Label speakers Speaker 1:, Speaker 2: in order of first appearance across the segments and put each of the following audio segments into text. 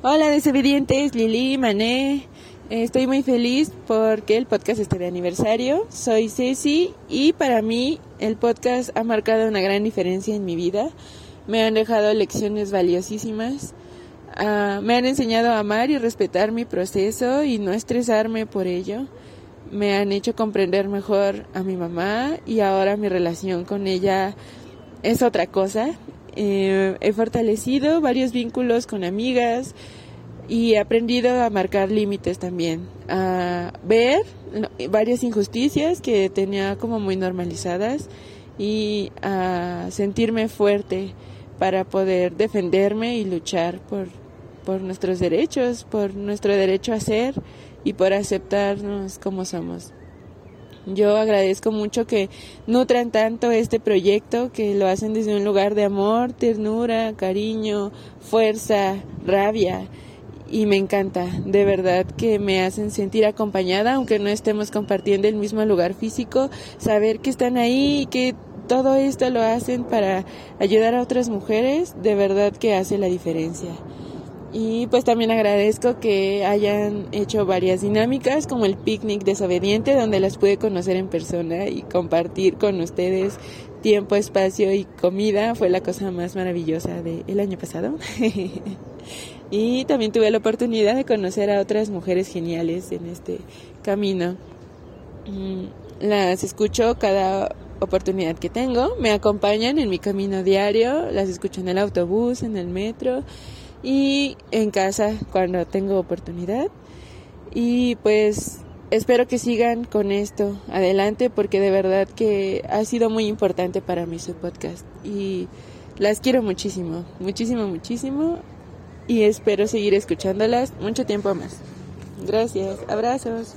Speaker 1: Hola desobedientes, Lili, Mané. Estoy muy feliz porque el podcast está de aniversario. Soy Ceci y para mí el podcast ha marcado una gran diferencia en mi vida. Me han dejado lecciones valiosísimas. Ah, me han enseñado a amar y respetar mi proceso y no estresarme por ello. Me han hecho comprender mejor a mi mamá y ahora mi relación con ella es otra cosa. Eh, he fortalecido varios vínculos con amigas y he aprendido a marcar límites también, a ver varias injusticias que tenía como muy normalizadas y a sentirme fuerte para poder defenderme y luchar por, por nuestros derechos, por nuestro derecho a ser y por aceptarnos como somos. Yo agradezco mucho que nutran tanto este proyecto, que lo hacen desde un lugar de amor, ternura, cariño, fuerza, rabia. Y me encanta, de verdad que me hacen sentir acompañada, aunque no estemos compartiendo el mismo lugar físico, saber que están ahí y que todo esto lo hacen para ayudar a otras mujeres, de verdad que hace la diferencia. Y pues también agradezco que hayan hecho varias dinámicas como el picnic desobediente donde las pude conocer en persona y compartir con ustedes tiempo, espacio y comida. Fue la cosa más maravillosa del año pasado. y también tuve la oportunidad de conocer a otras mujeres geniales en este camino. Mm, las escucho cada oportunidad que tengo, me acompañan en mi camino diario, las escucho en el autobús, en el metro y en casa cuando tengo oportunidad. Y pues espero que sigan con esto adelante porque de verdad que ha sido muy importante para mí su podcast y las quiero muchísimo, muchísimo, muchísimo y espero seguir escuchándolas mucho tiempo más. Gracias, abrazos.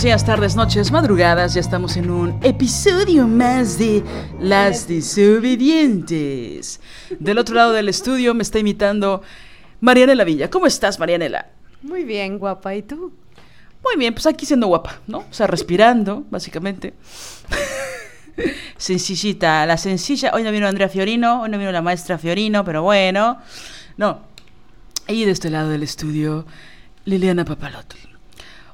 Speaker 2: Buenos días, tardes, noches, madrugadas. Ya estamos en un episodio más de Las Desobedientes. Del otro lado del estudio me está imitando Marianela Villa. ¿Cómo estás, Marianela?
Speaker 3: Muy bien, guapa. ¿Y tú?
Speaker 2: Muy bien, pues aquí siendo guapa, ¿no? O sea, respirando, básicamente. Sencillita, la sencilla. Hoy no vino Andrea Fiorino, hoy no vino la maestra Fiorino, pero bueno. No. Y de este lado del estudio, Liliana Papalotl.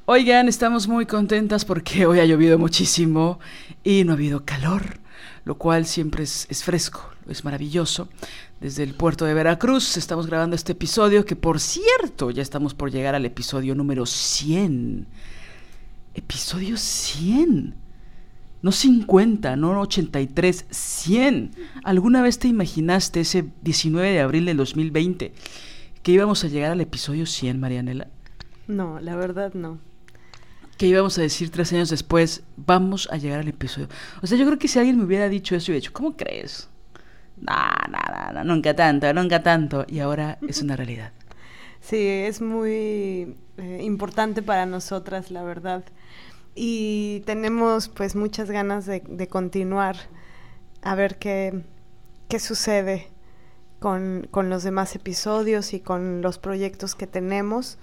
Speaker 2: Oigan, estamos muy contentas porque hoy ha llovido muchísimo y no ha habido calor, lo cual siempre es, fresco, es maravilloso. Desde el puerto de Veracruz estamos grabando este episodio que por cierto ya estamos por llegar al episodio número 100. Episodio 100. No 50, no 83, 100. ¿Alguna vez te imaginaste ese 19 de abril del 2020 que íbamos a llegar al episodio 100, Marianela?
Speaker 3: No, la verdad no
Speaker 2: que íbamos a decir tres años después, vamos a llegar al episodio. O sea, yo creo que si alguien me hubiera dicho eso, hubiera dicho, ¿cómo crees? Nada, nada, no, nunca tanto, nunca tanto. Y ahora es una realidad.
Speaker 3: Sí, es muy eh, importante para nosotras, la verdad. Y tenemos pues muchas ganas de, de continuar a ver qué, qué sucede con, con, los demás episodios y con los proyectos que tenemos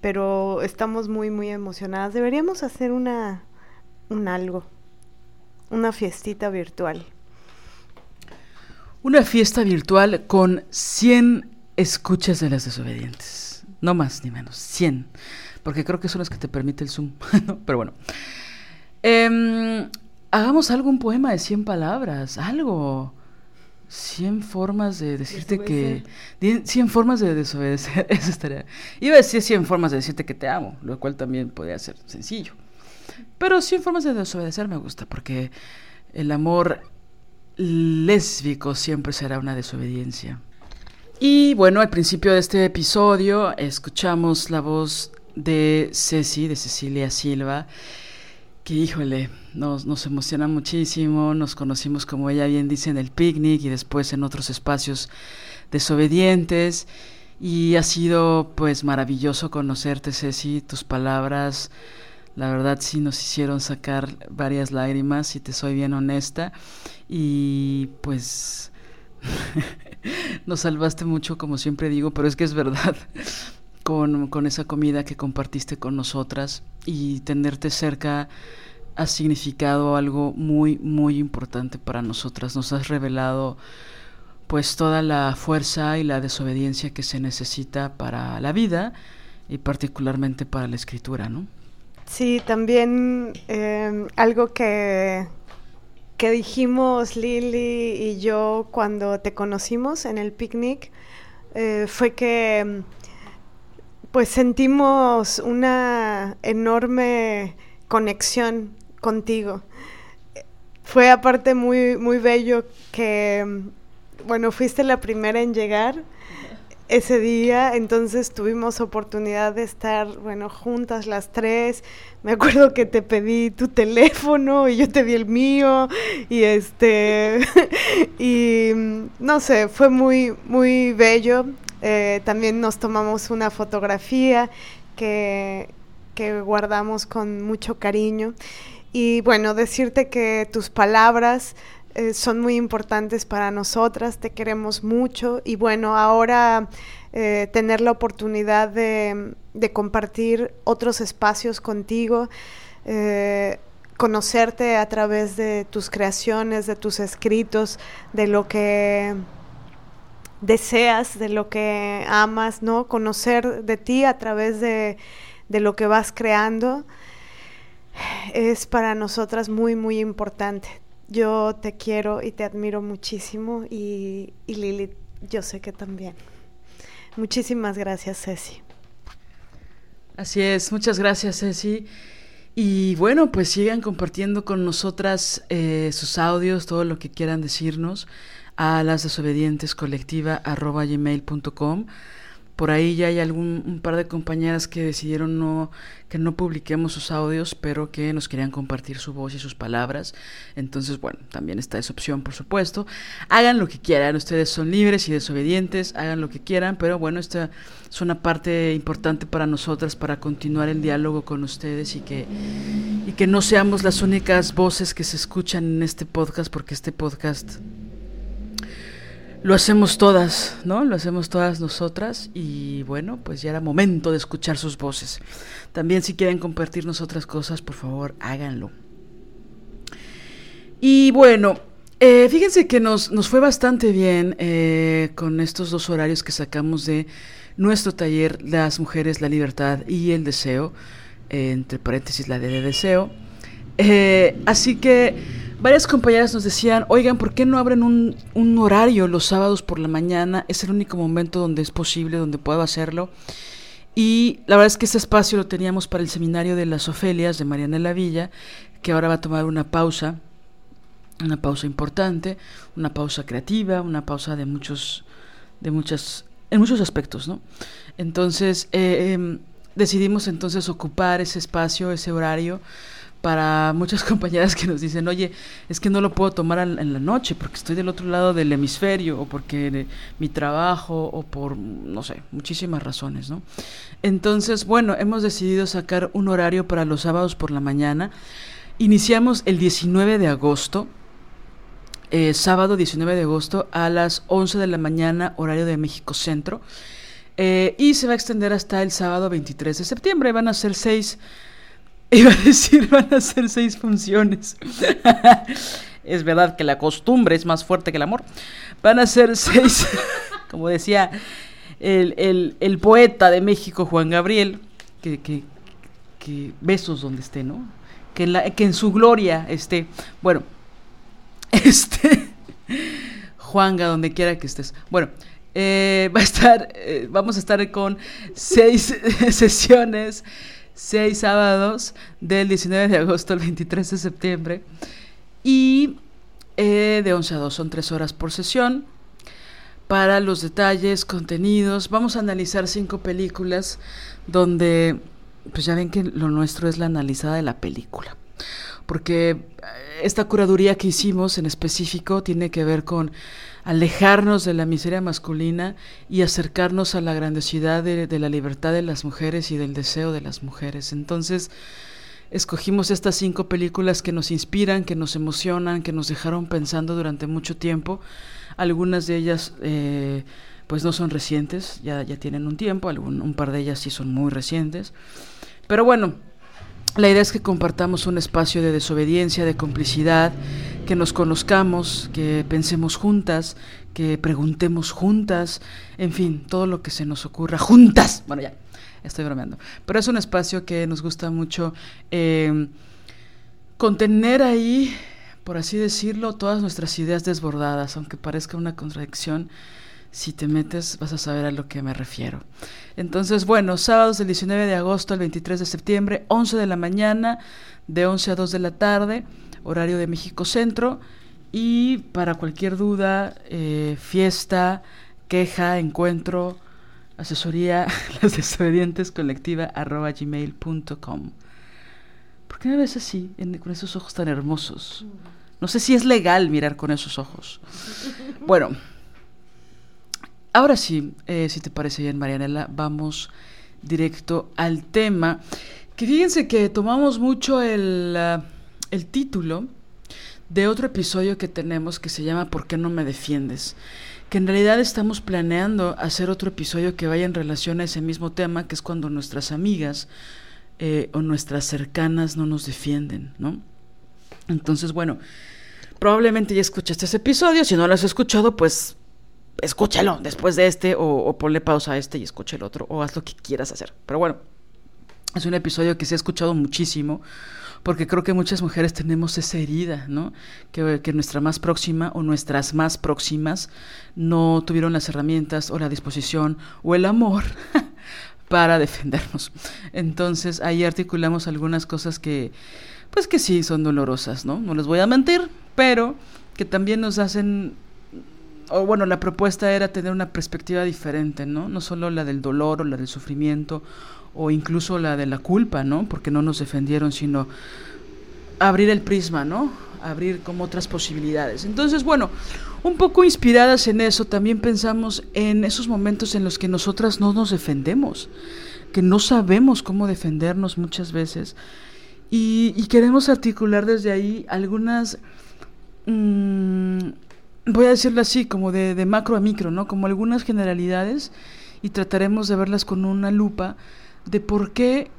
Speaker 3: pero estamos muy, muy emocionadas. Deberíamos hacer una, un algo, una fiestita virtual.
Speaker 2: Una fiesta virtual con 100 escuchas de las desobedientes. No más ni menos, 100. porque creo que son las que te permite el Zoom, pero bueno. Em, hagamos algo, un poema de 100 palabras, algo. 100 formas de decirte que... 100 formas de desobedecer, eso estaría... Iba a decir 100 formas de decirte que te amo, lo cual también podría ser sencillo. Pero 100 formas de desobedecer me gusta, porque el amor lésbico siempre será una desobediencia. Y bueno, al principio de este episodio escuchamos la voz de Ceci, de Cecilia Silva, que híjole, nos, nos emociona muchísimo, nos conocimos como ella bien dice en el picnic y después en otros espacios desobedientes y ha sido pues maravilloso conocerte Ceci, tus palabras la verdad sí nos hicieron sacar varias lágrimas, si te soy bien honesta. Y pues nos salvaste mucho, como siempre digo, pero es que es verdad. Con, esa comida que compartiste con nosotras y tenerte cerca ha significado algo muy, muy importante para nosotras. Nos has revelado pues toda la fuerza y la desobediencia que se necesita para la vida y particularmente para la escritura, ¿no?
Speaker 3: Sí, también em, algo que, que dijimos Lili y yo cuando te conocimos en el picnic eh, fue que em, pues sentimos una enorme conexión contigo. Fue aparte muy, muy bello que, bueno, fuiste la primera en llegar ese día, entonces tuvimos oportunidad de estar, bueno, juntas las tres. Me acuerdo que te pedí tu teléfono y yo te di el mío y este y no sé, fue muy muy bello. Eh, también nos tomamos una fotografía que, que guardamos con mucho cariño. Y bueno, decirte que tus palabras eh, son muy importantes para nosotras, te queremos mucho y bueno, ahora eh, tener la oportunidad de, compartir otros espacios contigo, conocerte a través de tus creaciones, de tus escritos, de lo que deseas, de lo que amas, ¿no? Conocer de ti a través de, de lo que vas creando es para nosotras muy, muy importante. Yo te quiero y te admiro muchísimo y, y Lili, yo sé que también. Muchísimas gracias, Ceci.
Speaker 2: Así es, muchas gracias, Ceci. Y bueno, pues sigan compartiendo con nosotras eh, sus audios, todo lo que quieran decirnos a las desobedientes colectiva gmail.com por ahí ya hay algún un par de compañeras que decidieron no que no publiquemos sus audios, pero que nos querían compartir su voz y sus palabras. Entonces, bueno, también está esa opción, por supuesto. Hagan lo que quieran, ustedes son libres y desobedientes, hagan lo que quieran, pero bueno, esta es una parte importante para nosotras para continuar el diálogo con ustedes y que y que no seamos las únicas voces que se escuchan en este podcast, porque este podcast lo hacemos todas, ¿no? Lo hacemos todas nosotras y bueno, pues ya era momento de escuchar sus voces. También si quieren compartirnos otras cosas, por favor, háganlo. Y bueno, eh, fíjense que nos, nos, fue bastante bien eh, con estos dos horarios que sacamos de nuestro taller Las mujeres, la libertad y el deseo, entre paréntesis la de deseo. Eh, así que Varias compañeras nos decían, oigan, ¿por qué no abren un, horario los sábados por la mañana? Es el único momento donde es posible, donde puedo hacerlo. Y la verdad es que ese espacio lo teníamos para el seminario de las Ofelias de Marianela Villa, que ahora va a tomar una pausa, una pausa importante, una pausa creativa, una pausa de muchos, de muchas, en muchos aspectos, ¿no? Entonces, eh, em, decidimos entonces ocupar ese espacio, ese horario, para muchas compañeras que nos dicen, oye, es que no lo puedo tomar en la noche porque estoy del otro lado del hemisferio o porque mi trabajo o por, no sé, muchísimas razones, ¿no? Entonces, bueno, hemos decidido sacar un horario para los sábados por la mañana. Iniciamos el 19 de agosto, eh, sábado 19 de agosto a las 11 de la mañana, horario de México Centro. Eh, y se va a extender hasta el sábado 23 de septiembre. Van a ser seis Iba a decir, van a ser seis funciones. es verdad que la costumbre es más fuerte que el amor. Van a ser seis, como decía el, el, el poeta de México, Juan Gabriel, que, que, besos donde esté, ¿no? Que en, la, que en su gloria esté. Bueno, este, Juanga, donde quiera que estés. Bueno, eh, va a estar, eh, vamos a estar con seis sesiones, seis sábados, del 19 de agosto al 23 de septiembre. Y eh, de 11 a 2 son tres horas por sesión. Para los detalles, contenidos, vamos a analizar cinco películas donde, pues ya ven que lo nuestro es la analizada de la película porque esta curaduría que hicimos en específico tiene que ver con alejarnos de la miseria masculina y acercarnos a la grandiosidad de, de, la libertad de las mujeres y del deseo de las mujeres. Entonces, escogimos estas cinco películas que nos inspiran, que nos emocionan, que nos dejaron pensando durante mucho tiempo. Algunas de ellas, eh, pues no son recientes, ya, ya tienen un tiempo, un par de ellas sí son muy recientes. Pero bueno, la idea es que compartamos un espacio de desobediencia, de complicidad, que nos conozcamos, que pensemos juntas, que preguntemos juntas, en fin, todo lo que se nos ocurra juntas. Bueno, ya, estoy bromeando. Pero es un espacio que nos gusta mucho eh, contener ahí, por así decirlo, todas nuestras ideas desbordadas, aunque parezca una contradicción si te metes vas a saber a lo que me refiero. Entonces, bueno, sábados del 19 de agosto al 23 de septiembre, 11 de la mañana, de 11 a 2 de la tarde, horario de México Centro. Y para cualquier duda, eh, fiesta, queja, encuentro, asesoría, las desobedientes colectiva arroba gmail.com. ¿Por qué me ves así, en, con esos ojos tan hermosos? No sé si es legal mirar con esos ojos. Bueno. Ahora sí, eh, si te parece bien, Marianela, vamos directo al tema. Que fíjense que tomamos mucho el, uh, el título de otro episodio que tenemos que se llama ¿Por qué no me defiendes? Que en realidad estamos planeando hacer otro episodio que vaya en relación a ese mismo tema, que es cuando nuestras amigas eh, o nuestras cercanas no nos defienden, ¿no? Entonces, bueno, probablemente ya escuchaste ese episodio, si no lo has escuchado, pues escúchalo después de este o, o, ponle pausa a este y escucha el otro o haz lo que quieras hacer. Pero bueno, es un episodio que se ha escuchado muchísimo porque creo que muchas mujeres tenemos esa herida, ¿no? Que, que, nuestra más próxima o nuestras más próximas no tuvieron las herramientas o la disposición o el amor para defendernos. Entonces ahí articulamos algunas cosas que, pues que sí son dolorosas, ¿no? No les voy a mentir, pero que también nos hacen o bueno, la propuesta era tener una perspectiva diferente, ¿no? No solo la del dolor o la del sufrimiento o incluso la de la culpa, ¿no? Porque no nos defendieron, sino abrir el prisma, ¿no? Abrir como otras posibilidades. Entonces, bueno, un poco inspiradas en eso, también pensamos en esos momentos en los que nosotras no nos defendemos, que no sabemos cómo defendernos muchas veces. Y, y queremos articular desde ahí algunas... Mmm, voy a decirlo así, como de, de, macro a micro, ¿no? Como algunas generalidades y trataremos de verlas con una lupa de por qué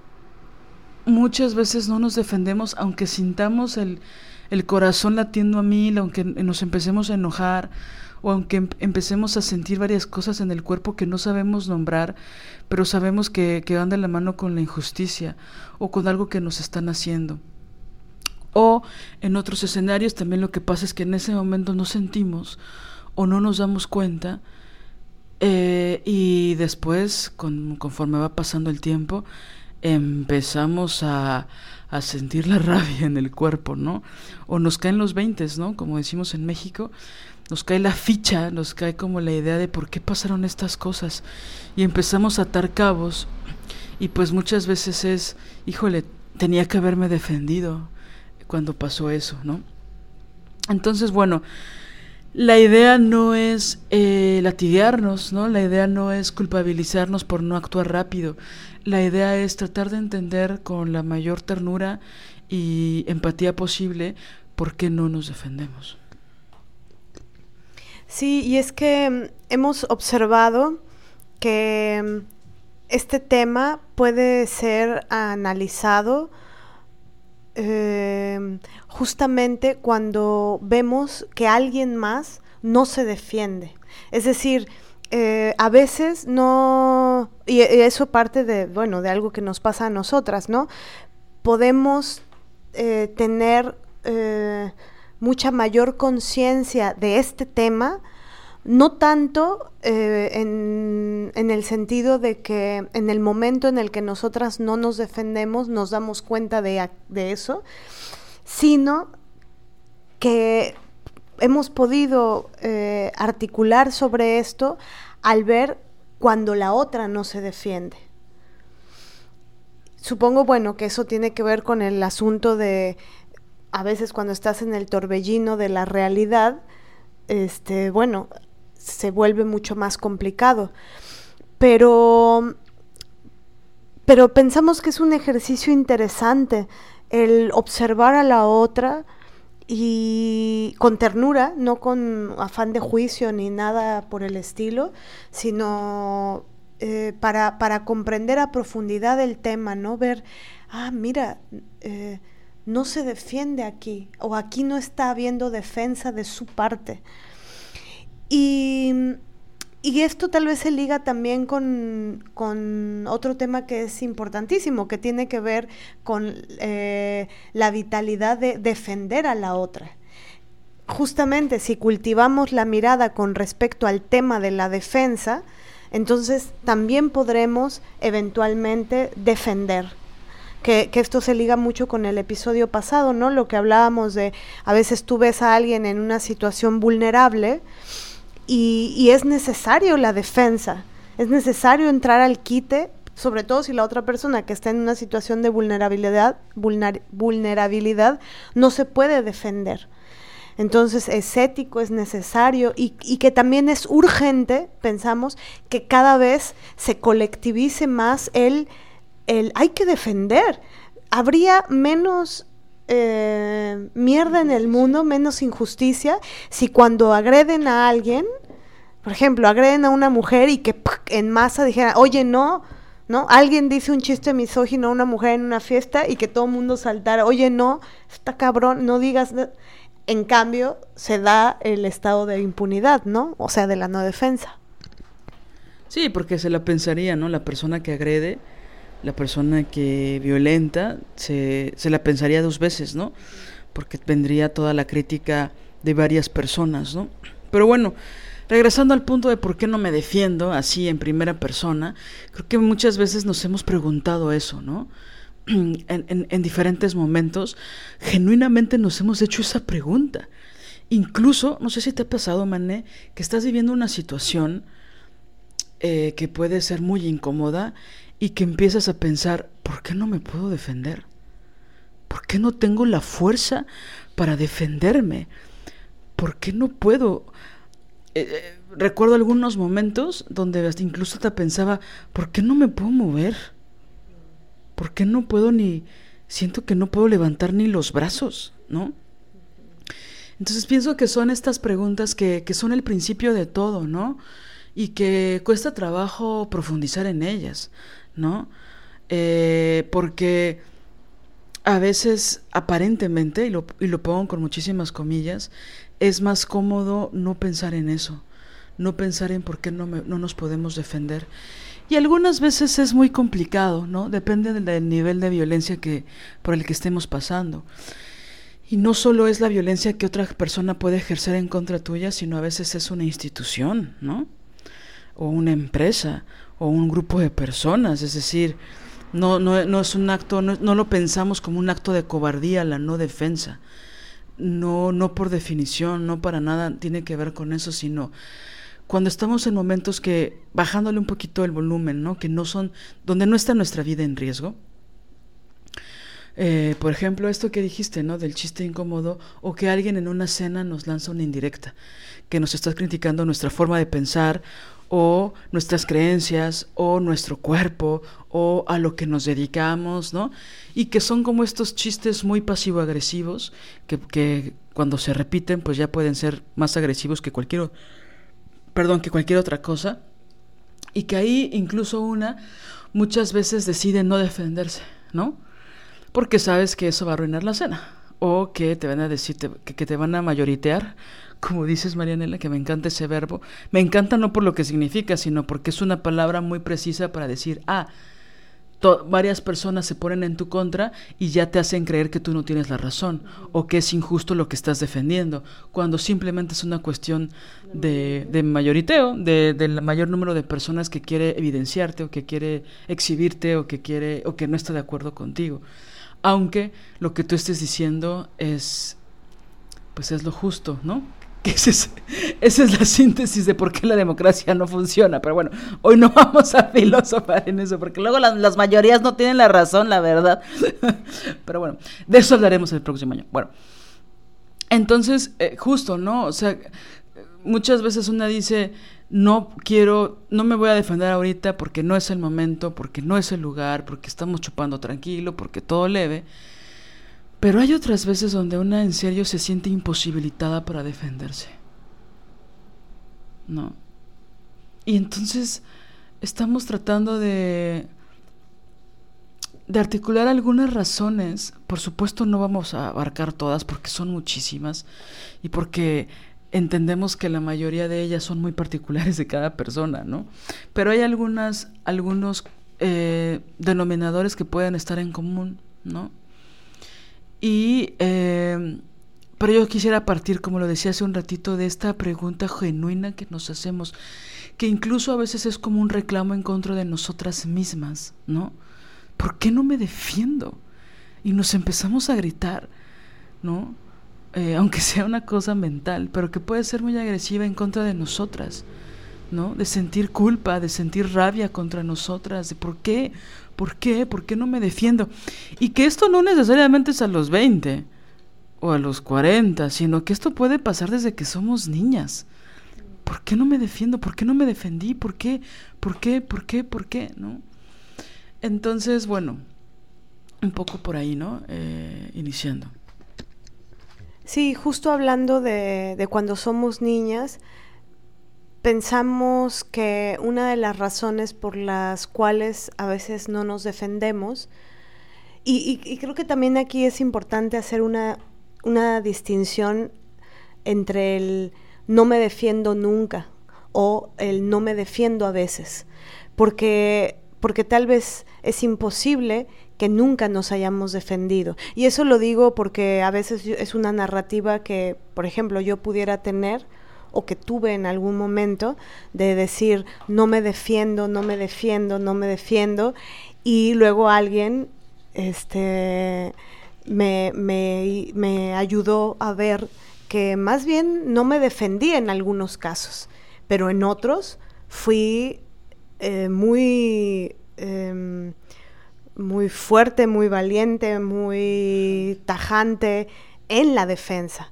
Speaker 2: muchas veces no nos defendemos, aunque sintamos el, el corazón latiendo a mil, aunque nos empecemos a enojar o aunque em empecemos a sentir varias cosas en el cuerpo que no sabemos nombrar, pero sabemos que, que van de la mano con la injusticia o con algo que nos están haciendo. O en otros escenarios también lo que pasa es que en ese momento no sentimos o no nos damos cuenta eh, y después, con, conforme va pasando el tiempo, empezamos a, a, sentir la rabia en el cuerpo, ¿no? O nos caen los veintes, ¿no? Como decimos en México, nos cae la ficha, nos cae como la idea de por qué pasaron estas cosas y empezamos a atar cabos y pues muchas veces es, híjole, tenía que haberme defendido cuando pasó eso, ¿no? Entonces, bueno, la idea no es eh, ¿no? La idea no es culpabilizarnos por no actuar rápido. La idea es tratar de entender con la mayor ternura y empatía posible por qué no nos defendemos.
Speaker 3: Sí, y es que mm, hemos observado que mm, este tema puede ser analizado eh, justamente cuando vemos que alguien más no se defiende. Es decir, eh, a veces no, y eso parte de, bueno, de algo que nos pasa a nosotras, ¿no? Podemos eh, tener eh, mucha mayor conciencia de este tema, no tanto en, en, el sentido de que en el momento en el que nosotras no nos defendemos nos damos cuenta de, de eso, sino que hemos podido eh, articular sobre esto al ver cuando la otra no se defiende. Supongo, bueno, que eso tiene que ver con el asunto de, a veces cuando estás en el torbellino de la realidad, este, bueno, se vuelve mucho más complicado. Pero, pero pensamos que es un ejercicio interesante el observar a la otra, y con ternura, no con afán de juicio ni nada por el estilo, sino eh, para, para, comprender a profundidad el tema, ¿no? Ver, ah, mira, eh, no se defiende aquí, o aquí no está habiendo defensa de su parte. Y y esto tal vez se liga también con, otro tema que es importantísimo, que tiene que ver con eh, la vitalidad de defender a la otra. Justamente si cultivamos la mirada con respecto al tema de la defensa, entonces también podremos eventualmente defender. Que, que, esto se liga mucho con el episodio pasado, ¿no? Lo que hablábamos de a veces tú ves a alguien en una situación vulnerable y, es necesario la defensa, es necesario entrar al quite, sobre todo si la otra persona que está en una situación de vulnerabilidad, vulnerabilidad no se puede defender. Entonces es ético, es necesario y, que también es urgente, pensamos, que cada vez se colectivice más el, el hay que defender. Habría menos eh, mierda en el mundo, menos injusticia, si cuando agreden a alguien, por ejemplo, agreden a una mujer y que en masa dijera, oye, no, ¿no? Alguien dice un chiste misógino a una mujer en una fiesta y que todo el mundo saltara, oye, no, está cabrón, no digas. En cambio, se da el estado de impunidad, ¿no? O sea, de la no defensa.
Speaker 2: Sí, porque se la pensaría, ¿no? La persona que agrede la persona que violenta se, se la pensaría dos veces, ¿no? Porque vendría toda la crítica de varias personas, ¿no? Pero bueno, regresando al punto de por qué no me defiendo así en primera persona, creo que muchas veces nos hemos preguntado eso, ¿no? En, en, diferentes momentos, genuinamente nos hemos hecho esa pregunta. Incluso, no sé si te ha pasado, Mané, que estás viviendo una situación eh, que puede ser muy incómoda y que empiezas a pensar, ¿por qué no me puedo defender? ¿Por qué no tengo la fuerza para defenderme? ¿Por qué no puedo? Eh, eh, recuerdo algunos momentos donde hasta incluso te pensaba, ¿por qué no me puedo mover? ¿Por qué no puedo ni... Siento que no puedo levantar ni los brazos, ¿no? Entonces pienso que son estas preguntas que, que son el principio de todo, ¿no? Y que cuesta trabajo profundizar en ellas. ¿No? Eh, porque a veces aparentemente, y lo, y lo pongo con muchísimas comillas, es más cómodo no pensar en eso, no pensar en por qué no, no nos podemos defender. Y algunas veces es muy complicado, ¿no? Depende del, nivel de violencia que, por el que estemos pasando. Y no solo es la violencia que otra persona puede ejercer en contra tuya, sino a veces es una institución, ¿no? O una empresa, o un grupo de personas, es decir, no, no, no es un acto, no, no, lo pensamos como un acto de cobardía, la no defensa. No, no por definición, no para nada tiene que ver con eso, sino cuando estamos en momentos que, bajándole un poquito el volumen, ¿no? que no son, donde no está nuestra vida en riesgo. Eh, por ejemplo, esto que dijiste, ¿no? Del chiste incómodo, o que alguien en una cena nos lanza una indirecta, que nos está criticando nuestra forma de pensar, o nuestras creencias o nuestro cuerpo o a lo que nos dedicamos, ¿no? Y que son como estos chistes muy pasivo-agresivos que, que, cuando se repiten pues ya pueden ser más agresivos que cualquier, perdón, que cualquier otra cosa y que ahí incluso una muchas veces decide no defenderse, ¿no? Porque sabes que eso va a arruinar la cena o que te van a decir que, que te van a mayoritear, como dices Marianela, que me encanta ese verbo. Me encanta no por lo que significa, sino porque es una palabra muy precisa para decir, ah, varias personas se ponen en tu contra y ya te hacen creer que tú no tienes la razón o que es injusto lo que estás defendiendo, cuando simplemente es una cuestión de, de mayoriteo, de, del mayor número de personas que quiere evidenciarte o que quiere exhibirte o que quiere o que no está de acuerdo contigo. Aunque lo que tú estés diciendo es pues es lo justo, ¿no? esa es, la síntesis de por qué la democracia no funciona. Pero bueno, hoy no vamos a filosofar en eso, porque luego las, mayorías no tienen la razón, la verdad. Pero bueno, de eso hablaremos el próximo año. Bueno, entonces, eh, justo, ¿no? O sea, muchas veces una dice, no quiero, no me voy a defender ahorita porque no es el momento, porque no es el lugar, porque estamos chupando tranquilo, porque todo leve. Pero hay otras veces donde una en serio se siente imposibilitada para defenderse. ¿No? Y entonces estamos tratando de de articular algunas razones. Por supuesto no vamos a abarcar todas porque son muchísimas y porque entendemos que la mayoría de ellas son muy particulares de cada persona, ¿no? Pero hay algunas, algunos eh, denominadores que pueden estar en común, ¿no? Y, em, pero yo quisiera partir, como lo decía hace un ratito, de esta pregunta genuina que nos hacemos, que incluso a veces es como un reclamo en contra de nosotras mismas, ¿no? ¿Por qué no me defiendo? Y nos empezamos a gritar, ¿no? Eh, aunque sea una cosa mental, pero que puede ser muy agresiva en contra de nosotras, ¿no? De sentir culpa, de sentir rabia contra nosotras, de por qué, ¿Por qué? ¿Por qué no me defiendo? Y que esto no necesariamente es a los 20 o a los 40, sino que esto puede pasar desde que somos niñas. ¿Por qué no me defiendo? ¿Por qué no me defendí? ¿Por qué? ¿Por qué? ¿Por qué? ¿Por qué? ¿No? Entonces, bueno, un poco por ahí, ¿no? Eh, iniciando.
Speaker 3: Sí, justo hablando de, de cuando somos niñas, pensamos que una de las razones por las cuales a veces no nos defendemos, y, creo que también aquí es importante hacer una, una distinción entre el no me defiendo nunca o el no me defiendo a veces, porque, porque tal vez es imposible que nunca nos hayamos defendido. Y eso lo digo porque a veces es una narrativa que, por ejemplo, yo pudiera tener o que tuve en algún momento de decir no me defiendo, no me defiendo, no me defiendo y luego alguien este, me, me, ayudó a ver que más bien no me defendí en algunos casos, pero en otros fui eh, muy, em, muy fuerte, muy valiente, muy tajante en la defensa.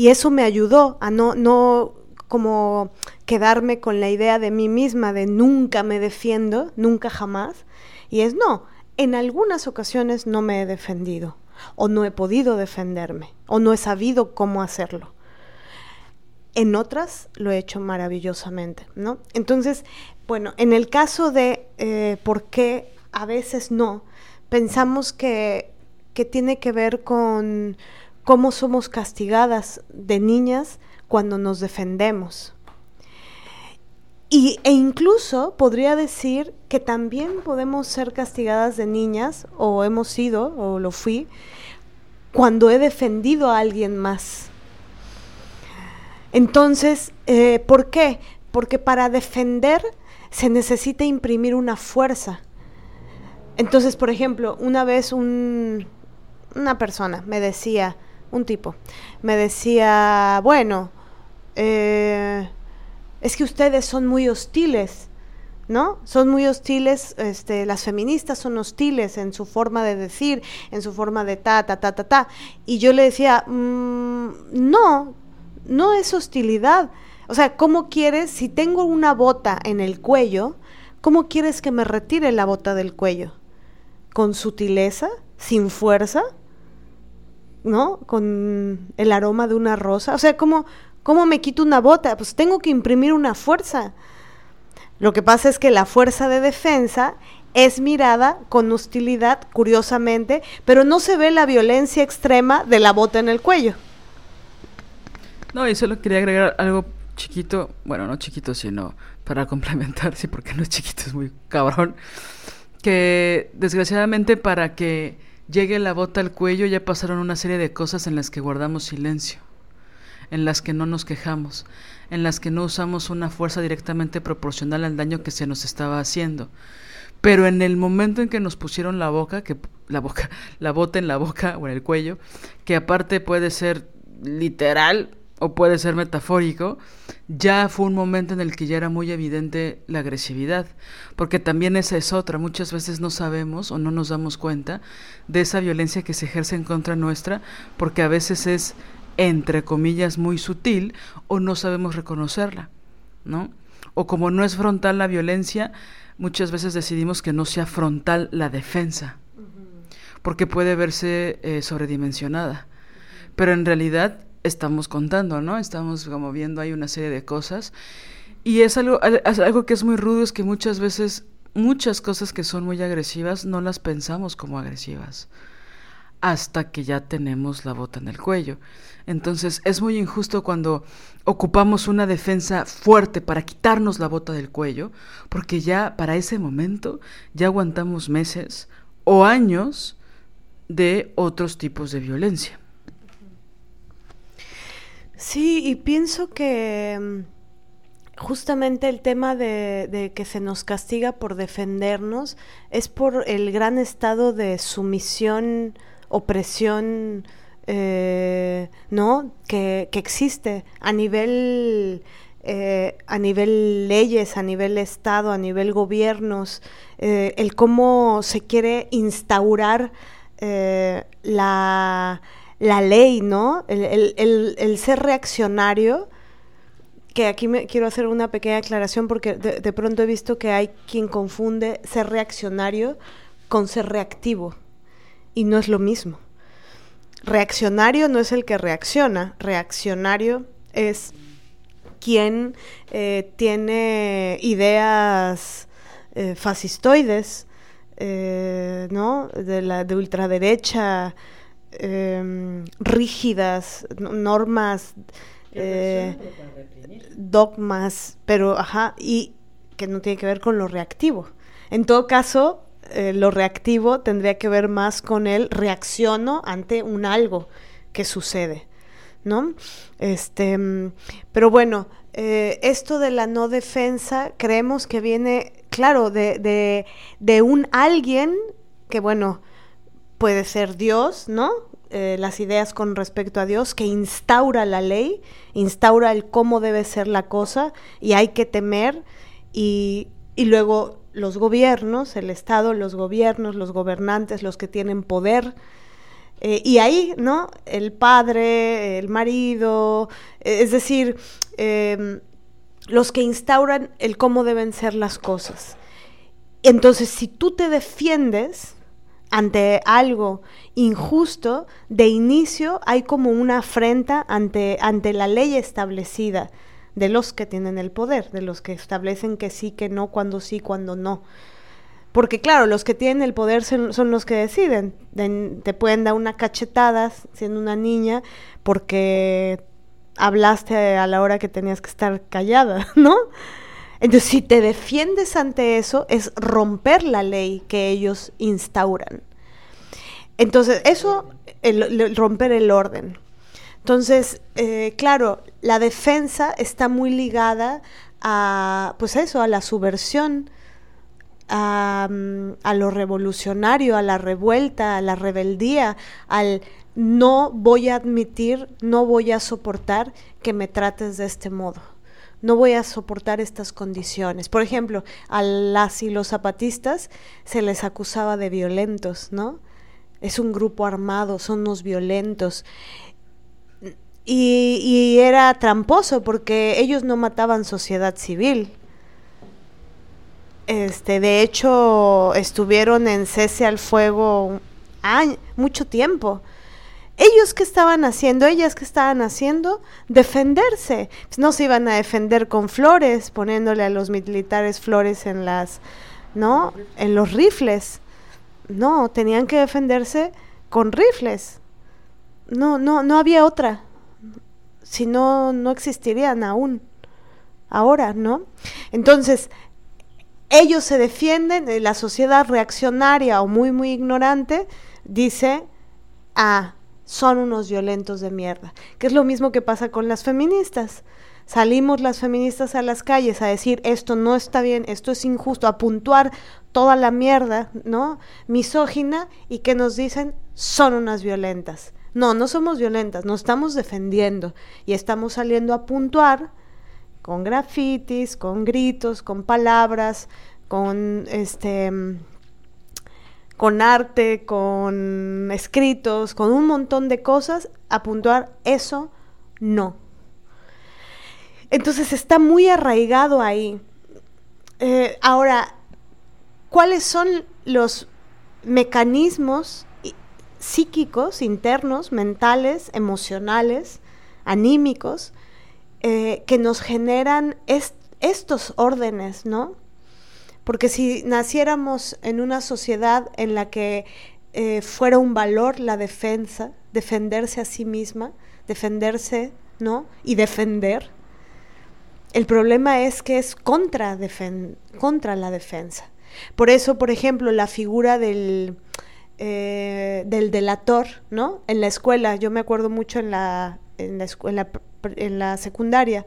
Speaker 3: Y eso me ayudó a no, no como quedarme con la idea de mí misma de nunca me defiendo, nunca jamás. Y es no, en algunas ocasiones no me he defendido, o no he podido defenderme, o no he sabido cómo hacerlo. En otras lo he hecho maravillosamente, ¿no? Entonces, bueno, en el caso de eh, por qué a veces no, pensamos que, que tiene que ver con cómo somos castigadas de niñas cuando nos defendemos. Y, e incluso podría decir que también podemos ser castigadas de niñas, o hemos sido, o lo fui, cuando he defendido a alguien más. Entonces, eh, ¿por qué? Porque para defender se necesita imprimir una fuerza. Entonces, por ejemplo, una vez un, una persona me decía, un tipo, me decía, bueno, eh, es que ustedes son muy hostiles, ¿no? Son muy hostiles, este, las feministas son hostiles en su forma de decir, en su forma de ta, ta, ta, ta, ta. Y yo le decía, mm, no, no es hostilidad. O sea, ¿cómo quieres, si tengo una bota en el cuello, cómo quieres que me retire la bota del cuello? ¿Con sutileza? ¿Sin fuerza? ¿No? Con el aroma de una rosa. O sea, ¿cómo, ¿cómo me quito una bota? Pues tengo que imprimir una fuerza. Lo que pasa es que la fuerza de defensa es mirada con hostilidad, curiosamente, pero no se ve la violencia extrema de la bota en el cuello.
Speaker 2: No, y solo quería agregar algo chiquito, bueno, no chiquito, sino para complementar, sí, porque no es chiquito, es muy cabrón, que desgraciadamente para que llegue la bota al cuello ya pasaron una serie de cosas en las que guardamos silencio, en las que no nos quejamos, en las que no usamos una fuerza directamente proporcional al daño que se nos estaba haciendo. Pero en el momento en que nos pusieron la boca, que la boca, la bota en la boca o en el cuello, que aparte puede ser literal o puede ser metafórico, ya fue un momento en el que ya era muy evidente la agresividad, porque también esa es otra, muchas veces no sabemos o no nos damos cuenta de esa violencia que se ejerce en contra nuestra, porque a veces es entre comillas muy sutil o no sabemos reconocerla, ¿no? O como no es frontal la violencia, muchas veces decidimos que no sea frontal la defensa, porque puede verse eh, sobredimensionada. Pero en realidad estamos contando, ¿no? Estamos como viendo ahí una serie de cosas. Y es algo, algo que es muy rudo, es que muchas veces muchas cosas que son muy agresivas no las pensamos como agresivas hasta que ya tenemos la bota en el cuello. Entonces es muy injusto cuando ocupamos una defensa fuerte para quitarnos la bota del cuello, porque ya para ese momento ya aguantamos meses o años de otros tipos de violencia.
Speaker 3: Sí, y pienso que mm, justamente el tema de, que se nos castiga por defendernos es por el gran estado de sumisión, opresión, eh, ¿no? Que, existe a nivel, eh, a nivel leyes, a nivel Estado, a nivel gobiernos, eh, el cómo se quiere instaurar la, la, ley, ¿no? El, ser reaccionario que aquí me quiero hacer una pequeña aclaración porque de, de, pronto he visto que hay quien confunde ser reaccionario con ser reactivo y no es lo mismo. Reaccionario no es el que reacciona, reaccionario es quien eh, tiene ideas eh, fascistoides, eh, ¿no? De la de ultraderecha, em, rígidas, normas, dogmas, pero ajá, y que no tiene que ver con lo reactivo. En todo caso, eh, lo reactivo tendría que ver más con el reacciono ante un algo que sucede, ¿no? Este, pero bueno, eh, esto de la no defensa creemos que viene, claro, de, de, un alguien que, bueno, puede ser Dios, ¿no? Eh, las ideas con respecto a Dios, que instaura la ley, instaura el cómo debe ser la cosa y hay que temer y, y luego los gobiernos, el Estado, los gobiernos, los gobernantes, los que tienen poder. Eh, y ahí, ¿no? El padre, el marido, eh, es decir, em, los que instauran el cómo deben ser las cosas. Entonces, si tú te defiendes ante algo injusto, de inicio hay como una afrenta ante, ante la ley establecida de los que tienen el poder, de los que establecen que sí, que no, cuando sí, cuando no. Porque claro, los que tienen el poder son, los que deciden. te pueden dar una cachetada siendo una niña porque hablaste a la hora que tenías que estar callada, ¿no? Entonces, si te defiendes ante eso, es romper la ley que ellos instauran. Entonces, eso, romper el orden. Entonces, eh, claro, la defensa está muy ligada a, pues eso, a la subversión, a, lo revolucionario, a la revuelta, a la rebeldía, al no voy a admitir, no voy a soportar que me trates de este modo. No voy a soportar estas condiciones. Por ejemplo, a las y los zapatistas se les acusaba de violentos, ¿no? Es un grupo armado, son unos violentos. Y, era tramposo porque ellos no mataban sociedad civil. Este, de hecho, estuvieron en cese al fuego mucho tiempo. Ellos que estaban haciendo, ellas que estaban haciendo, defenderse. Pues no se iban a defender con flores, poniéndole a los militares flores en las ¿no? En los rifles. No, tenían que defenderse con rifles. No, no, no había otra. Si no, no existirían aún. Ahora, ¿no? Entonces, ellos se defienden, eh, la sociedad reaccionaria o muy, muy ignorante dice, ah, son unos violentos de mierda, que es lo mismo que pasa con las feministas. Salimos las feministas a las calles a decir esto no está bien, esto es injusto, a puntuar toda la mierda, ¿no? Misógina y que nos dicen son unas violentas. No, no somos violentas, nos estamos defendiendo y estamos saliendo a puntuar con grafitis, con gritos, con palabras, con este con arte, con escritos, con un montón de cosas, a puntuar eso no. Entonces está muy arraigado ahí. Eh, ahora, ¿cuáles son los mecanismos psíquicos, internos, mentales, emocionales, anímicos, eh, que nos generan estos órdenes, ¿no? Porque si naciéramos en una sociedad en la que eh, fuera un valor la defensa, defenderse a sí misma, defenderse, ¿no? Y defender, el problema es que es contra, la defensa. Por eso, por ejemplo, la figura del, eh, del delator, ¿no? En la escuela, yo me acuerdo mucho en la, en la, en la secundaria,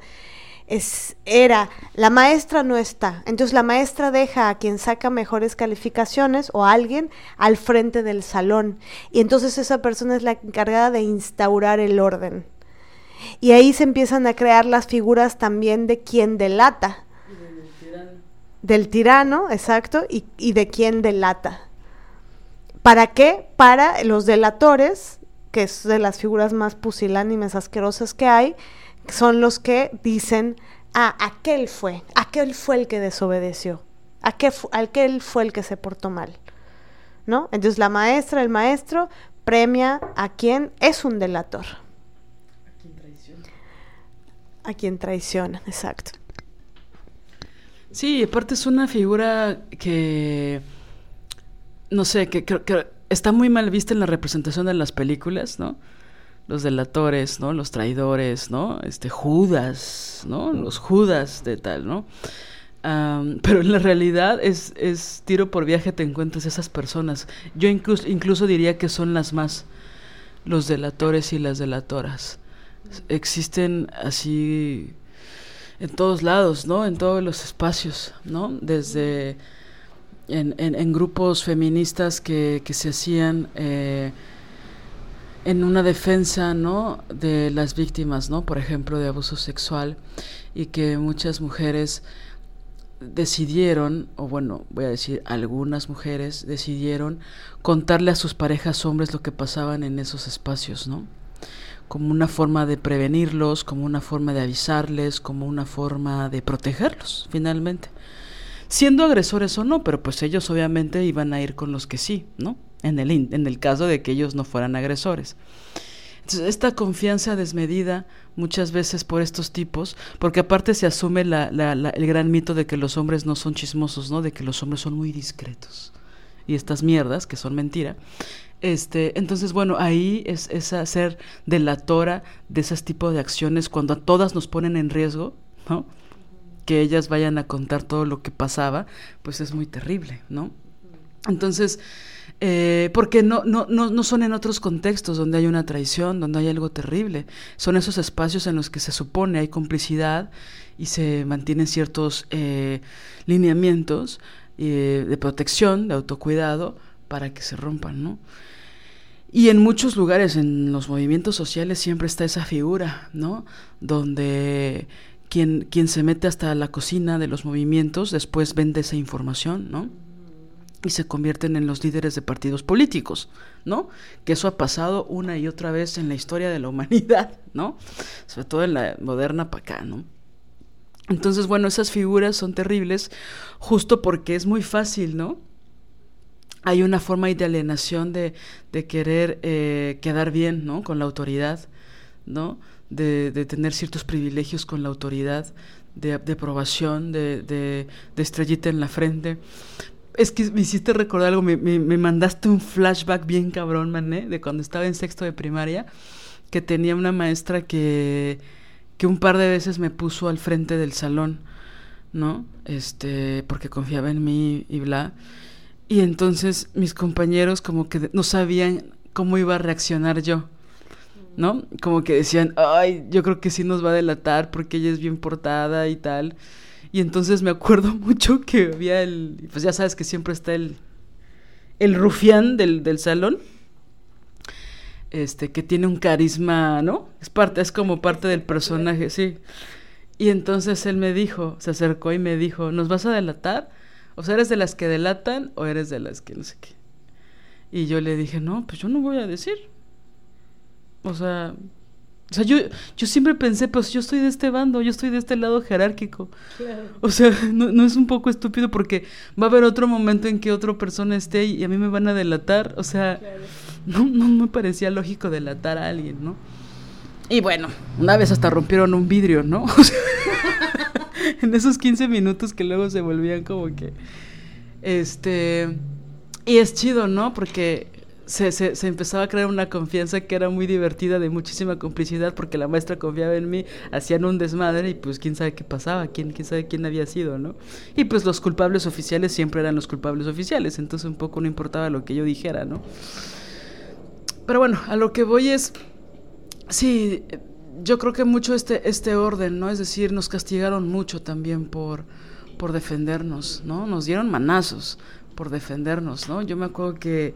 Speaker 3: era, la maestra no está, entonces la maestra deja a quien saca mejores calificaciones o a alguien al frente del salón y entonces esa persona es la encargada de instaurar el orden. Y ahí se empiezan a crear las figuras también de quien delata. Del tirano, exacto, y, y de quien delata. ¿Para qué? Para los delatores, que es de las figuras más pusilánimes, asquerosas que hay, son los que dicen, ah, aquel fue, aquel fue el que desobedeció, aquel, aquel fue el que se portó mal. ¿No? Entonces la maestra, el maestro, premia a quien es un delator a quien traiciona, exacto.
Speaker 2: Sí, aparte es una figura que, no sé, que, que, está muy mal vista en la representación de las películas, ¿no? Los delatores, ¿no? Los traidores, ¿no? Este, Judas, ¿no? Los Judas de tal, ¿no? pero en la realidad es, es tiro por viaje te encuentras esas personas. Yo incluso, incluso diría que son las más, los delatores y las delatoras existen así en todos lados, ¿no? En todos los espacios, ¿no? Desde en, en, grupos feministas que, que se hacían eh, en una defensa, ¿no? De las víctimas, ¿no? Por ejemplo, de abuso sexual y que muchas mujeres decidieron, o bueno, voy a decir, algunas mujeres decidieron contarle a sus parejas hombres lo que pasaban en esos espacios, ¿no? como una forma de prevenirlos, como una forma de avisarles, como una forma de protegerlos, finalmente. Siendo agresores o no, pero pues ellos obviamente iban a ir con los que sí, ¿no? En el, en el caso de que ellos no fueran agresores. Entonces, esta confianza desmedida muchas veces por estos tipos, porque aparte se asume la, el gran mito de que los hombres no son chismosos, ¿no? De que los hombres son muy discretos. Y estas mierdas, que son mentira, este, entonces, bueno, ahí es, es hacer delatora de esos tipos de acciones cuando a todas nos ponen en riesgo. Que ellas vayan a contar todo lo que pasaba, pues es muy terrible, ¿no? Entonces, eh, porque no, no, no, no son en otros contextos donde hay una traición, donde hay algo terrible. Son esos espacios en los que se supone hay complicidad y se mantienen ciertos eh, lineamientos eh, de protección, de autocuidado, para que se rompan, ¿no? Y en muchos lugares, en los movimientos sociales, siempre está esa figura, ¿no? Donde quien, quien se mete hasta la cocina de los movimientos después vende esa información, ¿no? Y se convierten en los líderes de partidos políticos, ¿no? Que eso ha pasado una y otra vez en la historia de la humanidad, ¿no? Sobre todo en la moderna para acá, ¿no? Entonces, bueno, esas figuras son terribles justo porque es muy fácil, ¿no? hay una forma de alienación de, de querer eh, quedar bien ¿no? con la autoridad, ¿no? De, de, tener ciertos privilegios con la autoridad, de, de aprobación, de, de, estrellita en la frente. Es que me hiciste recordar algo, me, me, me mandaste un flashback bien cabrón, mané, de cuando estaba en sexto de primaria, que tenía una maestra que, que un par de veces me puso al frente del salón, ¿no? Este, porque confiaba en mí y bla. Y entonces mis compañeros como que no sabían cómo iba a reaccionar yo. ¿No? Como que decían, ay, yo creo que sí nos va a delatar porque ella es bien portada y tal. Y entonces me acuerdo mucho que había el, pues ya sabes que siempre está el, el rufián del, del salón, este, que tiene un carisma, ¿no? Es parte, es como parte del personaje, sí. Y entonces él me dijo, se acercó y me dijo, ¿nos vas a delatar? O sea, ¿eres de las que delatan o eres de las que no sé qué? Y yo le dije, no, pues yo no voy a decir. O sea, o sea, yo, yo siempre pensé, pues yo estoy de este bando, yo estoy de este lado jerárquico. O sea, no, no, es un poco estúpido porque va a haber otro momento en que otra persona esté y a mí me van a delatar. O sea, no, no me parecía lógico delatar a alguien, ¿no? Y bueno, una vez hasta rompieron un vidrio, ¿no? En esos 15 minutos que luego se volvían como que... Este... Y es chido, ¿no? Porque se, se, se, empezaba a crear una confianza que era muy divertida, de muchísima complicidad, porque la maestra confiaba en mí, hacían un desmadre y pues quién sabe qué pasaba, quién, quién sabe quién había sido, ¿no? Y pues los culpables oficiales siempre eran los culpables oficiales, entonces un poco no importaba lo que yo dijera, ¿no? Pero bueno, a lo que voy es, sí, yo creo que mucho este, este orden, ¿no? Es decir, nos castigaron mucho también por, por defendernos, ¿no? Nos dieron manazos por defendernos, ¿no? Yo me acuerdo que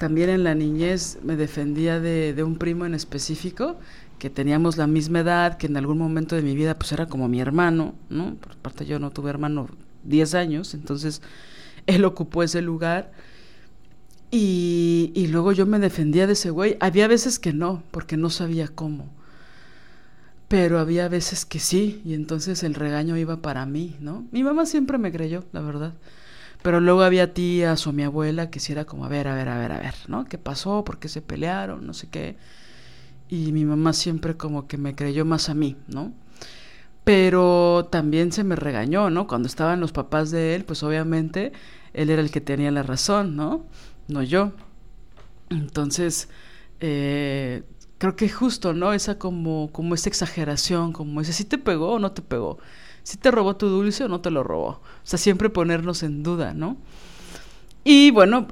Speaker 2: también en la niñez me defendía de, un primo en específico, que teníamos la misma edad, que en algún momento de mi vida pues era como mi hermano, ¿no? Por parte yo no tuve hermano 10 años, entonces él ocupó ese lugar. Y, y luego yo me defendía de ese güey. Había veces que no, porque no sabía cómo. Pero había veces que sí, y entonces el regaño iba para mí, ¿no? Mi mamá siempre me creyó, la verdad. Pero luego había tías o mi abuela que sí era como, a ver, a ver, a ver, a ver, ¿no? ¿Qué pasó? ¿Por qué se pelearon? No sé qué. Y mi mamá siempre como que me creyó más a mí, ¿no? Pero también se me regañó, ¿no? Cuando estaban los papás de él, pues obviamente él era el que tenía la razón, ¿no? No yo. Entonces, eh, creo que justo, ¿no? Esa como, como esa exageración, como ese, ¿sí te pegó o no te pegó? Si te robó tu dulce o no te lo robó. O sea, siempre ponernos en duda, ¿no? Y bueno,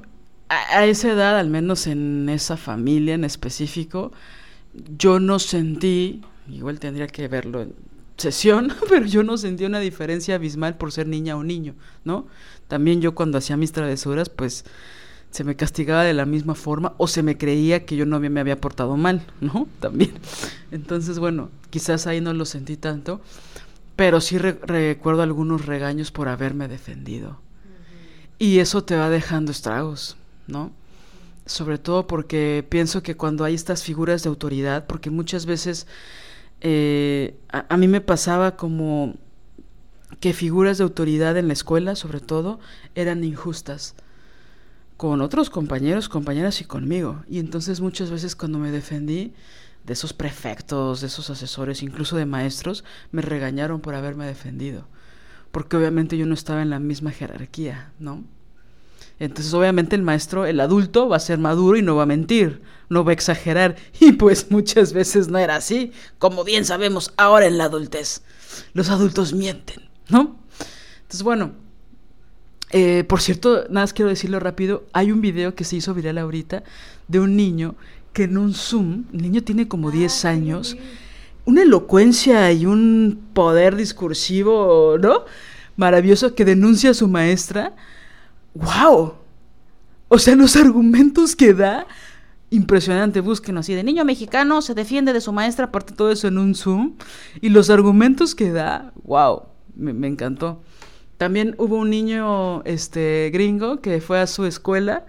Speaker 2: a, a, esa edad, al menos en esa familia en específico, yo no sentí, igual tendría que verlo en sesión, pero yo no sentí una diferencia abismal por ser niña o niño, ¿no? También yo cuando hacía mis travesuras, pues se me castigaba de la misma forma o se me creía que yo no me había portado mal, ¿no? También. Entonces, bueno, quizás ahí no lo sentí tanto, pero sí re recuerdo algunos regaños por haberme defendido. Y eso te va dejando estragos, ¿no? Sobre todo porque pienso que cuando hay estas figuras de autoridad, porque muchas veces eh, a, a, mí me pasaba como que figuras de autoridad en la escuela, sobre todo, eran injustas con otros compañeros, compañeras y conmigo. Y entonces muchas veces cuando me defendí, de esos prefectos, de esos asesores, incluso de maestros, me regañaron por haberme defendido. Porque obviamente yo no estaba en la misma jerarquía, ¿no? Entonces obviamente el maestro, el adulto, va a ser maduro y no va a mentir, no va a exagerar. Y pues muchas veces no era así, como bien sabemos ahora en la adultez. Los adultos mienten, ¿no? Entonces bueno, eh, por cierto, nada más quiero decirlo rápido, hay un video que se hizo viral ahorita de un niño que en un Zoom, el niño tiene como 10 ah, años, una elocuencia y un poder discursivo, ¿no? Maravilloso que denuncia a su maestra. ¡Wow! O sea, los argumentos que da, impresionante, busquen así, de niño mexicano se defiende de su maestra, aparte todo eso en un Zoom, y los argumentos que da, wow, me, me encantó. También hubo un niño este, gringo que fue a su escuela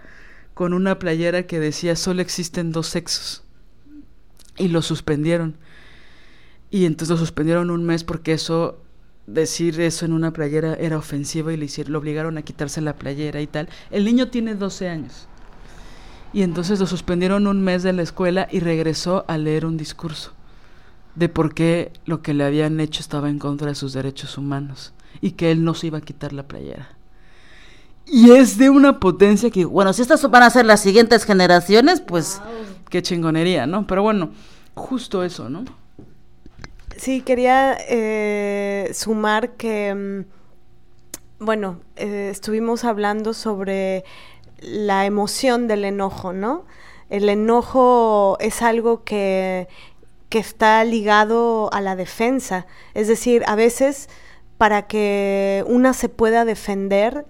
Speaker 2: con una playera que decía solo existen dos sexos. Y lo suspendieron. Y entonces lo suspendieron un mes porque eso, decir eso en una playera era ofensivo y le, hicieron, lo obligaron a quitarse la playera y tal. El niño tiene 12 años. Y entonces lo suspendieron un mes de la escuela y regresó a leer un discurso de por qué lo que le habían hecho estaba en contra de sus derechos humanos y que él no se iba a quitar la playera. Y es de una potencia que, bueno, si estas van a ser las siguientes generaciones, pues qué chingonería, ¿no? Pero bueno, justo eso, ¿no?
Speaker 3: Sí, quería eh, sumar que, mm, bueno, eh, estuvimos hablando sobre la emoción del enojo, ¿no? El enojo es algo que, que está ligado a la defensa. Es decir, a veces para que una se pueda defender,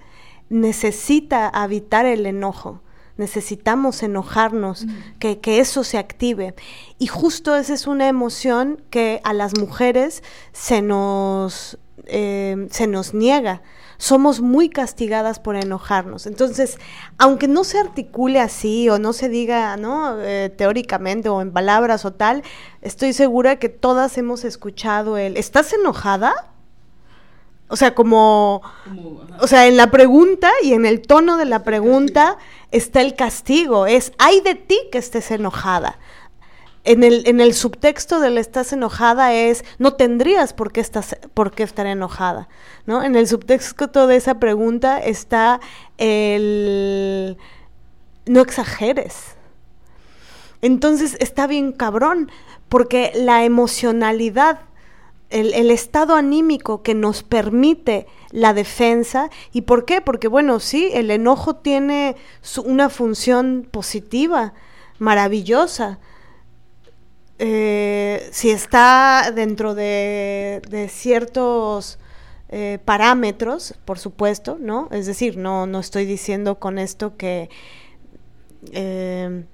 Speaker 3: necesita habitar el enojo. Necesitamos enojarnos, mm. que, eso se active. Y justo esa es una emoción que a las mujeres se nos, eh, se nos niega. Somos muy castigadas por enojarnos. Entonces, aunque no se articule así o no se diga, ¿no? Eh, teóricamente o en palabras o tal, estoy segura que todas hemos escuchado el, ¿estás enojada? O sea, como, o sea, en la pregunta y en el tono de la pregunta está el castigo. Es, hay de ti que estés enojada. En el, en el subtexto del estás enojada es, no tendrías por qué, estás, por qué estar enojada. ¿no? En el subtexto de esa pregunta está el, no exageres. Entonces está bien cabrón, porque la emocionalidad el, estado anímico que nos permite la defensa. ¿Y por qué? Porque, bueno, sí, el enojo tiene una función positiva, maravillosa. Eh, si está dentro de, ciertos eh, parámetros, por supuesto, ¿no? Es decir, no, no estoy diciendo con esto que eh,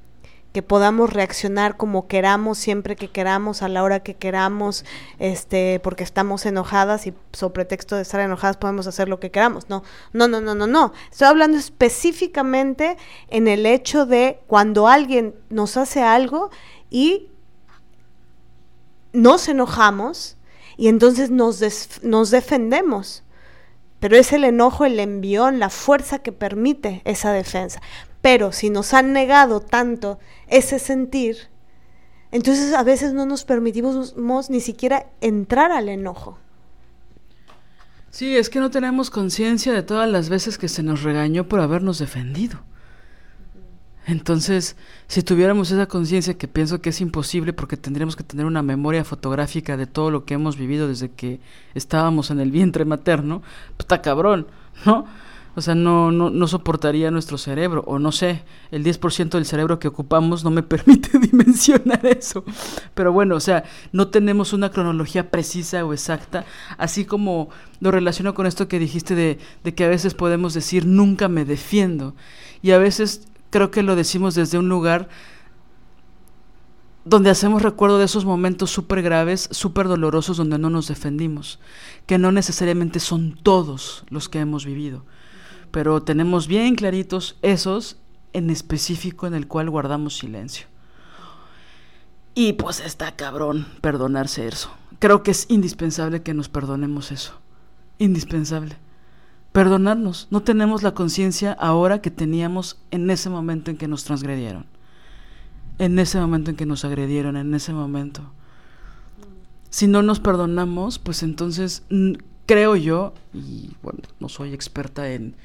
Speaker 3: que podamos reaccionar como queramos, siempre que queramos, a la hora que queramos, este, porque estamos enojadas y sobre pretexto de estar enojadas podemos hacer lo que queramos. No, no, no, no, no, no. Estoy hablando específicamente en el hecho de cuando alguien nos hace algo y nos enojamos y entonces nos, nos defendemos. Pero es el enojo, el envión, la fuerza que permite esa defensa. Pero si nos han negado tanto ese sentir, entonces a veces no nos permitimos ni siquiera entrar al enojo.
Speaker 2: Sí, es que no tenemos conciencia de todas las veces que se nos regañó por habernos defendido. Entonces, si tuviéramos esa conciencia, que pienso que es imposible porque tendríamos que tener una memoria fotográfica de todo lo que hemos vivido desde que estábamos en el vientre materno, pues está cabrón, ¿no? O sea, no, no, no soportaría nuestro cerebro, o no sé, el 10% del cerebro que ocupamos no me permite dimensionar eso. Pero bueno, o sea, no tenemos una cronología precisa o exacta, así como lo relaciono con esto que dijiste de, de que a veces podemos decir nunca me defiendo, y a veces creo que lo decimos desde un lugar donde hacemos recuerdo de esos momentos súper graves, súper dolorosos, donde no nos defendimos, que no necesariamente son todos los que hemos vivido pero tenemos bien claritos esos en específico en el cual guardamos silencio. Y pues está cabrón perdonarse eso. Creo que es indispensable que nos perdonemos eso. Indispensable. Perdonarnos. No tenemos la conciencia ahora que teníamos en ese momento en que nos transgredieron. En ese momento en que nos agredieron, en ese momento. Si no nos perdonamos, pues entonces creo yo, y bueno, no soy experta en,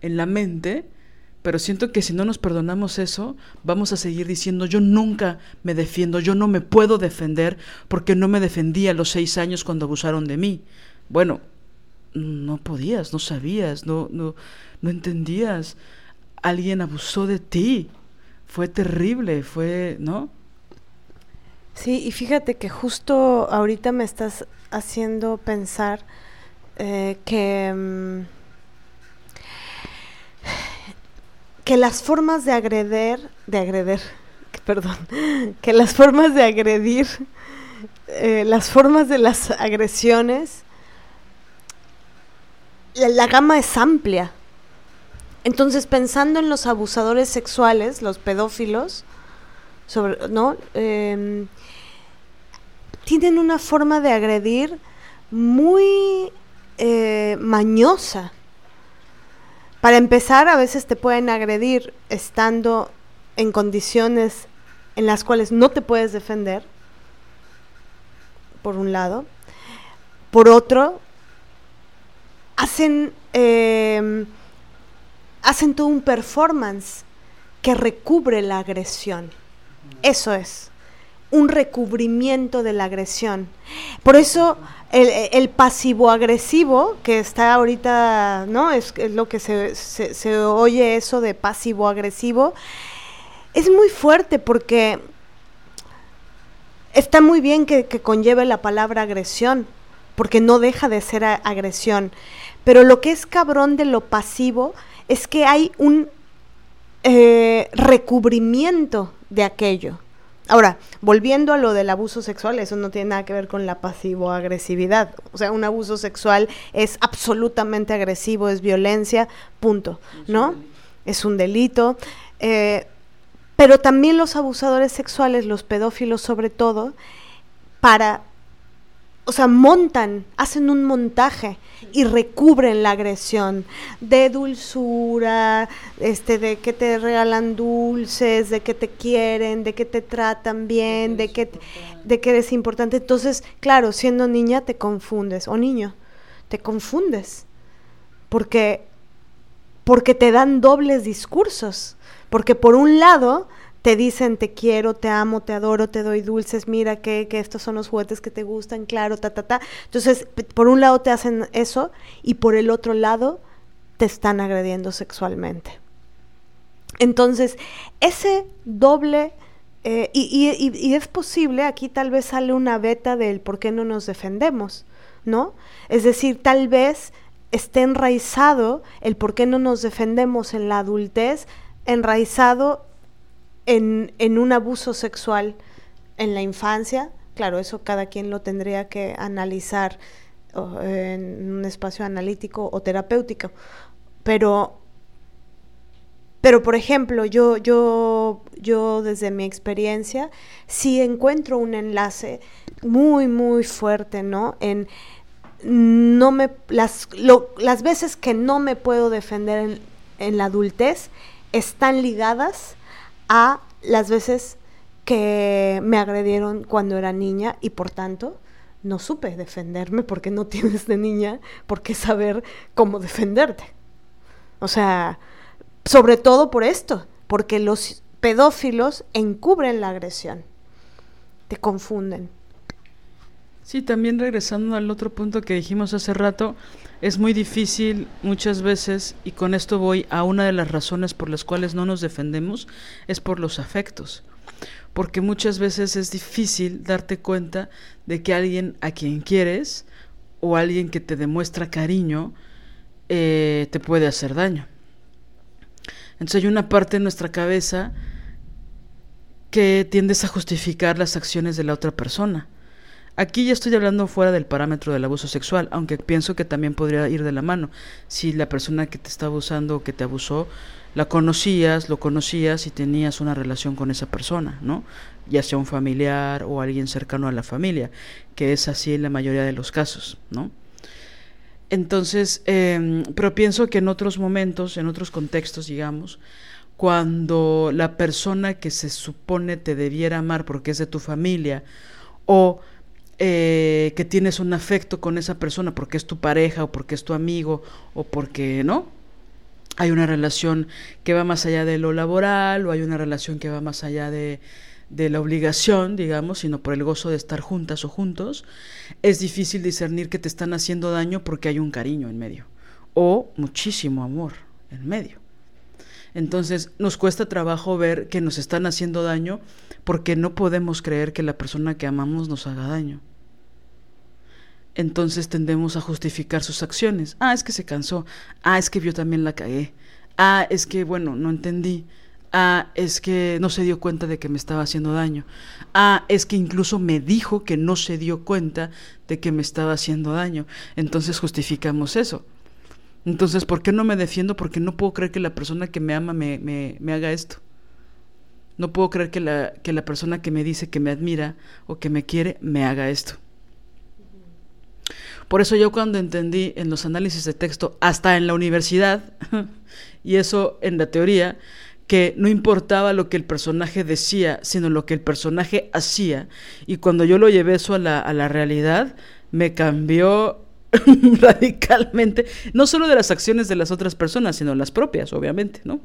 Speaker 2: en la mente, pero siento que si no nos perdonamos eso, vamos a seguir diciendo yo nunca me defiendo, yo no me puedo defender porque no me defendí a los seis años cuando abusaron de mí. Bueno, no podías, no sabías, no, no, no entendías. Alguien abusó de ti. Fue terrible, fue, ¿no?
Speaker 3: Sí, y fíjate que justo ahorita me estás haciendo pensar eh, que... Mm, que las formas de agredir, de agredir, perdón, que las formas de agredir, eh, las formas de las agresiones, la, gama es amplia. Entonces, pensando en los abusadores sexuales, los pedófilos, sobre, ¿no? Em, tienen una forma de agredir muy eh, mañosa. Para empezar, a veces te pueden agredir estando en condiciones en las cuales no te puedes defender, por un lado. Por otro, hacen em, hacen todo un performance que recubre la agresión. Eso es, un recubrimiento de la agresión. Por eso el, pasivo-agresivo, que está ahorita, ¿no? Es, lo que se, se, oye eso de pasivo-agresivo, es muy fuerte porque está muy bien que, que conlleve la palabra agresión, porque no deja de ser agresión. Pero lo que es cabrón de lo pasivo es que hay un eh, recubrimiento de aquello. Ahora, volviendo a lo del abuso sexual, eso no tiene nada que ver con la pasivo-agresividad. O sea, un abuso sexual es absolutamente agresivo, es violencia, punto, ¿no? Es un delito. Eh, pero también los abusadores sexuales, los pedófilos sobre todo, para o sea, montan, hacen un montaje y recubren la agresión de dulzura, este, de que te regalan dulces, de que te quieren, de que te tratan bien, de que, de que eres importante. Entonces, claro, siendo niña te confundes, o niño, te confundes, porque, porque te dan dobles discursos, porque por un lado te dicen te quiero, te amo, te adoro, te doy dulces, mira que, que estos son los juguetes que te gustan, claro, ta, ta, ta. Entonces, por un lado te hacen eso y por el otro lado te están agrediendo sexualmente. Entonces, ese doble, eh, y, y, y, es posible, aquí tal vez sale una beta del por qué no nos defendemos, ¿no? Es decir, tal vez esté enraizado el por qué no nos defendemos en la adultez, enraizado en, un abuso sexual en la infancia, claro, eso cada quien lo tendría que analizar en un espacio analítico o terapéutico, pero pero por ejemplo, yo, yo, yo desde mi experiencia sí encuentro un enlace muy, muy fuerte, ¿no? En no me las, las veces que no me puedo defender en, en la adultez están ligadas a las veces que me agredieron cuando era niña y por tanto no supe defenderme porque no tienes de niña por qué saber cómo defenderte. O sea, sobre todo por esto, porque los pedófilos encubren la agresión, te confunden.
Speaker 2: Sí, también regresando al otro punto que dijimos hace rato, es muy difícil muchas veces, y con esto voy a una de las razones por las cuales no nos defendemos, es por los afectos. Porque muchas veces es difícil darte cuenta de que alguien a quien quieres o alguien que te demuestra cariño eh, te puede hacer daño. Entonces hay una parte de nuestra cabeza que tiendes a justificar las acciones de la otra persona Aquí ya estoy hablando fuera del parámetro del abuso sexual, aunque pienso que también podría ir de la mano. Si la persona que te está abusando o que te abusó, la conocías, lo conocías y tenías una relación con esa persona, ¿no? Ya sea un familiar o alguien cercano a la familia, que es así en la mayoría de los casos, ¿no? Entonces, em, pero pienso que en otros momentos, en otros contextos, digamos, cuando la persona que se supone te debiera amar porque es de tu familia, o eh, que tienes un afecto con esa persona porque es tu pareja o porque es tu amigo o porque, ¿no? Hay una relación que va más allá de lo laboral o hay una relación que va más allá de, de la obligación, digamos, sino por el gozo de estar juntas o juntos, es difícil discernir que te están haciendo daño porque hay un cariño en medio o muchísimo amor en medio. Entonces nos cuesta trabajo ver que nos están haciendo daño porque no podemos creer que la persona que amamos nos haga daño entonces tendemos a justificar sus acciones. Ah, es que se cansó. Ah, es que yo también la cagué. Ah, es que, bueno, no entendí. Ah, es que no se dio cuenta de que me estaba haciendo daño. Ah, es que incluso me dijo que no se dio cuenta de que me estaba haciendo daño. Entonces justificamos eso. Entonces, ¿por qué no me defiendo? Porque no puedo creer que la persona que me ama me, me, me haga esto. No puedo creer que la, que la persona que me dice que me admira o que me quiere me haga esto. Por eso yo cuando entendí en los análisis de texto, hasta en la universidad, y eso en la teoría, que no importaba lo que el personaje decía, sino lo que el personaje hacía, y cuando yo lo llevé eso a la, a la realidad, me cambió radicalmente, no solo de las acciones de las otras personas, sino las propias, obviamente, ¿no?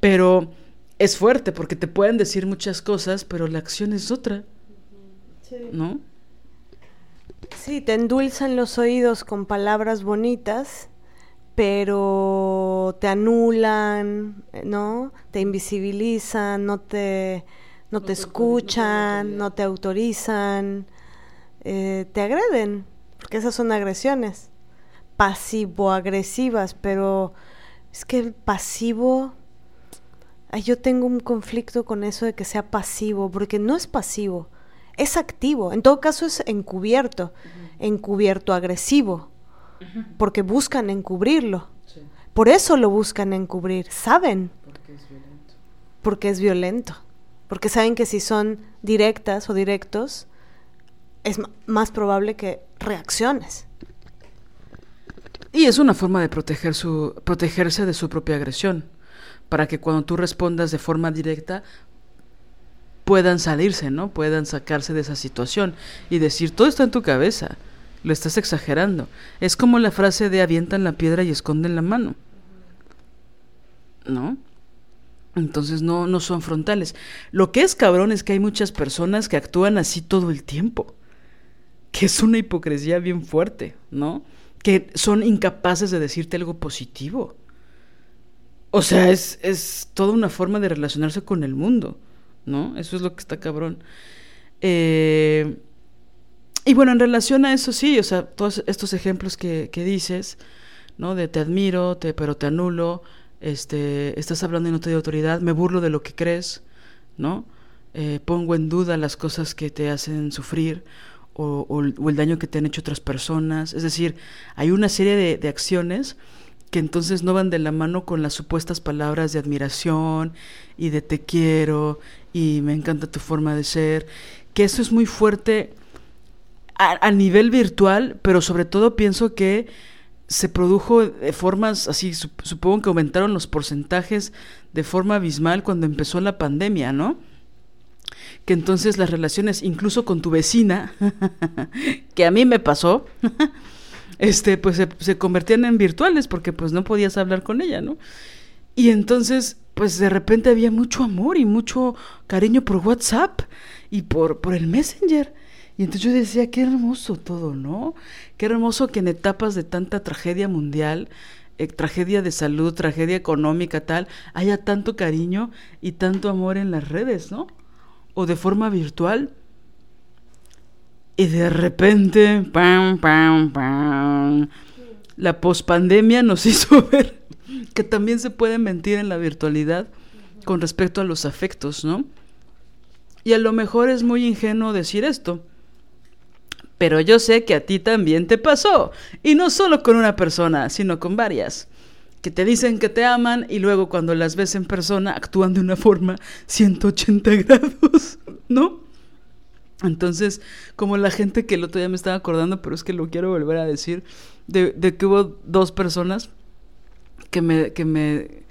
Speaker 2: Pero es fuerte porque te pueden decir muchas cosas, pero la acción es otra, ¿no?
Speaker 3: Sí, te endulzan los oídos con palabras bonitas, pero te anulan, ¿no? Te invisibilizan, no te, no te escuchan, no te autorizan, eh, te agreden, porque esas son agresiones pasivo-agresivas, pero es que el pasivo, ay, yo tengo un conflicto con eso de que sea pasivo, porque no es pasivo, es activo, en todo caso es encubierto, encubierto agresivo, porque buscan encubrirlo. Por eso lo buscan encubrir, saben. Porque es violento. Porque es violento. Porque saben que si son directas o directos, es más probable que reacciones.
Speaker 2: Y es una forma de proteger su, protegerse de su propia agresión, para que cuando tú respondas de forma directa puedan salirse, ¿no? Puedan sacarse de esa situación y decir, todo está en tu cabeza, lo estás exagerando. Es como la frase de avientan la piedra y esconden la mano. ¿No? Entonces no, no son frontales. Lo que es cabrón es que hay muchas personas que actúan así todo el tiempo. Que es una hipocresía bien fuerte, ¿no? Que son incapaces de decirte algo positivo. O sea, es, es toda una forma de relacionarse con el mundo, ¿no? Eso es lo que está cabrón. Eh, y bueno, en relación a eso sí, o sea, todos estos ejemplos que, que dices, ¿no? De te admiro, te, pero te anulo, este, estás hablando y no te doy autoridad, me burlo de lo que crees, ¿no? Eh, pongo en duda las cosas que te hacen sufrir o, o, el daño que te han hecho otras personas. Es decir, hay una serie de, de acciones que entonces no van de la mano con las supuestas palabras de admiración y de te quiero y me encanta tu forma de ser, que eso es muy fuerte a, nivel virtual, pero sobre todo pienso que se produjo de formas así, supongo que aumentaron los porcentajes de forma abismal cuando empezó la pandemia, ¿no? Que entonces las relaciones, incluso con tu vecina, que a mí me pasó, este, pues se, convertían en virtuales porque pues no podías hablar con ella, ¿no? Y entonces, pues de repente había mucho amor y mucho cariño por WhatsApp y por, por el Messenger. Y entonces yo decía, qué hermoso todo, ¿no? Qué hermoso que en etapas de tanta tragedia mundial, eh, tragedia de salud, tragedia económica, tal, haya tanto cariño y tanto amor en las redes, ¿no? O de forma virtual. Y de repente, pam, pam, pam, la pospandemia nos hizo ver que también se puede mentir en la virtualidad con respecto a los afectos, ¿no? Y a lo mejor es muy ingenuo decir esto, pero yo sé que a ti también te pasó. Y no solo con una persona, sino con varias. Que te dicen que te aman y luego cuando las ves en persona actúan de una forma 180 grados, ¿no? Entonces, como la gente que el otro día me estaba acordando, pero es que lo quiero volver a decir, de, que hubo dos personas que me, que me,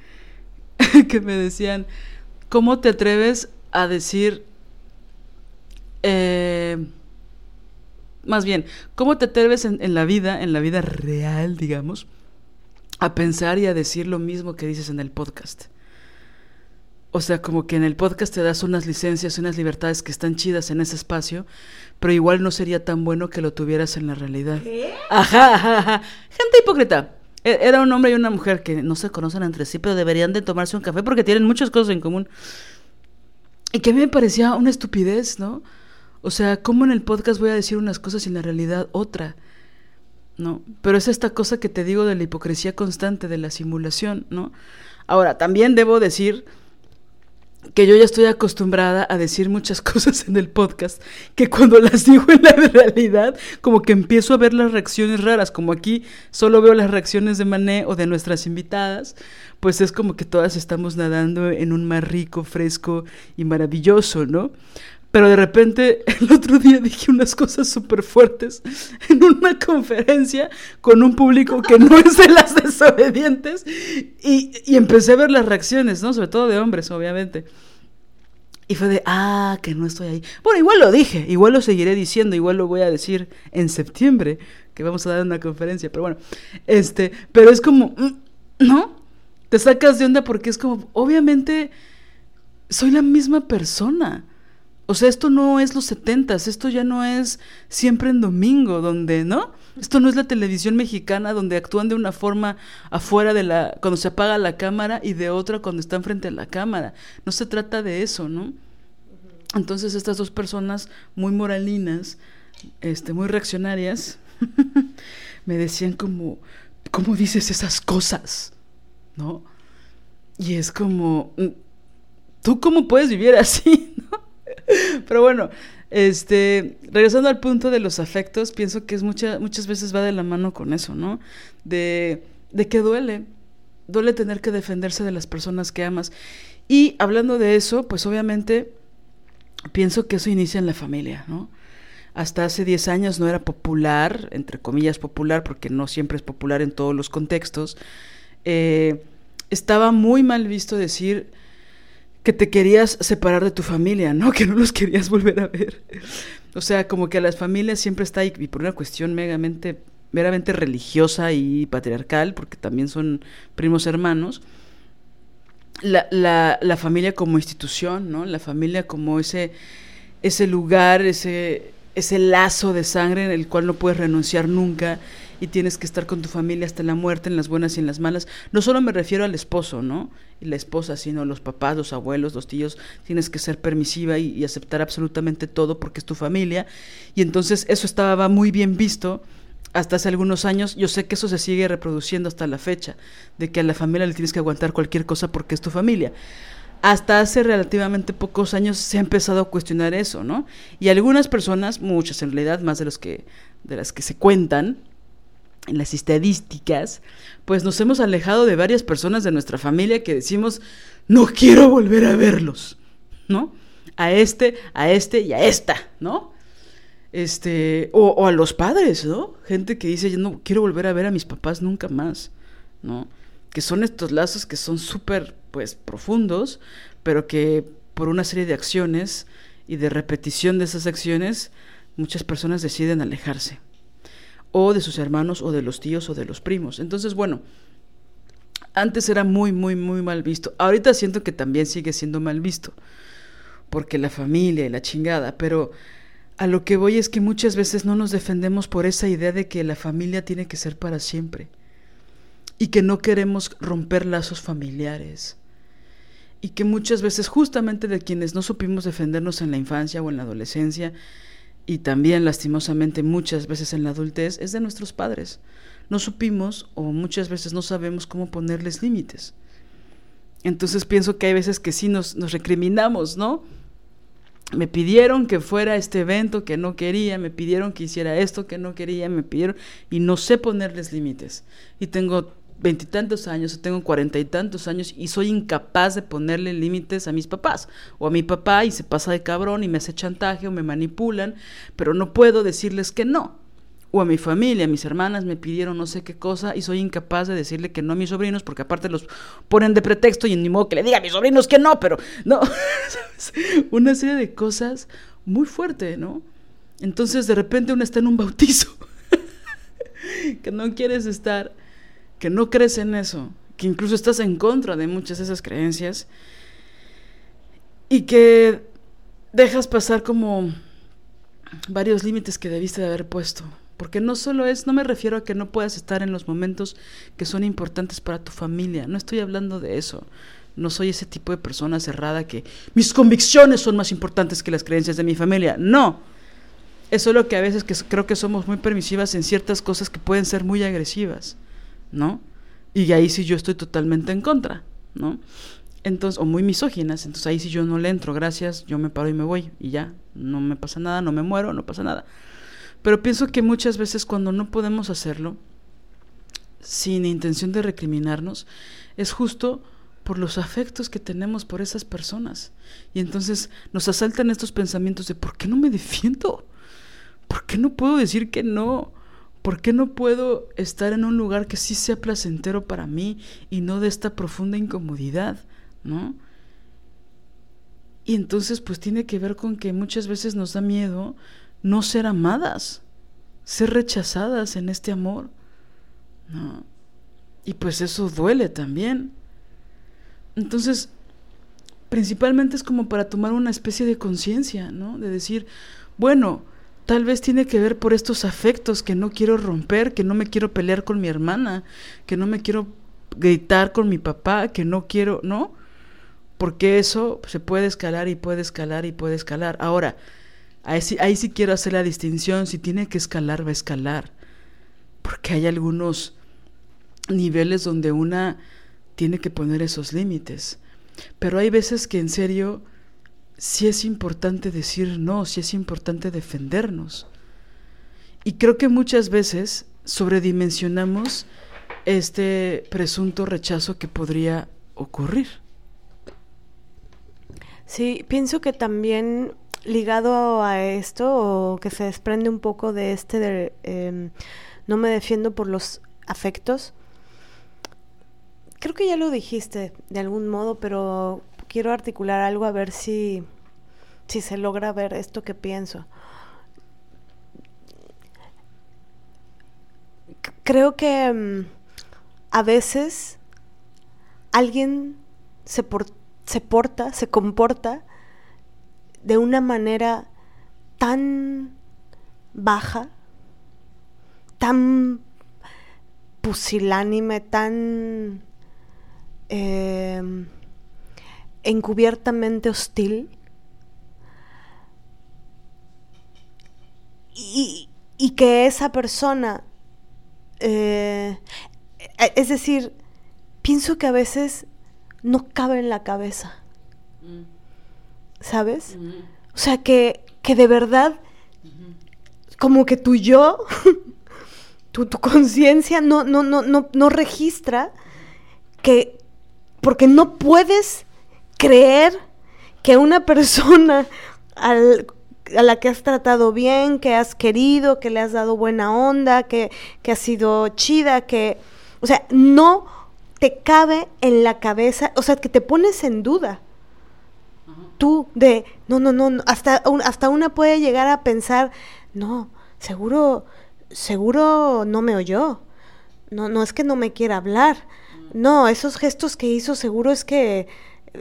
Speaker 2: que me decían, ¿cómo te atreves a decir... Eh, más bien, ¿cómo te atreves en, la vida, en la vida real, digamos, a pensar y a decir lo mismo que dices en el podcast? O sea, como que en el podcast te das unas licencias, unas libertades que están chidas en ese espacio, pero igual no sería tan bueno que lo tuvieras en la realidad.
Speaker 3: ¿Qué?
Speaker 2: Ajá, ajá, ajá. Gente hipócrita. E, era un hombre y una mujer que no se conocen entre sí, pero deberían de tomarse un café porque tienen muchas cosas en común. Y que a mí me parecía una estupidez, ¿no? O sea, ¿cómo en el podcast voy a decir unas cosas y en la realidad otra? ¿No? Pero es esta cosa que te digo de la hipocresía constante, de la simulación, ¿no? Ahora, también debo decir que yo ya estoy acostumbrada a decir muchas cosas en el podcast, que cuando las digo en la realidad, como que empiezo a ver las reacciones raras, como aquí solo veo las reacciones de Mané o de nuestras invitadas, pues es como que todas estamos nadando en un mar rico, fresco y maravilloso, ¿no? Pero de repente el otro día dije unas cosas súper fuertes en una conferencia con un público que no es de las desobedientes y, y, empecé a ver las reacciones, ¿no? Sobre todo de hombres, obviamente. Y fue de, ah, que no estoy ahí. Bueno, igual lo dije, igual lo seguiré diciendo, igual lo voy a decir en septiembre, que vamos a dar una conferencia, pero bueno, este, pero es como, mm, ¿no? Te sacas de onda porque es como, obviamente, soy la misma persona. O sea, esto no es los setentas, esto ya no es siempre en domingo, donde, ¿no? Esto no es la televisión mexicana donde actúan de una forma afuera de la, cuando se apaga la cámara y de otra cuando están frente a la cámara. No se trata de eso, ¿no? Entonces estas dos personas muy moralinas, este, muy reaccionarias, me decían como, ¿cómo dices esas cosas? ¿No? Y es como, mm, ¿tú cómo puedes vivir así? ¿No? Pero bueno, este, regresando al punto de los afectos, pienso que es mucha, muchas veces va de la mano con eso, ¿no? De, de que duele, duele tener que defenderse de las personas que amas. Y hablando de eso, pues obviamente pienso que eso inicia en la familia, ¿no? Hasta hace 10 años no era popular, entre comillas popular, porque no siempre es popular en todos los contextos. Eh, estaba muy mal visto decir que te querías separar de tu familia, ¿no? Que no los querías volver a ver. O sea, como que a las familias siempre está ahí, y por una cuestión meramente, religiosa y patriarcal, porque también son primos hermanos, la, la, la familia como institución, ¿no? La familia como ese, ese lugar, ese, ese lazo de sangre en el cual no puedes renunciar nunca y tienes que estar con tu familia hasta la muerte, en las buenas y en las malas. No solo me refiero al esposo, ¿no? Y la esposa, sino los papás, los abuelos, los tíos. Tienes que ser permisiva y, aceptar absolutamente todo porque es tu familia. Y entonces eso estaba muy bien visto hasta hace algunos años. Yo sé que eso se sigue reproduciendo hasta la fecha, de que a la familia le tienes que aguantar cualquier cosa porque es tu familia hasta hace relativamente pocos años se ha empezado a cuestionar eso, ¿no? Y algunas personas, muchas en realidad, más de los que de las que se cuentan, en las estadísticas, pues nos hemos alejado de varias personas de nuestra familia que decimos, no quiero volver a verlos, ¿no? A este, a este y a esta, ¿no? Este, o, a los padres, ¿no? Gente que dice, yo no quiero volver a ver a mis papás nunca más, ¿no? Que son estos lazos que son súper, pues, profundos, pero que por una serie de acciones y de repetición de esas acciones, muchas personas deciden alejarse o de sus hermanos o de los tíos o de los primos. Entonces, bueno, antes era muy, muy, muy mal visto. Ahorita siento que también sigue siendo mal visto, porque la familia y la chingada, pero a lo que voy es que muchas veces no nos defendemos por esa idea de que la familia tiene que ser para siempre y que no queremos romper lazos familiares. Y que muchas veces justamente de quienes no supimos defendernos en la infancia o en la adolescencia, y también lastimosamente muchas veces en la adultez es de nuestros padres. No supimos o muchas veces no sabemos cómo ponerles límites. Entonces pienso que hay veces que sí nos, nos recriminamos, ¿no? Me pidieron que fuera este evento que no quería, me pidieron que hiciera esto que no quería, me pidieron y no sé ponerles límites. Y tengo veintitantos años, tengo cuarenta y tantos años y soy incapaz de ponerle límites a mis papás o a mi papá y se pasa de cabrón y me hace chantaje o me manipulan, pero no puedo decirles que no. O a mi familia, mis hermanas me pidieron no sé qué cosa y soy incapaz de decirle que no a mis sobrinos porque aparte los ponen de pretexto y ni modo que le diga a mis sobrinos que no, pero no, una serie de cosas muy fuerte, ¿no? Entonces de repente uno está en un bautizo que no quieres estar que no crees en eso, que incluso estás en contra de muchas de esas creencias y que dejas pasar como varios límites que debiste de haber puesto. Porque no solo es, no me refiero a que no puedas estar en los momentos que son importantes para tu familia, no estoy hablando de eso. No soy ese tipo de persona cerrada que mis convicciones son más importantes que las creencias de mi familia. No. Es solo que a veces que creo que somos muy permisivas en ciertas cosas que pueden ser muy agresivas. ¿No? Y ahí sí yo estoy totalmente en contra, ¿no? Entonces, o muy misóginas, entonces ahí sí yo no le entro, gracias, yo me paro y me voy y ya, no me pasa nada, no me muero, no pasa nada. Pero pienso que muchas veces cuando no podemos hacerlo, sin intención de recriminarnos, es justo por los afectos que tenemos por esas personas. Y entonces nos asaltan estos pensamientos de ¿por qué no me defiendo? ¿Por qué no puedo decir que no? ¿Por qué no puedo estar en un lugar que sí sea placentero para mí y no de esta profunda incomodidad, ¿no? Y entonces pues tiene que ver con que muchas veces nos da miedo no ser amadas, ser rechazadas en este amor. ¿no? Y pues eso duele también. Entonces, principalmente es como para tomar una especie de conciencia, ¿no? De decir, bueno, tal vez tiene que ver por estos afectos que no quiero romper, que no me quiero pelear con mi hermana, que no me quiero gritar con mi papá, que no quiero, ¿no? Porque eso se puede escalar y puede escalar y puede escalar. Ahora, ahí sí, ahí sí quiero hacer la distinción, si tiene que escalar, va a escalar. Porque hay algunos niveles donde una tiene que poner esos límites. Pero hay veces que en serio sí es importante decir no, sí es importante defendernos. Y creo que muchas veces sobredimensionamos este presunto rechazo que podría ocurrir.
Speaker 3: Sí, pienso que también ligado a esto, o que se desprende un poco de este de eh, no me defiendo por los afectos, creo que ya lo dijiste de algún modo, pero quiero articular algo a ver si, si se logra ver esto que pienso. Creo que um, a veces alguien se, por, se porta, se comporta de una manera tan baja, tan pusilánime, tan eh, encubiertamente hostil y, y, que esa persona, eh, es decir, pienso que a veces no cabe en la cabeza, ¿sabes? O sea, que, que de verdad, como que tu yo, tu, tu conciencia no, no, no, no, no registra que, porque no puedes creer que una persona al, a la que has tratado bien, que has querido, que le has dado buena onda, que, que ha sido chida, que, o sea, no te cabe en la cabeza, o sea, que te pones en duda. Tú de, no, no, no, hasta, hasta una puede llegar a pensar, no, seguro, seguro no me oyó. No, no es que no me quiera hablar. No, esos gestos que hizo seguro es que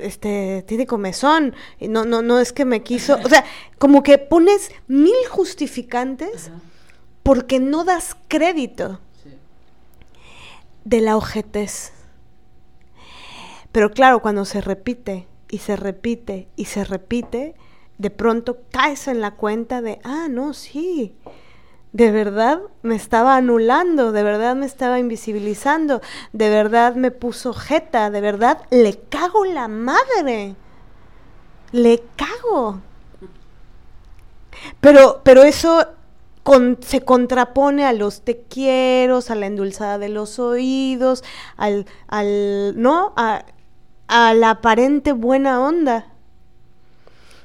Speaker 3: este tiene comezón y no no no es que me quiso, o sea, como que pones mil justificantes porque no das crédito de la ojetez. Pero claro, cuando se repite y se repite y se repite, de pronto caes en la cuenta de, ah, no, sí, de verdad me estaba anulando, de verdad me estaba invisibilizando, de verdad me puso jeta, de verdad le cago la madre. Le cago. Pero, pero eso se contrapone a los te quiero, a la endulzada de los oídos, al, al ¿no? A, a la aparente buena onda.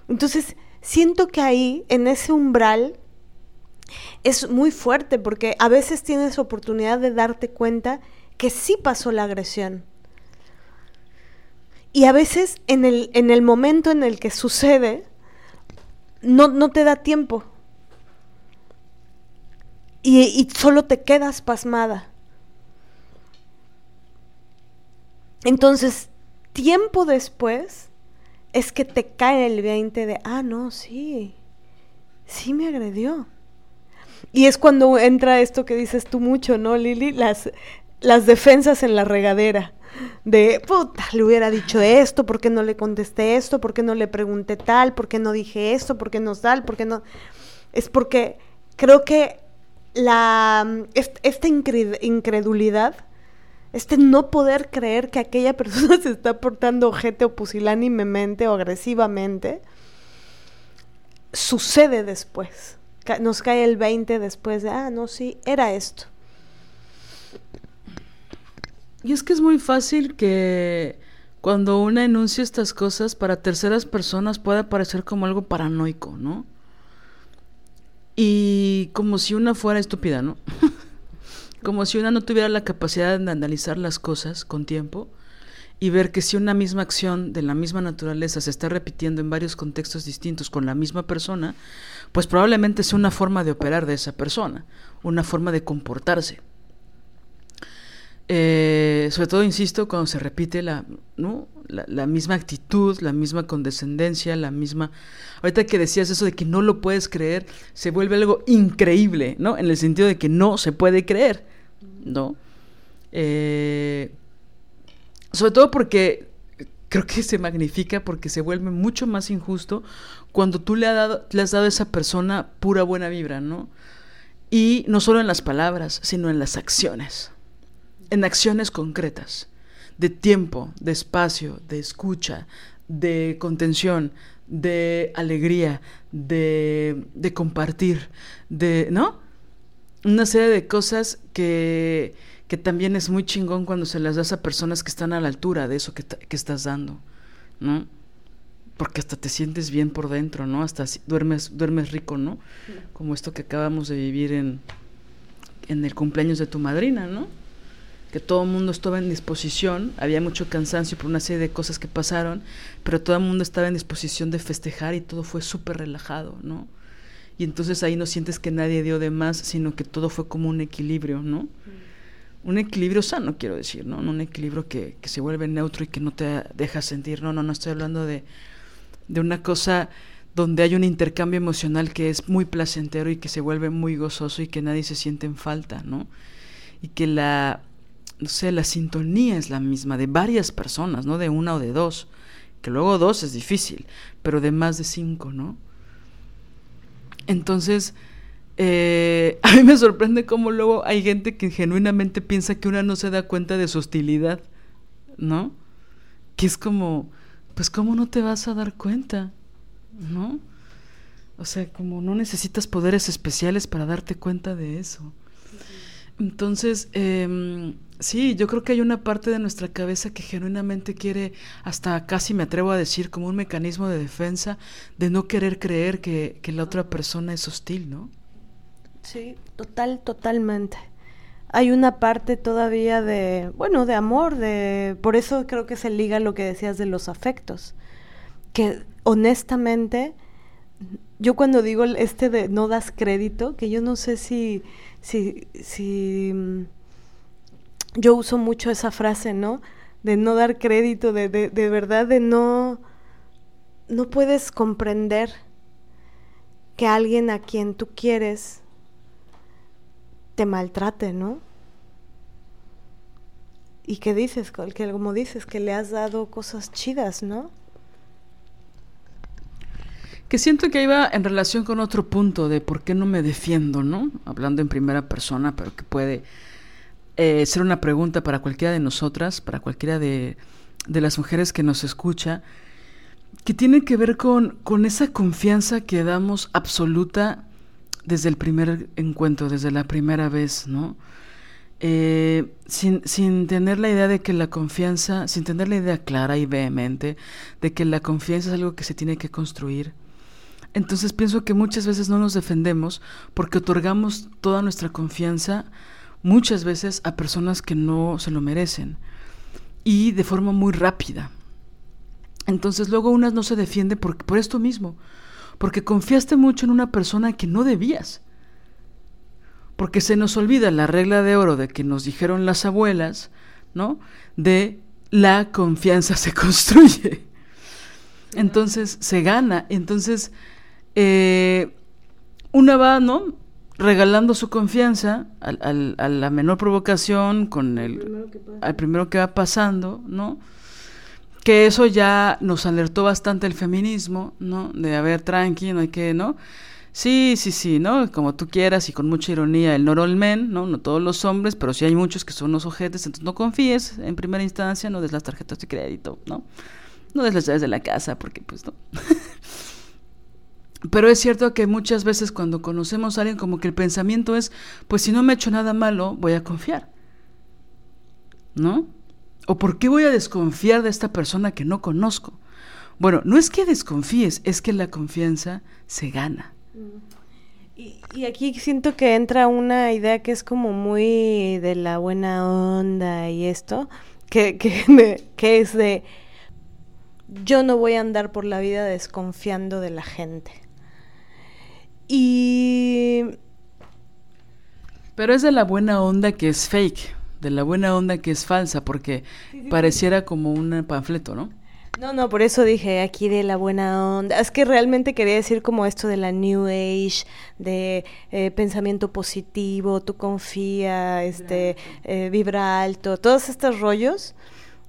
Speaker 3: Entonces, siento que ahí, en ese umbral, es muy fuerte porque a veces tienes oportunidad de darte cuenta que sí pasó la agresión. Y a veces en el, en el momento en el que sucede, no, no te da tiempo. Y, y, solo te quedas pasmada. Entonces, tiempo después, es que te cae el 20 de, ah, no, sí, sí me agredió. Y es cuando entra esto que dices tú mucho, ¿no, Lili? Las, las defensas en la regadera. De, puta, le hubiera dicho esto, ¿por qué no le contesté esto? ¿Por qué no le pregunté tal? ¿Por qué no dije esto? ¿Por qué no tal? ¿Por qué no...? Es porque creo que la, esta incredulidad, este no poder creer que aquella persona se está portando ojete o pusilánimemente o agresivamente, sucede después nos cae el 20 después de, ah, no, sí, era esto.
Speaker 2: Y es que es muy fácil que cuando una enuncia estas cosas para terceras personas pueda parecer como algo paranoico, ¿no? Y como si una fuera estúpida, ¿no? como si una no tuviera la capacidad de analizar las cosas con tiempo y ver que si una misma acción de la misma naturaleza se está repitiendo en varios contextos distintos con la misma persona, pues probablemente sea una forma de operar de esa persona, una forma de comportarse. Eh, sobre todo, insisto, cuando se repite la, ¿no? la, misma actitud, la misma condescendencia, la misma... Ahorita que decías eso de que no lo puedes creer, se vuelve algo increíble, ¿no? En el sentido de que no se puede creer, ¿no? Eh, sobre todo porque creo que se magnifica porque se vuelve mucho más injusto cuando tú le, dado, le has dado a esa persona pura buena vibra, ¿no? Y no solo en las palabras, sino en las acciones, en acciones concretas, de tiempo, de espacio, de escucha, de contención, de alegría, de, de compartir, de, ¿no? Una serie de cosas que que también es muy chingón cuando se las das a personas que están a la altura de eso que, que estás dando, ¿no? Porque hasta te sientes bien por dentro, ¿no? Hasta duermes, duermes rico, ¿no? Como esto que acabamos de vivir en, en el cumpleaños de tu madrina, ¿no? Que todo el mundo estaba en disposición, había mucho cansancio por una serie de cosas que pasaron, pero todo el mundo estaba en disposición de festejar y todo fue súper relajado, ¿no? Y entonces ahí no sientes que nadie dio de más, sino que todo fue como un equilibrio, ¿no? Un equilibrio sano, quiero decir, ¿no? Un equilibrio que, que, se vuelve neutro y que no te deja sentir, no, no, no estoy hablando de, de una cosa donde hay un intercambio emocional que es muy placentero y que se vuelve muy gozoso y que nadie se siente en falta, ¿no? Y que la, no sé, la sintonía es la misma de varias personas, no de una o de dos, que luego dos es difícil, pero de más de cinco, ¿no? Entonces, eh, a mí me sorprende cómo luego hay gente que genuinamente piensa que una no se da cuenta de su hostilidad, ¿no? Que es como, pues ¿cómo no te vas a dar cuenta? ¿No? O sea, como no necesitas poderes especiales para darte cuenta de eso. Entonces, eh, sí, yo creo que hay una parte de nuestra cabeza que genuinamente quiere, hasta casi me atrevo a decir, como un mecanismo de defensa, de no querer creer que, que la otra persona es hostil, ¿no?
Speaker 3: Sí, total, totalmente. Hay una parte todavía de, bueno, de amor, de, por eso creo que se liga lo que decías de los afectos, que honestamente, yo cuando digo este de no das crédito, que yo no sé si, si, si, mm, yo uso mucho esa frase, ¿no? De no dar crédito, de, de, de verdad, de no, no puedes comprender que alguien a quien tú quieres te maltrate, ¿no? ¿Y qué dices? Que como dices, que le has dado cosas chidas, ¿no?
Speaker 2: Que siento que iba en relación con otro punto de por qué no me defiendo, ¿no? Hablando en primera persona, pero que puede eh, ser una pregunta para cualquiera de nosotras, para cualquiera de, de las mujeres que nos escucha, que tiene que ver con, con esa confianza que damos absoluta desde el primer encuentro, desde la primera vez, ¿no? Eh, sin, sin, tener la idea de que la confianza, sin tener la idea clara y vehemente de que la confianza es algo que se tiene que construir. Entonces pienso que muchas veces no nos defendemos porque otorgamos toda nuestra confianza muchas veces a personas que no se lo merecen y de forma muy rápida. Entonces luego unas no se defiende por, por esto mismo, porque confiaste mucho en una persona que no debías. Porque se nos olvida la regla de oro de que nos dijeron las abuelas, ¿no? De la confianza se construye. Entonces se gana. Entonces, eh, una va, ¿no? Regalando su confianza al, a la menor provocación, con el, al primero que va pasando, ¿no? Que eso ya nos alertó bastante el feminismo, ¿no? De haber tranqui, no hay que, ¿no? Sí, sí, sí, ¿no? Como tú quieras y con mucha ironía, el not all men, ¿no? No todos los hombres, pero sí hay muchos que son unos ojetes, entonces no confíes en primera instancia, no des las tarjetas de crédito, ¿no? No des las llaves de la casa, porque pues no. pero es cierto que muchas veces cuando conocemos a alguien como que el pensamiento es, pues si no me he hecho nada malo, voy a confiar. ¿No? ¿O por qué voy a desconfiar de esta persona que no conozco? Bueno, no es que desconfíes, es que la confianza se gana.
Speaker 3: Y, aquí siento que entra una idea que es como muy de la buena onda y esto, que, que, me- que es de, yo no voy a andar por la vida desconfiando de la gente. Y
Speaker 2: Pero es de la buena onda que es fake, de la buena onda que es falsa, porque pareciera como un panfleto, ¿no?
Speaker 3: No, no, por eso dije aquí de la buena onda. Es que realmente quería decir como esto de la New Age, de eh, pensamiento positivo, tú confía, este, eh, vibra alto, todos estos rollos,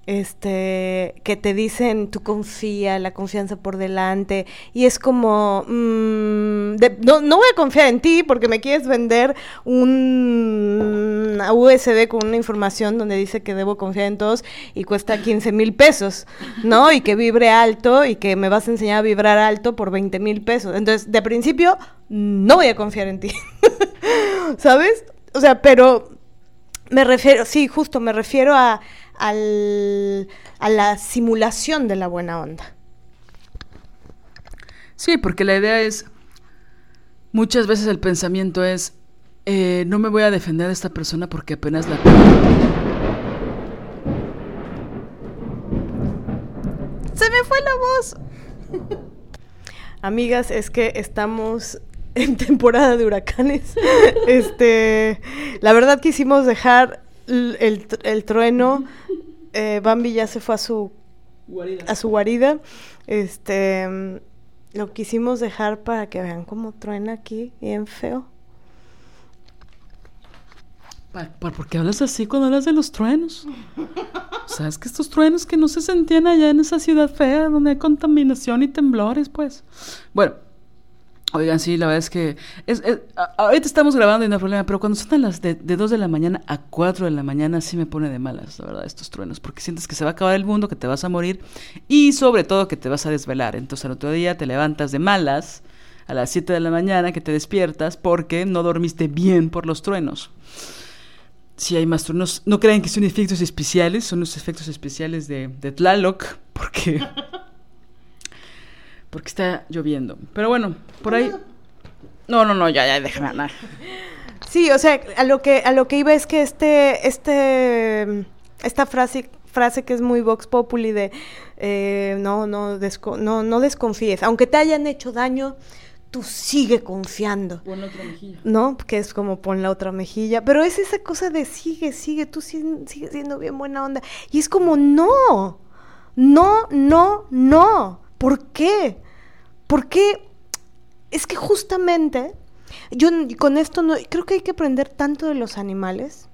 Speaker 3: este, que te dicen tú confía, la confianza por delante, y es como, mm, no, no voy a confiar en ti porque me quieres vender un una USB con una información donde dice que debo confiar en todos y cuesta 15 mil pesos, ¿no? Y que vibre alto y que me vas a enseñar a vibrar alto por 20 mil pesos. Entonces, de principio, no voy a confiar en ti, ¿sabes? O sea, pero me refiero, sí, justo, me refiero a, al- a la simulación de la buena onda.
Speaker 2: Sí, porque la idea es, muchas veces el pensamiento es, eh, no me voy a defender de esta persona porque apenas la...
Speaker 3: ¡Se me fue la voz! Amigas, es que estamos en temporada de huracanes. Este, la verdad quisimos dejar el, el trueno. Eh, Bambi ya se fue a su a su guarida. Este, lo quisimos dejar para que vean cómo truena aquí, bien feo.
Speaker 2: ¿Por qué hablas así cuando hablas de los truenos? O sea, es que estos truenos que no se sentían allá en esa ciudad fea donde hay contaminación y temblores, pues. Bueno, oigan, sí, la verdad es que... Ahorita estamos grabando y no hay problema, pero cuando son las de, de 2 de la mañana a 4 de la mañana sí me pone de malas, la verdad, estos truenos, porque sientes que se va a acabar el mundo, que te vas a morir y sobre todo que te vas a desvelar. Entonces al otro día te levantas de malas a las 7 de la mañana que te despiertas porque no dormiste bien por los truenos. Si hay más truenos, no crean que son efectos especiales, son los efectos especiales de Tlaloc, porque, porque está lloviendo. Pero bueno, por ahí... No, no, no, ya, ya, déjame hablar.
Speaker 3: Sí, o sea, a lo que a lo que iba es que este este esta frase frase que es muy vox populi de eh, no no desco- no no desconfíes, aunque te hayan hecho daño, tú sigue confiando.
Speaker 2: Pon otra mejilla.
Speaker 3: ¿no? Que es como pon la otra mejilla, pero es esa cosa de sigue, sigue, tú si- sigues siendo bien buena onda. Y es como, no, no, no, no. ¿Por qué? Porque es que justamente, yo con esto no, creo que hay que aprender tanto de los animales,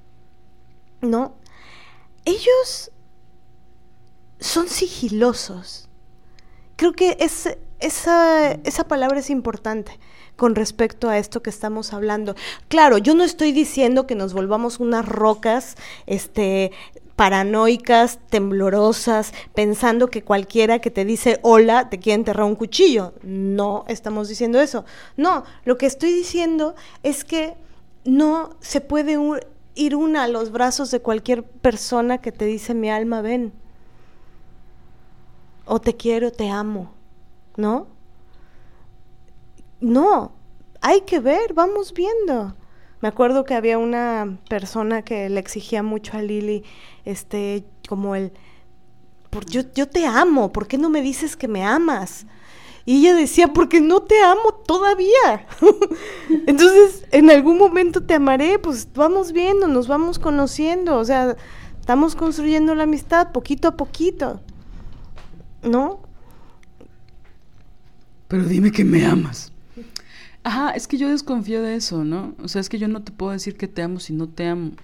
Speaker 3: ¿no? Ellos son sigilosos. Creo que es, esa, esa palabra es importante con respecto a esto que estamos hablando. Claro, yo no estoy diciendo que nos volvamos unas rocas, este paranoicas, temblorosas, pensando que cualquiera que te dice hola te quiere enterrar un cuchillo. No estamos diciendo eso. No, lo que estoy diciendo es que no se puede ir una a los brazos de cualquier persona que te dice mi alma ven o te quiero, te amo, ¿no? No, hay que ver, vamos viendo. Me acuerdo que había una persona que le exigía mucho a Lili, este, como el, yo, yo te amo, ¿por qué no me dices que me amas? Y ella decía, porque no te amo todavía. Entonces, en algún momento te amaré, pues vamos viendo, nos vamos conociendo, o sea, estamos construyendo la amistad poquito a poquito. ¿No?
Speaker 2: Pero dime que me amas. Ajá, es que yo desconfío de eso, ¿no? O sea, es que yo no te puedo decir que te amo si no te amo.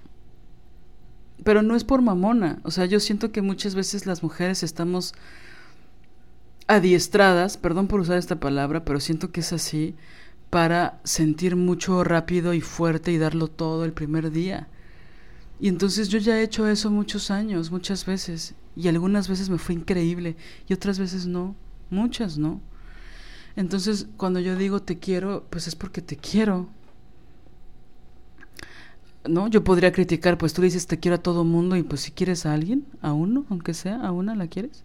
Speaker 2: Pero no es por mamona. O sea, yo siento que muchas veces las mujeres estamos adiestradas, perdón por usar esta palabra, pero siento que es así, para sentir mucho rápido y fuerte y darlo todo el primer día. Y entonces yo ya he hecho eso muchos años, muchas veces. Y algunas veces me fue increíble y otras veces no, muchas no. Entonces, cuando yo digo te quiero, pues es porque te quiero. ¿No? Yo podría criticar, pues tú dices te quiero a todo mundo y pues si quieres a alguien, a uno, aunque sea, a una la quieres,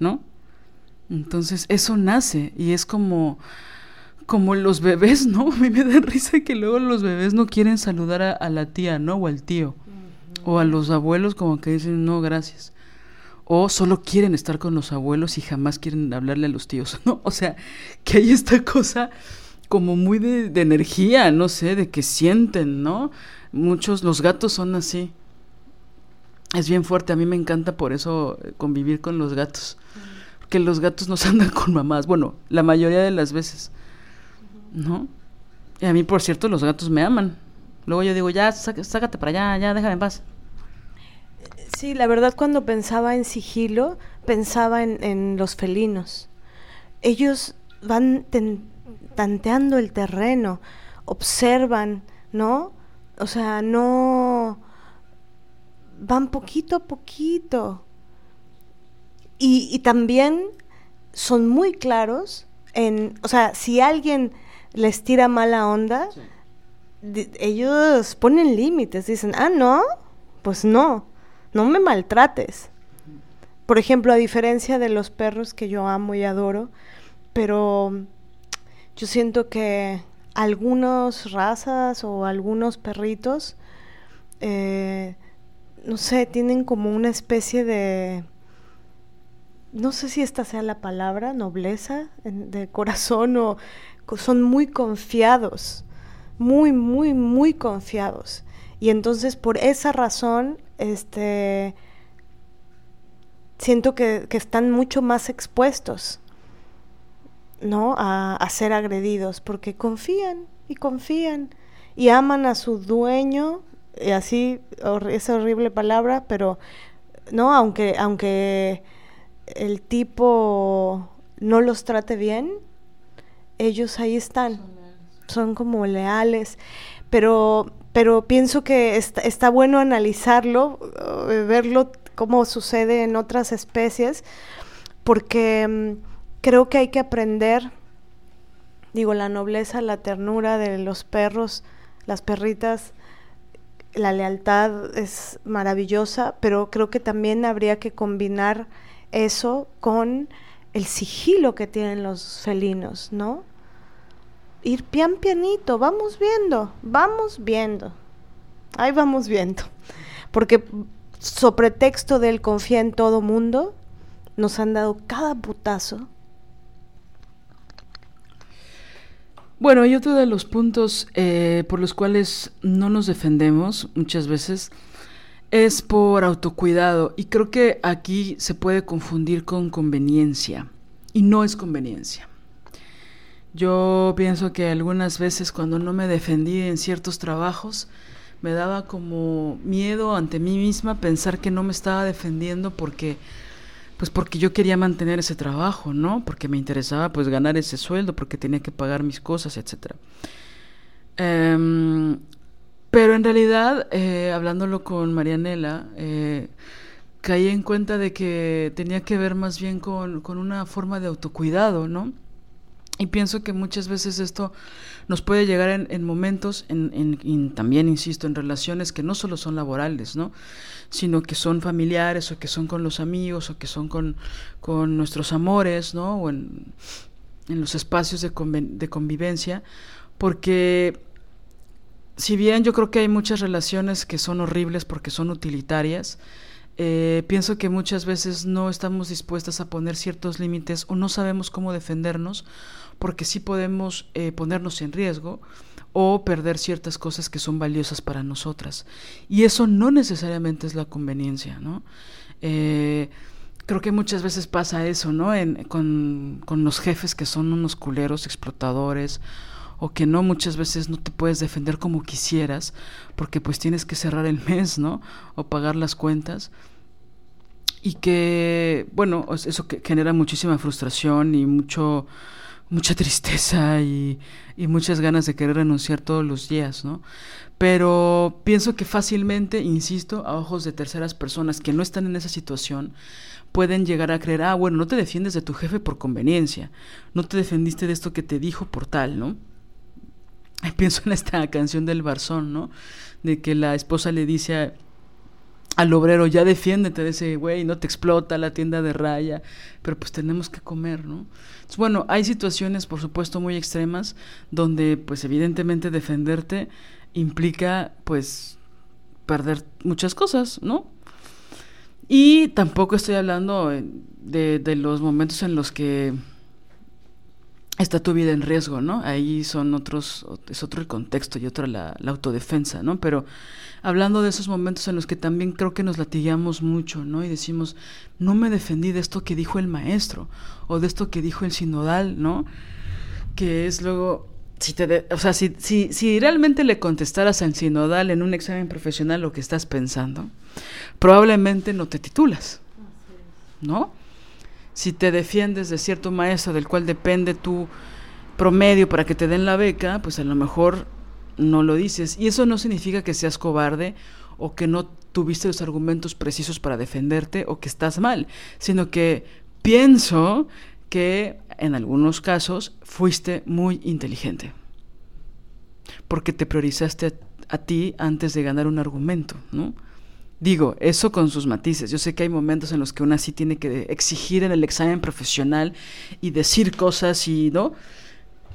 Speaker 2: ¿no? Entonces, eso nace y es como como los bebés, ¿no? A mí me da risa que luego los bebés no quieren saludar a, a la tía, ¿no? O al tío. O a los abuelos como que dicen, no, gracias. O solo quieren estar con los abuelos y jamás quieren hablarle a los tíos, ¿no? O sea, que hay esta cosa como muy de, de energía, no sé, de que sienten, ¿no? Muchos, los gatos son así. Es bien fuerte, a mí me encanta por eso eh, convivir con los gatos. Porque los gatos nos andan con mamás, bueno, la mayoría de las veces, ¿no? Y a mí, por cierto, los gatos me aman. Luego yo digo, ya, sácate para allá, ya, déjame en paz.
Speaker 3: Sí, la verdad cuando pensaba en sigilo, pensaba en, en los felinos. Ellos van tanteando el terreno, observan, ¿no? O sea, no van poquito a poquito. Y, y, también son muy claros en, o sea, si alguien les tira mala onda, ellos ponen límites, dicen, ah, no, pues no, no me maltrates. Por ejemplo, a diferencia de los perros que yo amo y adoro, pero yo siento que algunas razas o algunos perritos, eh, no sé, tienen como una especie de, no sé si esta sea la palabra, nobleza de corazón o son muy confiados, muy, muy, muy confiados. Y entonces por esa razón, este, siento que, están mucho más expuestos, ¿no? A, a, ser agredidos, porque confían y confían y aman a su dueño, y así, esa horrible palabra, pero, ¿no? Aunque, aunque el tipo no los trate bien, ellos ahí están, son como leales, pero, pero pienso que está, bueno analizarlo, eh, verlo cómo sucede en otras especies, porque mm, creo que hay que aprender, digo, la nobleza, la ternura de los perros, las perritas, la lealtad es maravillosa, pero creo que también habría que combinar eso con el sigilo que tienen los felinos, ¿no? Ir pian pianito, vamos viendo, vamos viendo. Ahí vamos viendo. Porque sobre texto del confía en todo mundo, nos han dado cada putazo.
Speaker 2: Bueno, y otro de los puntos eh, por los cuales no nos defendemos muchas veces es por autocuidado y creo que aquí se puede confundir con conveniencia y no es conveniencia. Yo pienso que algunas veces cuando no me defendí en ciertos trabajos me daba como miedo ante mí misma pensar que no me estaba defendiendo porque pues porque yo quería mantener ese trabajo, ¿no? Porque me interesaba pues ganar ese sueldo, porque tenía que pagar mis cosas, etcétera. Em, pero en realidad, eh, hablándolo con Marianela, eh, caí en cuenta de que tenía que ver más bien con, con una forma de autocuidado, ¿no? Y pienso que muchas veces esto nos puede llegar en, en momentos, en, también, insisto, en relaciones que no solo son laborales, ¿no? Sino que son familiares o que son con los amigos o que son con, con nuestros amores, ¿no? O en, los espacios de, de convivencia, porque si bien yo creo que hay muchas relaciones que son horribles porque son utilitarias, eh, pienso que muchas veces no estamos dispuestas a poner ciertos límites o no sabemos cómo defendernos porque sí podemos eh, ponernos en riesgo o perder ciertas cosas que son valiosas para nosotras. Y eso no necesariamente es la conveniencia, ¿no? Eh, creo que muchas veces pasa eso, ¿no? con, con los jefes que son unos culeros explotadores o que no muchas veces no te puedes defender como quisieras porque pues tienes que cerrar el mes, ¿no? O pagar las cuentas. Y que, bueno, eso que genera muchísima frustración y mucho mucha tristeza y, y, muchas ganas de querer renunciar todos los días, ¿no? Pero pienso que fácilmente, insisto, a ojos de terceras personas que no están en esa situación, pueden llegar a creer, ah, bueno, no te defiendes de tu jefe por conveniencia, no te defendiste de esto que te dijo por tal, ¿no? Pienso en esta canción del Barzón, ¿no? De que la esposa le dice al obrero, ya defiéndete de ese güey, no te explota la tienda de raya, pero pues tenemos que comer, ¿no? Bueno, hay situaciones, por supuesto, muy extremas, donde pues evidentemente defenderte implica pues perder muchas cosas, ¿no? Y tampoco estoy hablando de, de los momentos en los que está tu vida en riesgo, ¿no? Ahí son otros, es otro el contexto y otra la, autodefensa, ¿no? Pero hablando de esos momentos en los que también creo que nos latigueamos mucho, ¿no? Y decimos, no me defendí de esto que dijo el maestro, o de esto que dijo el sinodal, ¿no? Que es luego, si te, o sea, si, si, si realmente le contestaras al sinodal en un examen profesional lo que estás pensando, probablemente no te titulas, ¿no? si te defiendes de cierto maestro del cual depende tu promedio para que te den la beca, pues a lo mejor no lo dices. Y eso no significa que seas cobarde o que no tuviste los argumentos precisos para defenderte o que estás mal, sino que pienso que en algunos casos fuiste muy inteligente, porque te priorizaste a, a ti antes de ganar un argumento, ¿no? Digo, eso con sus matices. Yo sé que hay momentos en los que una sí tiene que exigir en el examen profesional y decir cosas y, ¿no?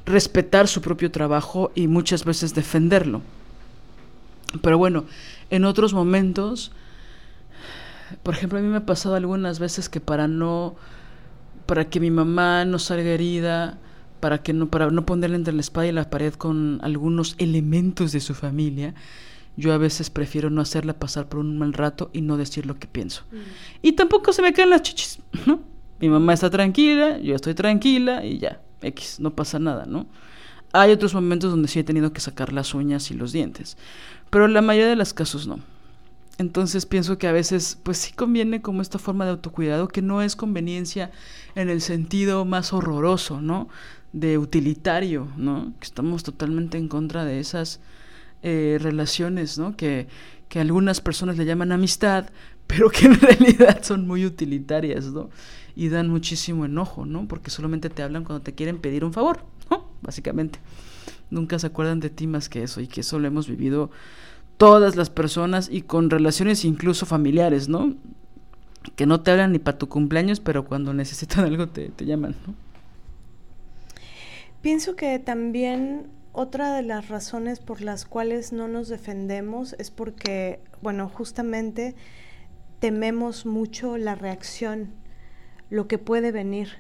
Speaker 2: Respetar su propio trabajo y muchas veces defenderlo. Pero bueno, en otros momentos, por ejemplo, a mí me ha pasado algunas veces que para no, para que mi mamá no salga herida, para que no, para no ponerle entre la espada y la pared con algunos elementos de su familia, yo a veces prefiero no hacerla pasar por un mal rato y no decir lo que pienso. Mm. Y tampoco se me caen las chichis, ¿no? Mi mamá está tranquila, yo estoy tranquila y ya, X, no pasa nada, ¿no? Hay otros momentos donde sí he tenido que sacar las uñas y los dientes, pero la mayoría de los casos no. Entonces pienso que a veces pues sí conviene como esta forma de autocuidado que no es conveniencia en el sentido más horroroso, ¿no? De utilitario, ¿no? Que estamos totalmente en contra de esas eh, relaciones, ¿no? Que, que algunas personas le llaman amistad, pero que en realidad son muy utilitarias, ¿no? Y dan muchísimo enojo, ¿no? Porque solamente te hablan cuando te quieren pedir un favor, ¿no? Básicamente. Nunca se acuerdan de ti más que eso, y que eso lo hemos vivido todas las personas y con relaciones incluso familiares, ¿no? Que no te hablan ni para tu cumpleaños, pero cuando necesitan algo te, te llaman, ¿no?
Speaker 3: Pienso que también otra de las razones por las cuales no nos defendemos es porque, bueno, justamente tememos mucho la reacción, lo que puede venir.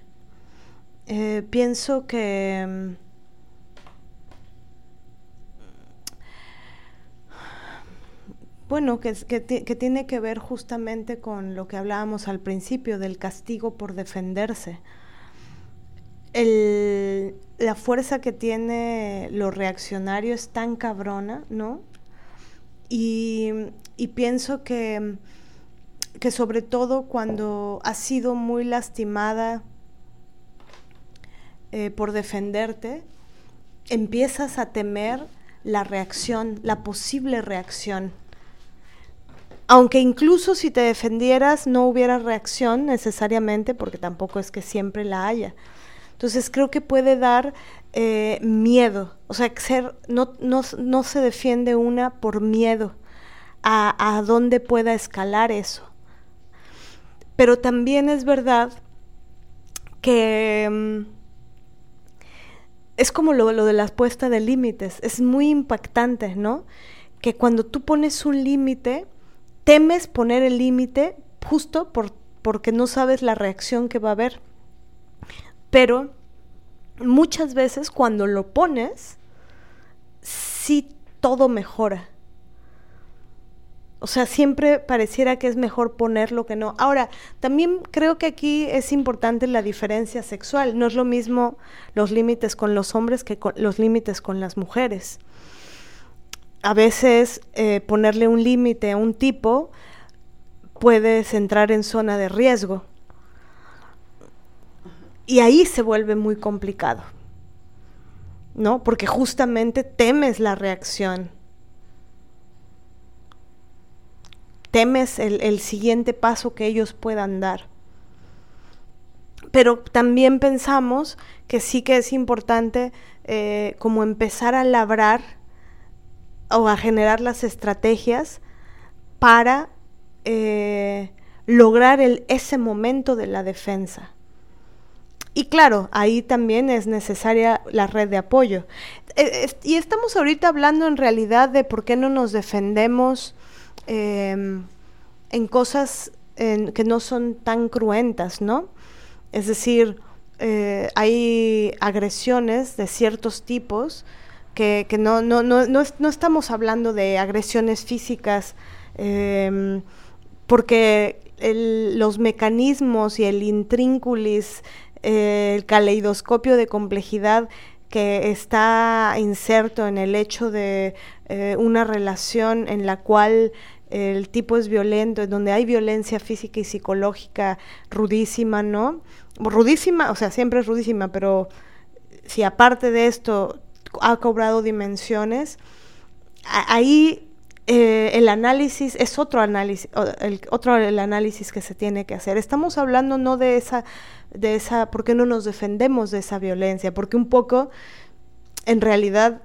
Speaker 3: Eh, pienso que mm, bueno, que, que, tiene que ver justamente con lo que hablábamos al principio del castigo por defenderse el, la fuerza que tiene lo reaccionario es tan cabrona, ¿no? Y, y pienso que, que sobre todo cuando has sido muy lastimada eh, por defenderte, empiezas a temer la reacción, la posible reacción. Aunque incluso si te defendieras no hubiera reacción necesariamente, porque tampoco es que siempre la haya. Entonces creo que puede dar eh, miedo, o sea, ser, no, no, no, se defiende una por miedo a, a dónde pueda escalar eso. Pero también es verdad que mm, es como lo, lo, de la puesta de límites, es muy impactante, ¿no? Que cuando tú pones un límite, temes poner el límite justo por, porque no sabes la reacción que va a haber. Pero muchas veces cuando lo pones, sí todo mejora. O sea, siempre pareciera que es mejor ponerlo que no. Ahora, también creo que aquí es importante la diferencia sexual. No es lo mismo los límites con los hombres que los límites con las mujeres. A veces eh, ponerle un límite a un tipo puedes entrar en zona de riesgo. Y ahí se vuelve muy complicado, ¿no? Porque justamente temes la reacción. Temes el, siguiente paso que ellos puedan dar. Pero también pensamos que sí que es importante eh, como empezar a labrar o a generar las estrategias para eh, lograr el, ese momento de la defensa. Y claro, ahí también es necesaria la red de apoyo. Eh, y estamos ahorita hablando en realidad de por qué no nos defendemos em, en cosas que no son tan cruentas, ¿no? Es decir, eh, hay agresiones de ciertos tipos que, no, no, no, no, estamos hablando de agresiones físicas, em, porque los mecanismos y el intrínculis, eh, el caleidoscopio de complejidad que está inserto en el hecho de eh, una relación en la cual el tipo es violento, en donde hay violencia física y psicológica rudísima, ¿no? Rudísima, o sea, siempre es rudísima, pero si aparte de esto ha cobrado dimensiones, ahí eh, el análisis es otro análisis, el, otro análisis que se tiene que hacer. Estamos hablando no de esa, de esa, ¿por qué no nos defendemos de esa violencia? Porque un poco, en realidad,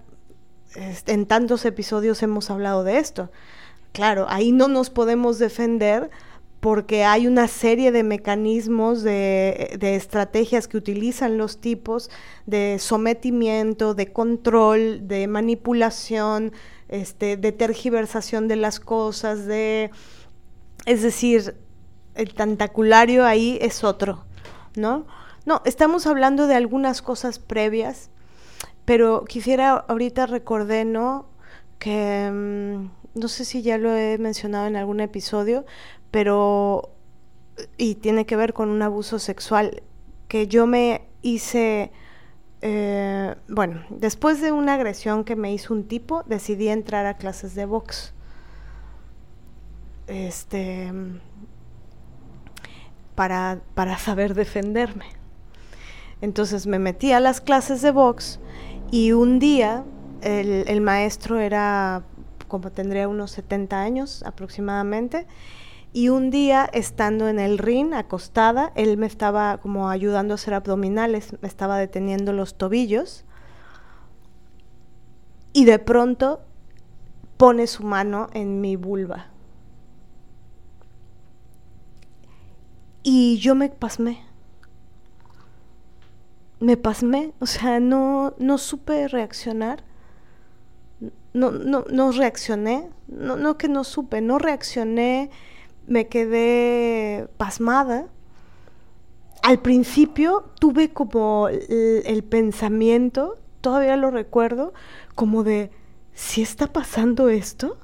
Speaker 3: en tantos episodios hemos hablado de esto. Claro, ahí no nos podemos defender porque hay una serie de mecanismos, de, estrategias que utilizan los tipos de sometimiento, de control, de manipulación, este, de tergiversación de las cosas, de... Es decir, el tentaculario ahí es otro, ¿no? No, estamos hablando de algunas cosas previas, pero quisiera ahorita recordé, ¿no? Que mm, no sé si ya lo he mencionado en algún episodio, pero y tiene que ver con un abuso sexual que yo me hice eh, bueno, después de una agresión que me hizo un tipo, decidí entrar a clases de box. Este, para, para saber defenderme. Entonces me metí a las clases de box y un día el, el maestro era, como tendría unos 70 años aproximadamente, y un día, estando en el ring, acostada, él me estaba como ayudando a hacer abdominales, me estaba deteniendo los tobillos. Y de pronto pone su mano en mi vulva. Y yo me pasmé. Me pasmé, o sea, no, no supe reaccionar. No, no, no reaccioné, no, no que no supe, no reaccioné me quedé pasmada. Al principio tuve como el, pensamiento, todavía lo recuerdo, como de, ¿si está pasando esto?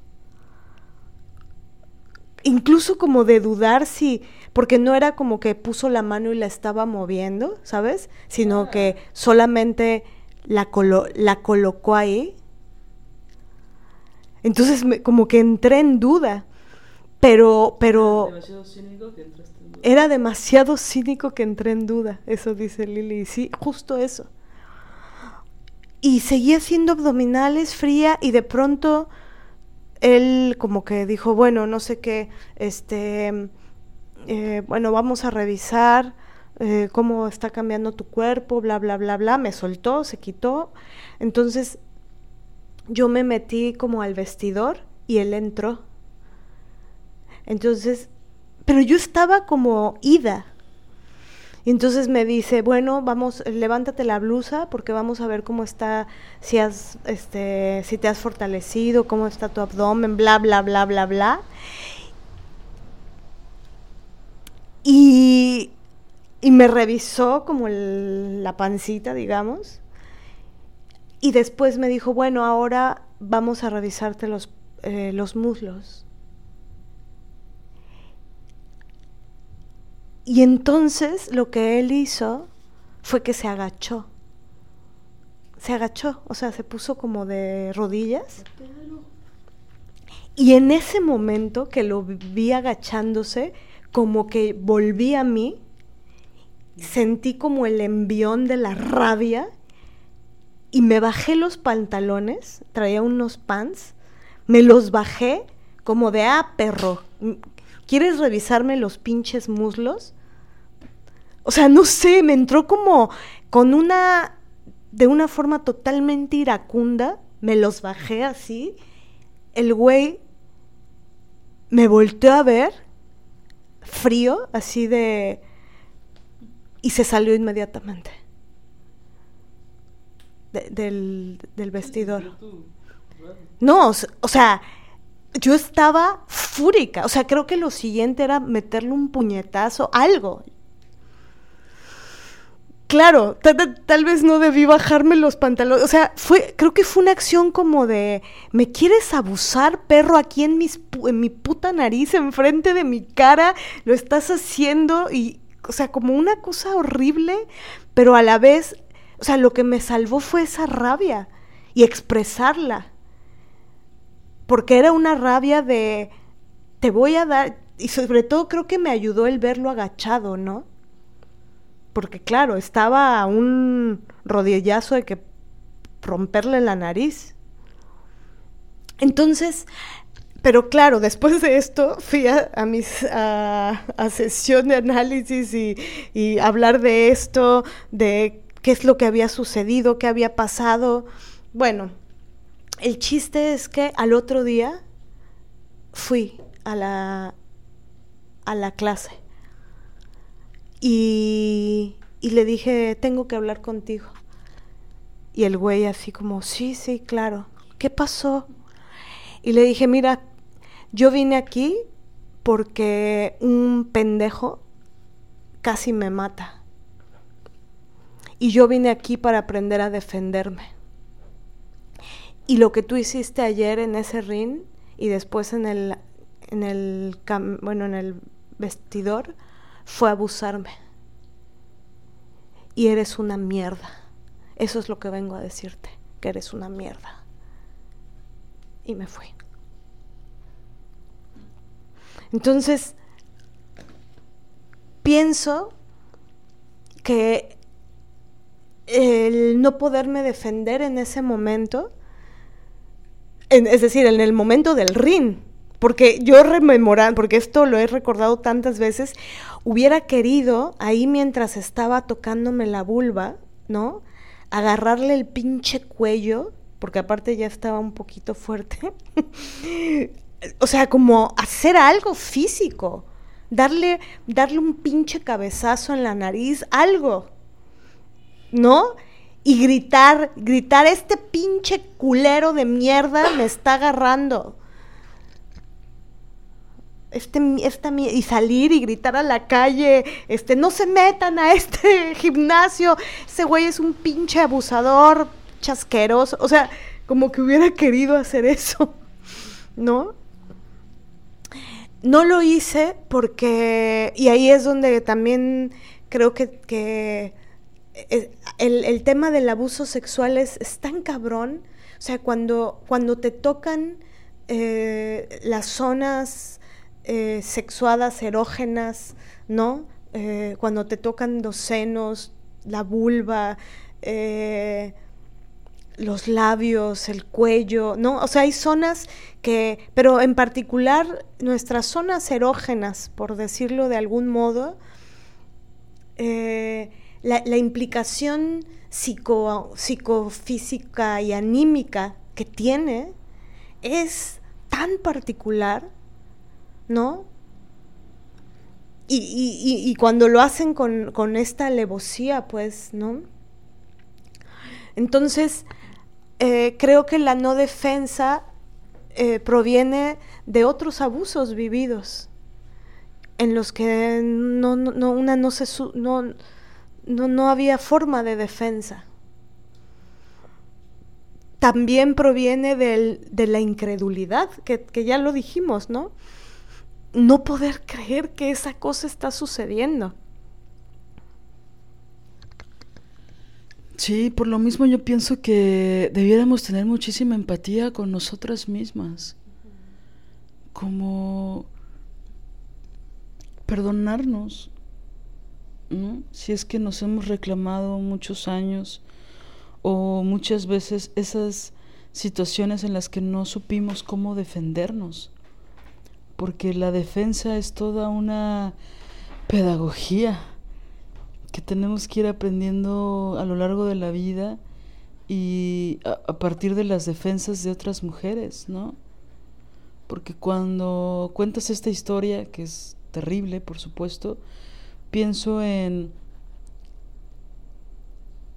Speaker 3: Incluso como de dudar si, porque no era como que puso la mano y la estaba moviendo, ¿sabes? Sino que solamente la, la colocó ahí. Entonces como que entré en duda. Pero, pero... Era demasiado cínico que entré en duda, eso dice Lili. Sí, justo eso. Y seguía haciendo abdominales fría y de pronto él como que dijo, bueno, no sé qué, este, eh, bueno, vamos a revisar eh, cómo está cambiando tu cuerpo, bla, bla, bla, bla. Me soltó, se quitó. Entonces yo me metí como al vestidor y él entró entonces, pero yo estaba como ida. Entonces me dice, bueno, vamos, levántate la blusa porque vamos a ver cómo está, si has, este, si te has fortalecido, cómo está tu abdomen, bla, bla, bla, bla, bla. Y, y me revisó como la pancita, digamos. Y después me dijo, bueno, ahora vamos a revisarte los, eh, los muslos. Y entonces lo que él hizo fue que se agachó. Se agachó, o sea, se puso como de rodillas. Y en ese momento que lo vi agachándose, como que volví a mí, sentí como el envión de la rabia y me bajé los pantalones, traía unos pants, me los bajé como de, ah, perro, ¿quieres revisarme los pinches muslos? O sea, no sé, me entró como con una, de una forma totalmente iracunda, me los bajé así, el güey me volteó a ver, frío, así de... y se salió inmediatamente del, del vestidor. No, o sea, yo estaba fúrica. O sea, creo que lo siguiente era meterle un puñetazo, algo. Claro, tal, vez no debí bajarme los pantalones. O sea, fue, creo que fue una acción como de, ¿me quieres abusar, perro, aquí en, en mi puta nariz, enfrente de mi cara? Lo estás haciendo y, o sea, como una cosa horrible, pero a la vez, o sea, lo que me salvó fue esa rabia y expresarla porque era una rabia de, te voy a dar, y sobre todo creo que me ayudó el verlo agachado, ¿no? Porque claro, estaba a un rodillazo de que romperle la nariz. Entonces, pero claro, después de esto fui a, mis a, sesión de análisis y, y, hablar de esto, de qué es lo que había sucedido, qué había pasado. Bueno, el chiste es que al otro día fui a la, a la clase y, y le dije, tengo que hablar contigo. Y el güey así como, sí, sí, claro. ¿Qué pasó? Y le dije, mira, yo vine aquí porque un pendejo casi me mata. Y yo vine aquí para aprender a defenderme. Y lo que tú hiciste ayer en ese ring y después en el, en el, bueno, en el vestidor fue abusarme. Y eres una mierda. Eso es lo que vengo a decirte, que eres una mierda. Y me fui. Entonces, pienso que el no poderme defender en ese momento es decir, en el momento del ring. Porque yo rememorar, porque esto lo he recordado tantas veces, hubiera querido ahí mientras estaba tocándome la vulva, ¿no? Agarrarle el pinche cuello, porque aparte ya estaba un poquito fuerte. o sea, como hacer algo físico, darle, darle un pinche cabezazo en la nariz, algo, ¿no? Y gritar, gritar, este pinche culero de mierda me está agarrando. Este, esta, y salir y gritar a la calle, este, no se metan a este gimnasio, ese güey es un pinche abusador, chasqueroso, o sea, como que hubiera querido hacer eso, ¿no? No lo hice porque, y ahí es donde también creo que el, tema del abuso sexual es, tan cabrón. O sea, cuando, cuando te tocan eh, las zonas eh, sexuadas, erógenas, ¿no? Eh, cuando te tocan los senos, la vulva, los labios, el cuello, ¿no? O sea, hay zonas que, pero en particular nuestras zonas erógenas, por decirlo de algún modo, la, implicación psico, psicofísica y anímica que tiene es tan particular, ¿no? Y, cuando lo hacen con, esta alevosía, pues, ¿no? Entonces, eh, creo que la no defensa eh, proviene de otros abusos vividos, en los que no, no, una no se... No, no, no había forma de defensa. También proviene de la incredulidad, que, que ya lo dijimos, ¿no? No poder creer que esa cosa está sucediendo.
Speaker 2: Sí, por lo mismo yo pienso que debiéramos tener muchísima empatía con nosotras mismas. Como perdonarnos, si es que nos hemos reclamado muchos años o muchas veces esas situaciones en las que no supimos cómo defendernos, porque la defensa es toda una pedagogía que tenemos que ir aprendiendo a lo largo de la vida y a, a, partir de las defensas de otras mujeres, ¿no? Porque cuando cuentas esta historia, que es terrible, por supuesto, pienso en,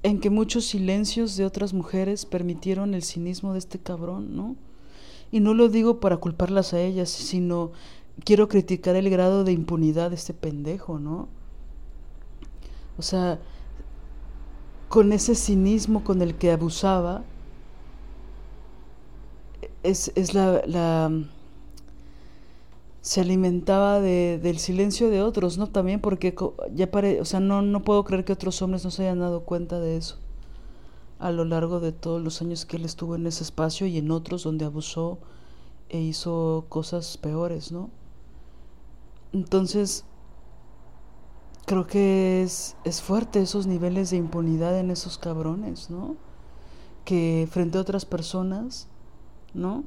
Speaker 2: en que muchos silencios de otras mujeres permitieron el cinismo de este cabrón, ¿no? Y no lo digo para culparlas a ellas, sino quiero criticar el grado de impunidad de este pendejo, ¿no? O sea, con ese cinismo con el que abusaba, es, es la, la, se alimentaba de, del silencio de otros, ¿no? También porque ya pare, o sea, no, no puedo creer que otros hombres no se hayan dado cuenta de eso a lo largo de todos los años que él estuvo en ese espacio y en otros donde abusó e hizo cosas peores, ¿no? Entonces, creo que es, es fuerte esos niveles de impunidad en esos cabrones, ¿no? Que frente a otras personas, ¿no?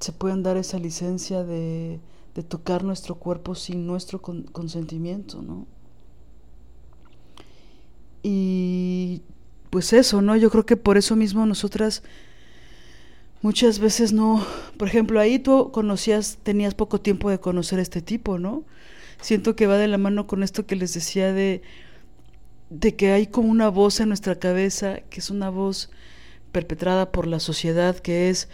Speaker 2: Se pueden dar esa licencia de, de tocar nuestro cuerpo sin nuestro consentimiento, ¿no? Y pues eso, ¿no? Yo creo que por eso mismo nosotras muchas veces no, por ejemplo, ahí tú conocías, tenías poco tiempo de conocer a este tipo, ¿no? Siento que va de la mano con esto que les decía de, de que hay como una voz en nuestra cabeza, que es una voz perpetrada por la sociedad, que es,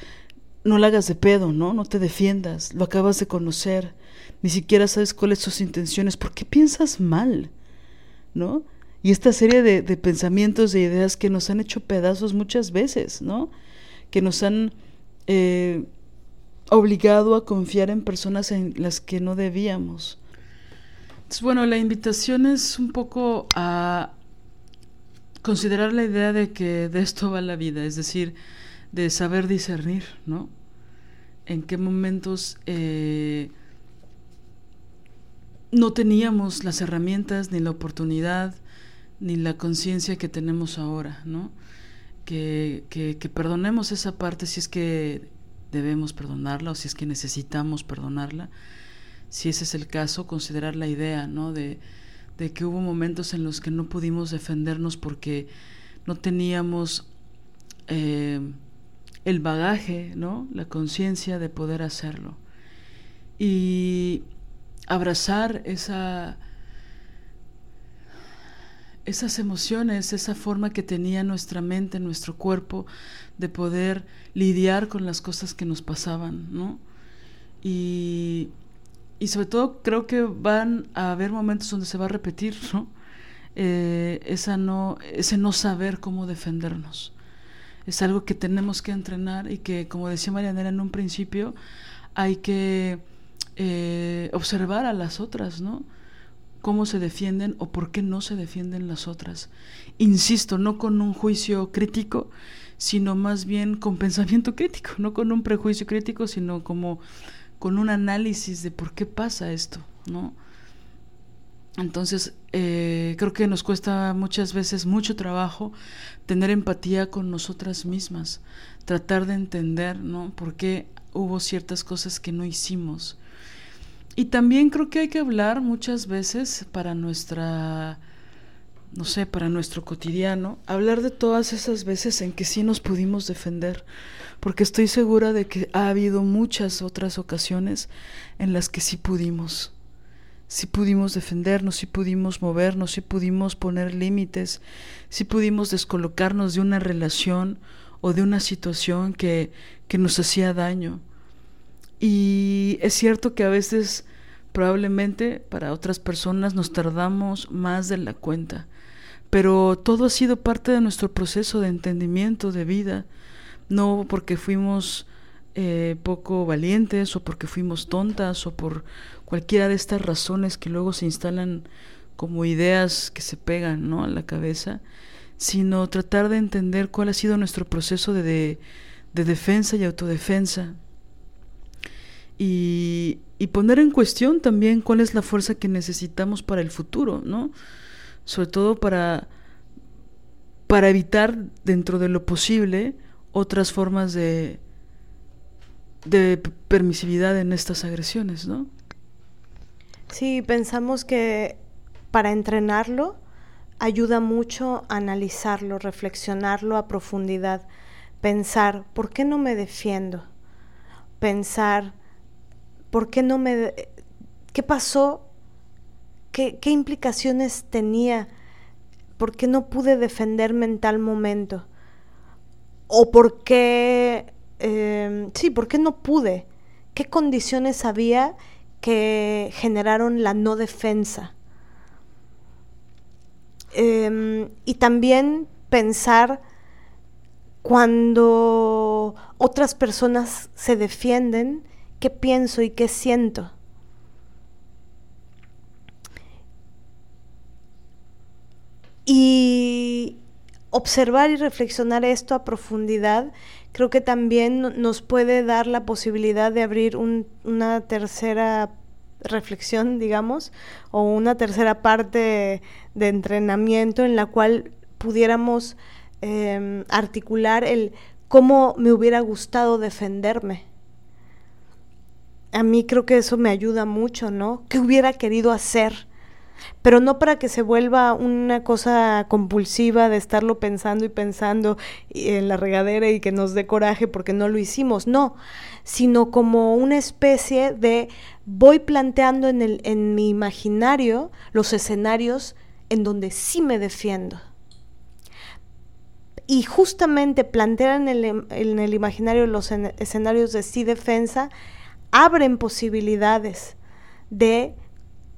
Speaker 2: no la hagas de pedo, ¿no? No te defiendas, lo acabas de conocer, ni siquiera sabes cuáles son sus intenciones, ¿por qué piensas mal? ¿No? Y esta serie de, de pensamientos, de ideas que nos han hecho pedazos muchas veces, ¿no? Que nos han eh, obligado a confiar en personas en las que no debíamos. Entonces, bueno, la invitación es un poco a considerar la idea de que de esto va la vida, es decir, de saber discernir, ¿no? En qué momentos eh, no teníamos las herramientas ni la oportunidad ni la conciencia que tenemos ahora, ¿no? Que, que, perdonemos esa parte si es que debemos perdonarla o si es que necesitamos perdonarla. Si ese es el caso, considerar la idea, ¿no? De, de que hubo momentos en los que no pudimos defendernos porque no teníamos eh, el bagaje, ¿no? La conciencia de poder hacerlo. Y abrazar esa esas emociones, esa forma que tenía nuestra mente, nuestro cuerpo, de poder lidiar con las cosas que nos pasaban, ¿no? Y, y sobre todo creo que van a haber momentos donde se va a repetir, ¿no? Eh, esa no, ese no saber cómo defendernos. Es algo que tenemos que entrenar y que, como decía Marianela en un principio, hay que eh, observar a las otras, ¿no? cómo se defienden o por qué no se defienden las otras. Insisto, no con un juicio crítico, sino más bien con pensamiento crítico, no con un prejuicio crítico, sino como con un análisis de por qué pasa esto, ¿no? Entonces, eh, creo que nos cuesta muchas veces mucho trabajo tener empatía con nosotras mismas, tratar de entender, ¿no? Por qué hubo ciertas cosas que no hicimos y también creo que hay que hablar muchas veces para nuestra, no sé, para nuestro cotidiano, hablar de todas esas veces en que sí nos pudimos defender, porque estoy segura de que ha habido muchas otras ocasiones en las que sí pudimos, sí pudimos defendernos, sí pudimos movernos, sí pudimos poner límites, sí pudimos descolocarnos de una relación o de una situación que, que nos hacía daño. Y es cierto que a veces probablemente para otras personas nos tardamos más de la cuenta, pero todo ha sido parte de nuestro proceso de entendimiento de vida, no porque fuimos eh, poco valientes o porque fuimos tontas o por cualquiera de estas razones que luego se instalan como ideas que se pegan ¿no? a la cabeza, sino tratar de entender cuál ha sido nuestro proceso de, de defensa y autodefensa y, poner en cuestión también cuál es la fuerza que necesitamos para el futuro, ¿no? Sobre todo para, para evitar dentro de lo posible otras formas de, de permisividad en estas agresiones, ¿no?
Speaker 3: Sí, pensamos que para entrenarlo ayuda mucho analizarlo, reflexionarlo a profundidad, pensar, ¿por qué no me defiendo? Pensar, ¿Por qué no me... ¿Qué pasó? ¿Qué, qué implicaciones tenía? ¿Por qué no pude defenderme en tal momento? ¿O por qué eh, sí, ¿por qué no pude? ¿Qué condiciones había que generaron la no defensa? Em, y también pensar cuando otras personas se defienden, qué pienso y qué siento. Y observar y reflexionar esto a profundidad creo que también nos puede dar la posibilidad de abrir una tercera reflexión, digamos, o una tercera parte de entrenamiento en la cual pudiéramos em, articular el cómo me hubiera gustado defenderme. A mí creo que eso me ayuda mucho, ¿no? ¿Qué hubiera querido hacer? Pero no para que se vuelva una cosa compulsiva de estarlo pensando y pensando en la regadera y que nos dé coraje porque no lo hicimos, no, sino como una especie de voy planteando en, el, en mi imaginario los escenarios en donde sí me defiendo. Y justamente plantear en el, en el imaginario los escenarios de sí defensa abren posibilidades de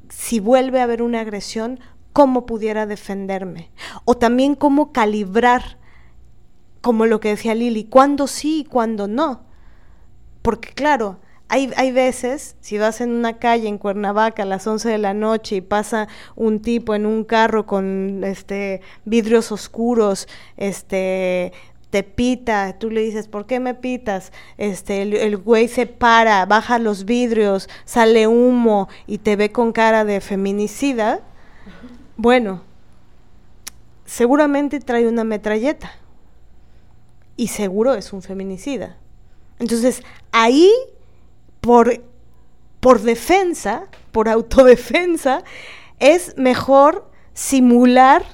Speaker 3: si vuelve a haber una agresión, cómo pudiera defenderme. O también cómo calibrar, como lo que decía Lili, cuándo sí y cuándo no. Porque claro, hay, hay, veces, si vas en una calle en Cuernavaca a las 11 de la noche y pasa un tipo en un carro con este vidrios oscuros, este te pita, tú le dices, ¿por qué me pitas? Este, el, güey se para, baja los vidrios, sale humo y te ve con cara de feminicida, bueno, seguramente trae una metralleta y seguro es un feminicida. Entonces, ahí, por, por defensa, por autodefensa, es mejor simular,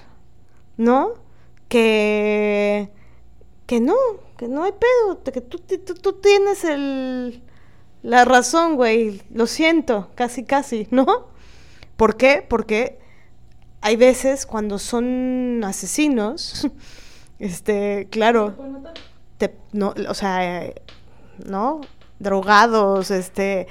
Speaker 3: ¿no? Que que no, que no hay pedo, que tú, tú, tienes el, la razón, güey, lo siento, casi, casi, ¿no? ¿Por qué? Porque hay veces cuando son asesinos, este, claro, te, no, o sea, ¿no? Drogados, este,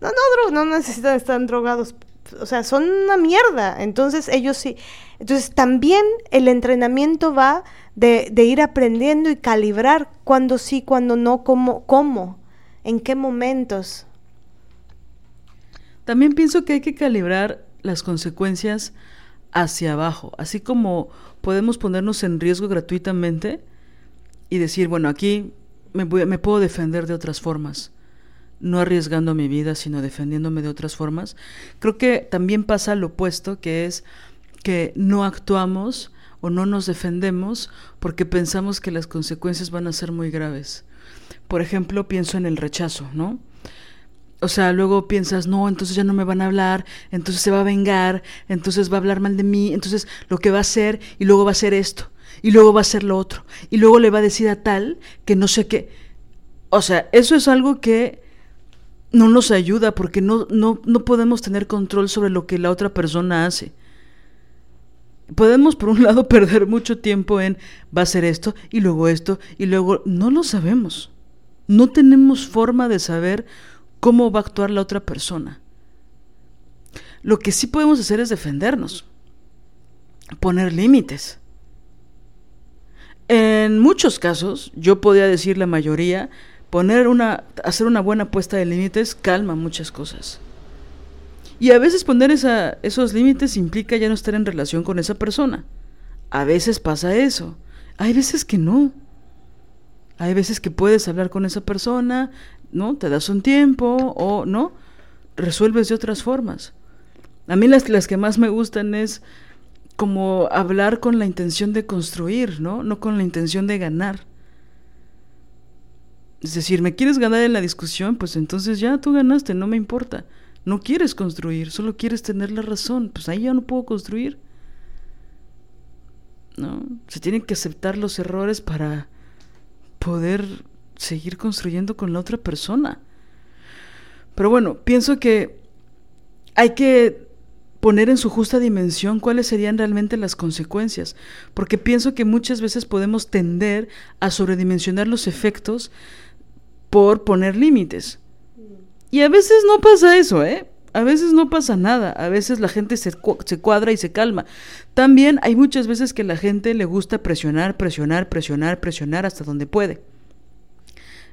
Speaker 3: no, no, no necesitan estar drogados, o sea, son una mierda, entonces ellos sí, entonces también el entrenamiento va de, ir aprendiendo y calibrar cuándo sí, cuándo no, cómo, cómo, en qué momentos.
Speaker 2: También pienso que hay que calibrar las consecuencias hacia abajo, así como podemos ponernos en riesgo gratuitamente y decir, bueno, aquí me, me puedo defender de otras formas, no arriesgando mi vida, sino defendiéndome de otras formas. Creo que también pasa lo opuesto, que es que no actuamos o no nos defendemos porque pensamos que las consecuencias van a ser muy graves. Por ejemplo, pienso en el rechazo, ¿no? O sea, luego piensas, no, entonces ya no me van a hablar, entonces se va a vengar, entonces va a hablar mal de mí, entonces lo que va a hacer y luego va a hacer esto, y luego va a hacer lo otro, y luego le va a decir a tal que no sé qué. O sea, eso es algo que no nos ayuda porque no, no, no podemos tener control sobre lo que la otra persona hace. Podemos, por un lado, perder mucho tiempo en va a ser esto y luego esto y luego no lo sabemos. No tenemos forma de saber cómo va a actuar la otra persona. Lo que sí podemos hacer es defendernos, poner límites. En muchos casos, yo podría decir la mayoría, poner una, hacer una buena puesta de límites calma muchas cosas. Y a veces poner esa, esos límites implica ya no estar en relación con esa persona. A veces pasa eso. Hay veces que no. Hay veces que puedes hablar con esa persona, ¿no? Te das un tiempo o no. Resuelves de otras formas. A mí las, las que más me gustan es como hablar con la intención de construir, ¿no? No con la intención de ganar. Es decir, ¿me quieres ganar en la discusión? Pues entonces ya tú ganaste, no me importa. No quieres construir, solo quieres tener la razón. Pues ahí ya no puedo construir. ¿No? Se tienen que aceptar los errores para poder seguir construyendo con la otra persona. Pero bueno, pienso que hay que poner en su justa dimensión cuáles serían realmente las consecuencias, porque pienso que muchas veces podemos tender a sobredimensionar los efectos por poner límites. Y a veces no pasa eso, ¿eh? A veces no pasa nada, a veces la gente se, se, cuadra y se calma. También hay muchas veces que la gente le gusta presionar, presionar, presionar, presionar hasta donde puede.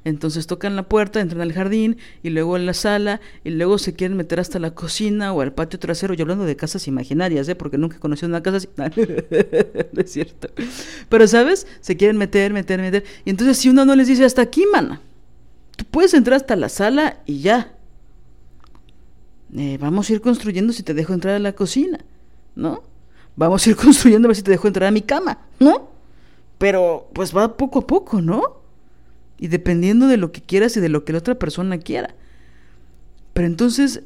Speaker 2: Entonces tocan la puerta, entran al jardín y luego en la sala y luego se quieren meter hasta la cocina o al patio trasero. Yo hablando de casas imaginarias, ¿eh? porque nunca he conocido una casa no es cierto. Pero, ¿sabes? Se quieren meter, meter, meter. Y entonces si uno no les dice hasta aquí, mana, puedes entrar hasta la sala y ya. Eh, vamos a ir construyendo si te dejo entrar a la cocina, ¿no? Vamos a ir construyendo a ver si te dejo entrar a mi cama, ¿no? Pero pues va poco a poco, ¿no? Y dependiendo de lo que quieras y de lo que la otra persona quiera. Pero entonces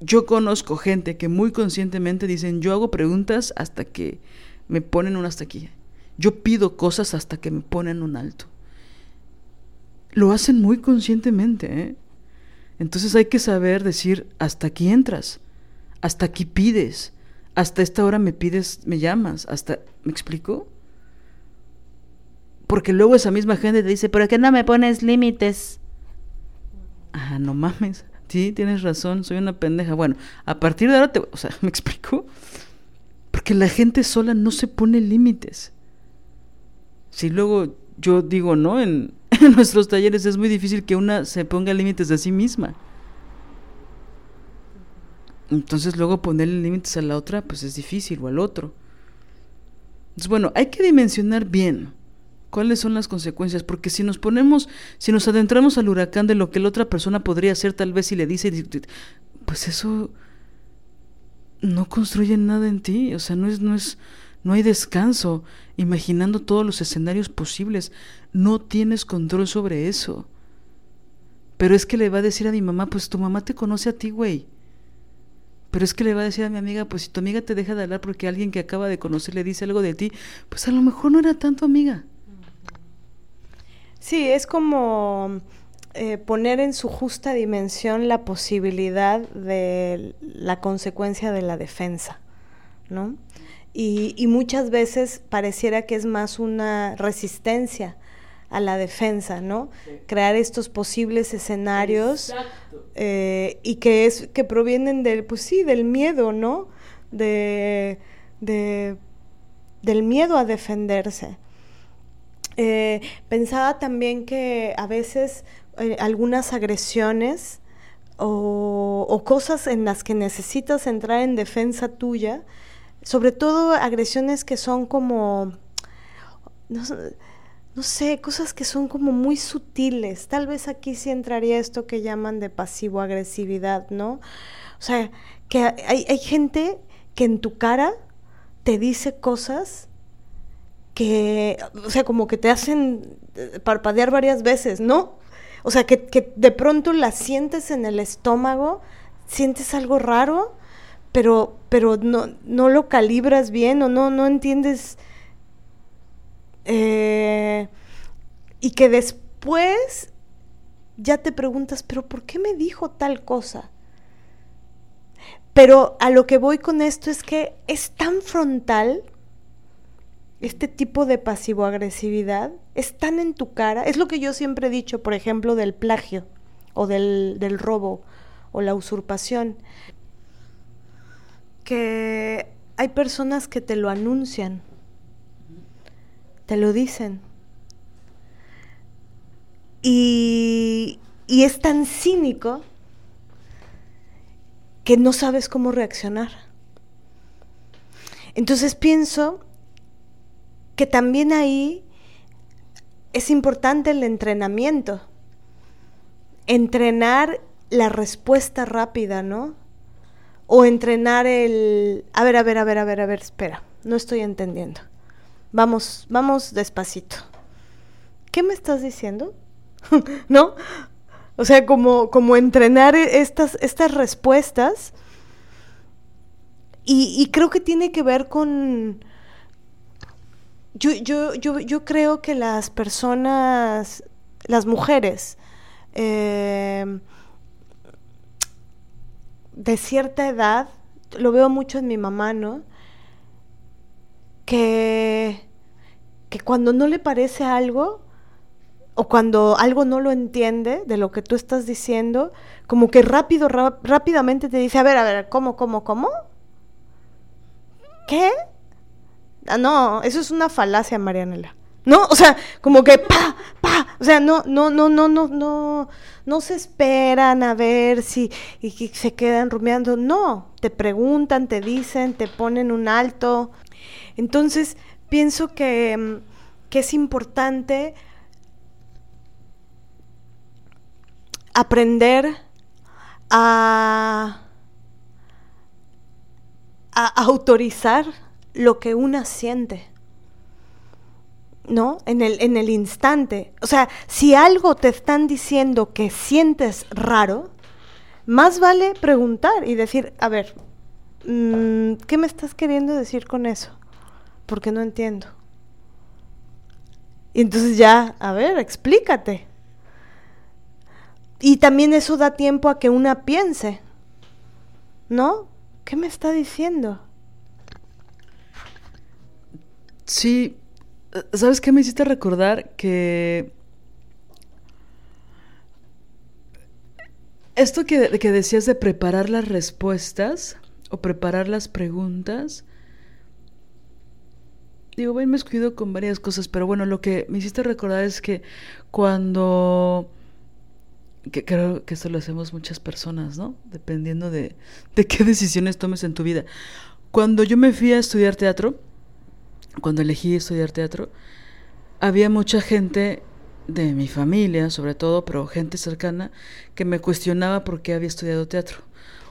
Speaker 2: yo conozco gente que muy conscientemente dicen, yo hago preguntas hasta que me ponen un hasta aquí. Yo pido cosas hasta que me ponen un alto. Lo hacen muy conscientemente, ¿eh? Entonces hay que saber decir, hasta aquí entras, hasta aquí pides, hasta esta hora me pides, me llamas, hasta, ¿me explico? Porque luego esa misma gente te dice, ¿pero qué no me pones límites? Ah, no mames. Sí, tienes razón, soy una pendeja. Bueno, a partir de ahora te... O sea, ¿me explico? Porque la gente sola no se pone límites. Si luego yo digo, ¿no? En, en nuestros talleres es muy difícil que una se ponga límites a sí misma. Entonces luego ponerle límites a la otra, pues es difícil, o al otro. Entonces, bueno, hay que dimensionar bien cuáles son las consecuencias, porque si nos ponemos, si nos adentramos al huracán de lo que la otra persona podría hacer, tal vez si le dice, pues eso no construye nada en ti, o sea, no es, no es, no hay descanso, imaginando todos los escenarios posibles, no tienes control sobre eso. Pero es que le va a decir a mi mamá, pues tu mamá te conoce a ti, güey. Pero es que le va a decir a mi amiga, pues si tu amiga te deja de hablar porque alguien que acaba de conocer le dice algo de ti, pues a lo mejor no era tanto amiga.
Speaker 3: Sí, es como eh, poner en su justa dimensión la posibilidad de la consecuencia de la defensa, ¿no? Y, muchas veces pareciera que es más una resistencia a la defensa, ¿no? Crear estos posibles escenarios eh, y que es que provienen del, pues sí, del miedo, ¿no? De, de del miedo a defenderse. Eh, pensaba también que a veces eh, algunas agresiones o, cosas en las que necesitas entrar en defensa tuya, sobre todo agresiones que son como, no, sé, cosas que son como muy sutiles. Tal vez aquí sí entraría esto que llaman de pasivo-agresividad, ¿no? O sea, que hay, hay gente que en tu cara te dice cosas que, o sea, como que te hacen eh, parpadear varias veces, ¿no? O sea, que, que de pronto la sientes en el estómago, sientes algo raro, pero, pero no, no lo calibras bien o no, no entiendes. Eh, y que después ya te preguntas, pero ¿por qué me dijo tal cosa? Pero a lo que voy con esto es que es tan frontal este tipo de pasivo-agresividad es tan en tu cara. Es lo que yo siempre he dicho, por ejemplo, del plagio o del, del robo o la usurpación. Que hay personas que te lo anuncian, te lo dicen. Y, y es tan cínico que no sabes cómo reaccionar. Entonces pienso que también ahí es importante el entrenamiento. Entrenar la respuesta rápida, ¿no? O entrenar el... A ver, a ver, a ver, a ver, a ver, espera, no estoy entendiendo. Vamos, vamos despacito. ¿Qué me estás diciendo? ¿No? O sea, como, como entrenar estas, estas respuestas. Y, creo que tiene que ver con, yo, yo, yo, yo creo que las personas, las mujeres, eh, de cierta edad, lo veo mucho en mi mamá, ¿no? Que, que cuando no le parece algo, o cuando algo no lo entiende de lo que tú estás diciendo, como que rápido, rápidamente te dice, a ver, a ver, ¿cómo, cómo, cómo? ¿Qué? Ah, no, eso es una falacia, Marianela. ¿No? O sea, como que pa, pa, o sea, no, no, no, no, no, no, no se esperan a ver si y, se quedan rumiando. No, te preguntan, te dicen, te ponen un alto. Entonces, pienso que, mm, que es importante aprender a, a autorizar lo que una siente. ¿No? En el, en el instante. O sea, si algo te están diciendo que sientes raro, más vale preguntar y decir, a ver, mm, ¿qué me estás queriendo decir con eso? Porque no entiendo. Y entonces ya, a ver, explícate. Y también eso da tiempo a que una piense, ¿no? ¿Qué me está diciendo?
Speaker 2: Sí, ¿sabes qué me hiciste recordar? Que esto que, que decías de preparar las respuestas o preparar las preguntas, digo, me escudo con varias cosas, pero bueno, lo que me hiciste recordar es que cuando que creo que eso lo hacemos muchas personas, ¿no? Dependiendo de, de qué decisiones tomes en tu vida. Cuando yo me fui a estudiar teatro, cuando elegí estudiar teatro, había mucha gente de mi familia, sobre todo, pero gente cercana, que me cuestionaba por qué había estudiado teatro,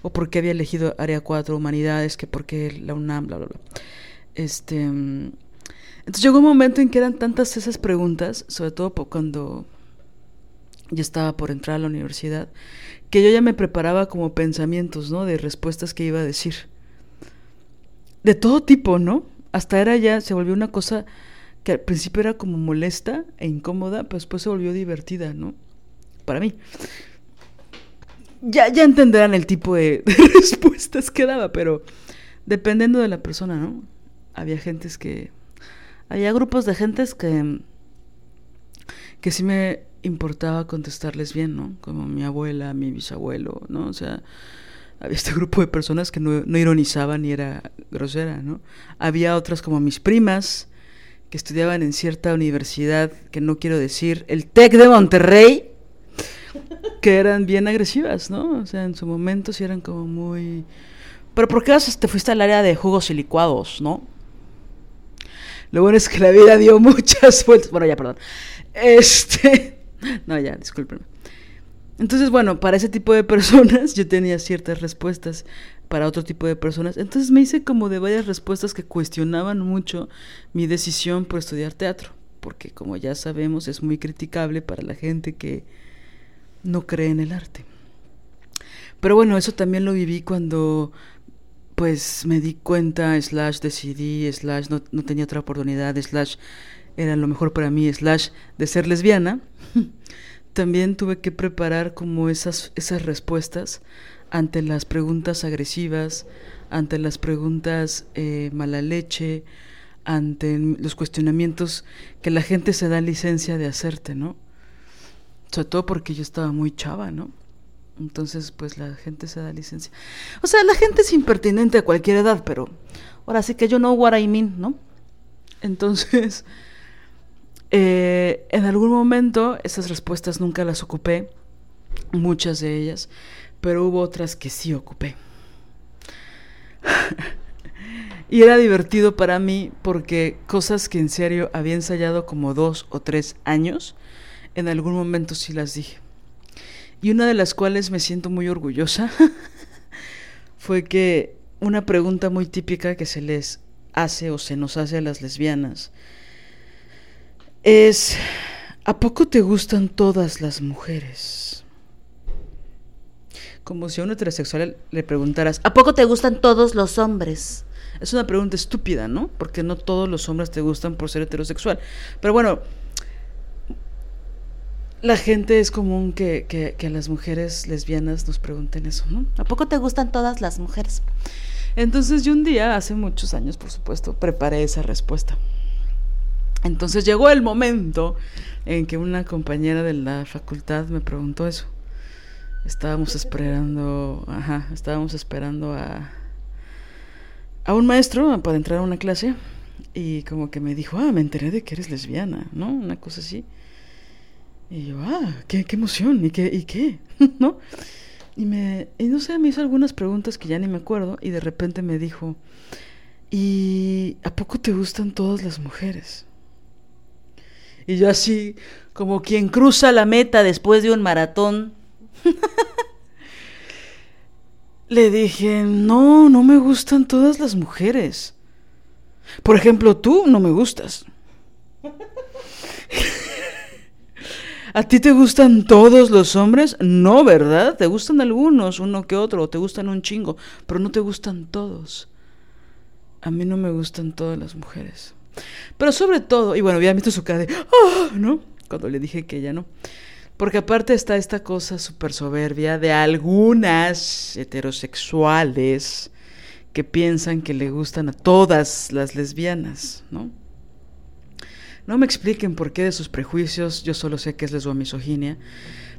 Speaker 2: o por qué había elegido Área 4, Humanidades, que por qué la UNAM, bla, bla, bla. Este, entonces llegó un momento en que eran tantas esas preguntas, sobre todo cuando ya estaba por entrar a la universidad, que yo ya me preparaba como pensamientos, ¿no? De respuestas que iba a decir. De todo tipo, ¿no? Hasta era ya, se volvió una cosa que al principio era como molesta e incómoda, pero después se volvió divertida, ¿no? Para mí. Ya, ya entenderán el tipo de, respuestas que daba, pero dependiendo de la persona, ¿no? Había gentes que... Había grupos de gentes que... que sí me importaba contestarles bien, ¿no? Como mi abuela, mi bisabuelo, ¿no? O sea, había este grupo de personas que no, no ironizaban ni era grosera, ¿no? Había otras como mis primas, que estudiaban en cierta universidad, que no quiero decir, el TEC de Monterrey, que eran bien agresivas, ¿no? O sea, en su momento sí eran como muy... Pero ¿por qué te fuiste al área de jugos y licuados, no? Lo bueno es que la vida dio muchas vueltas. Bueno, ya, perdón. Este... No, ya, discúlpenme. Entonces, bueno, para ese tipo de personas yo tenía ciertas respuestas, para otro tipo de personas. Entonces me hice como de varias respuestas que cuestionaban mucho mi decisión por estudiar teatro, porque como ya sabemos es muy criticable para la gente que no cree en el arte. Pero bueno, eso también lo viví cuando pues me di cuenta, slash decidí, slash no, no tenía otra oportunidad, slash era lo mejor para mí, slash de ser lesbiana, también tuve que preparar como esas, esas respuestas ante las preguntas agresivas, ante las preguntas eh, mala leche, ante los cuestionamientos que la gente se da licencia de hacerte, ¿no? Sobre todo porque yo estaba muy chava, ¿no? Entonces, pues la gente se da licencia. O sea, la gente es impertinente a cualquier edad, pero ahora sí que yo no what I mean, ¿no? Entonces, eh, en algún momento esas respuestas nunca las ocupé, muchas de ellas, pero hubo otras que sí ocupé. y era divertido para mí porque cosas que en serio había ensayado como dos o tres años, en algún momento sí las dije. Y una de las cuales me siento muy orgullosa fue que una pregunta muy típica que se les hace o se nos hace a las lesbianas es, ¿a poco te gustan todas las mujeres? Como si a un heterosexual le preguntaras, ¿a poco te gustan todos los hombres? Es una pregunta estúpida, ¿no? Porque no todos los hombres te gustan por ser heterosexual. Pero bueno, la gente es común que, a las mujeres lesbianas nos pregunten eso, ¿no? ¿A poco te gustan todas las mujeres? Entonces yo un día, hace muchos años por supuesto, preparé esa respuesta. Entonces llegó el momento en que una compañera de la facultad me preguntó eso. Estábamos esperando, ajá, estábamos esperando a, a un maestro para entrar a una clase y como que me dijo, ah, me enteré de que eres lesbiana, ¿no? Una cosa así. Y yo, ah, qué, qué emoción, ¿y qué? ¿Y qué? ¿No? Y me, y no sé, me hizo algunas preguntas que ya ni me acuerdo y de repente me dijo, ¿y a poco te gustan todas las mujeres? Y yo así, como quien cruza la meta después de un maratón, le dije, no, no me gustan todas las mujeres. Por ejemplo, tú no me gustas. ¿A ti te gustan todos los hombres? No, ¿verdad? Te gustan algunos, uno que otro, te gustan un chingo, pero no te gustan todos. A mí no me gustan todas las mujeres. Pero sobre todo, y bueno, había visto su cara de, oh", ¿no? Cuando le dije que ella no. Porque aparte está esta cosa súper soberbia de algunas heterosexuales que piensan que le gustan a todas las lesbianas, ¿no? No me expliquen por qué de sus prejuicios, yo solo sé que es misoginia.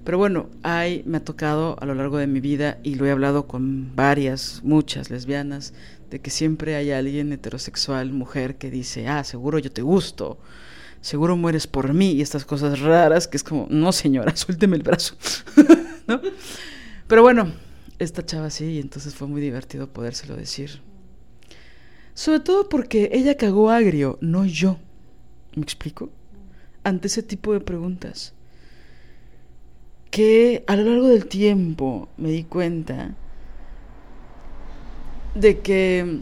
Speaker 2: Pero bueno, hay, me ha tocado a lo largo de mi vida, y lo he hablado con varias, muchas lesbianas, de que siempre hay alguien heterosexual, mujer, que dice, ah, seguro yo te gusto, seguro mueres por mí, y estas cosas raras, que es como, no señora, suélteme el brazo. ¿No? Pero bueno, esta chava sí, y entonces fue muy divertido podérselo decir. Sobre todo porque ella cagó agrio, no yo. ¿Me explico? Ante ese tipo de preguntas. Que a lo largo del tiempo me di cuenta de que...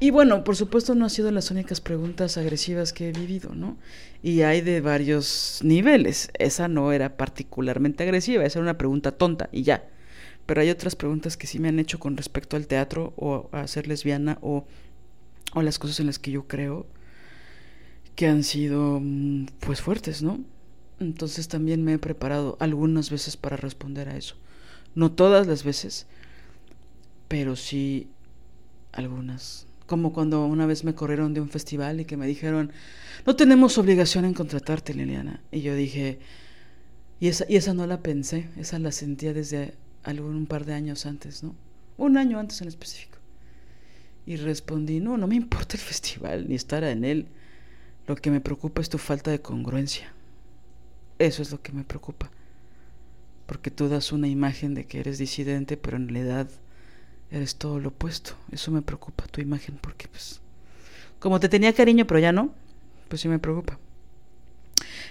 Speaker 2: Y bueno, por supuesto no han sido las únicas preguntas agresivas que he vivido, ¿no? Y hay de varios niveles. Esa no era particularmente agresiva, esa era una pregunta tonta y ya. Pero hay otras preguntas que sí me han hecho con respecto al teatro o a ser lesbiana o, o las cosas en las que yo creo que han sido mm, pues fuertes, ¿no? Entonces también me he preparado algunas veces para responder a eso. No todas las veces, pero sí algunas. Como cuando una vez me corrieron de un festival y que me dijeron, no tenemos obligación en contratarte, Liliana. Y yo dije, y esa, y esa no la pensé, esa la sentía desde algún un par de años antes, ¿no? Un año antes en específico. Y respondí, no, no me importa el festival ni estar en él. Lo que me preocupa es tu falta de congruencia. Eso es lo que me preocupa. Porque tú das una imagen de que eres disidente, pero en realidad eres todo lo opuesto. Eso me preocupa, tu imagen, porque pues... Como te tenía cariño, pero ya no, pues sí me preocupa.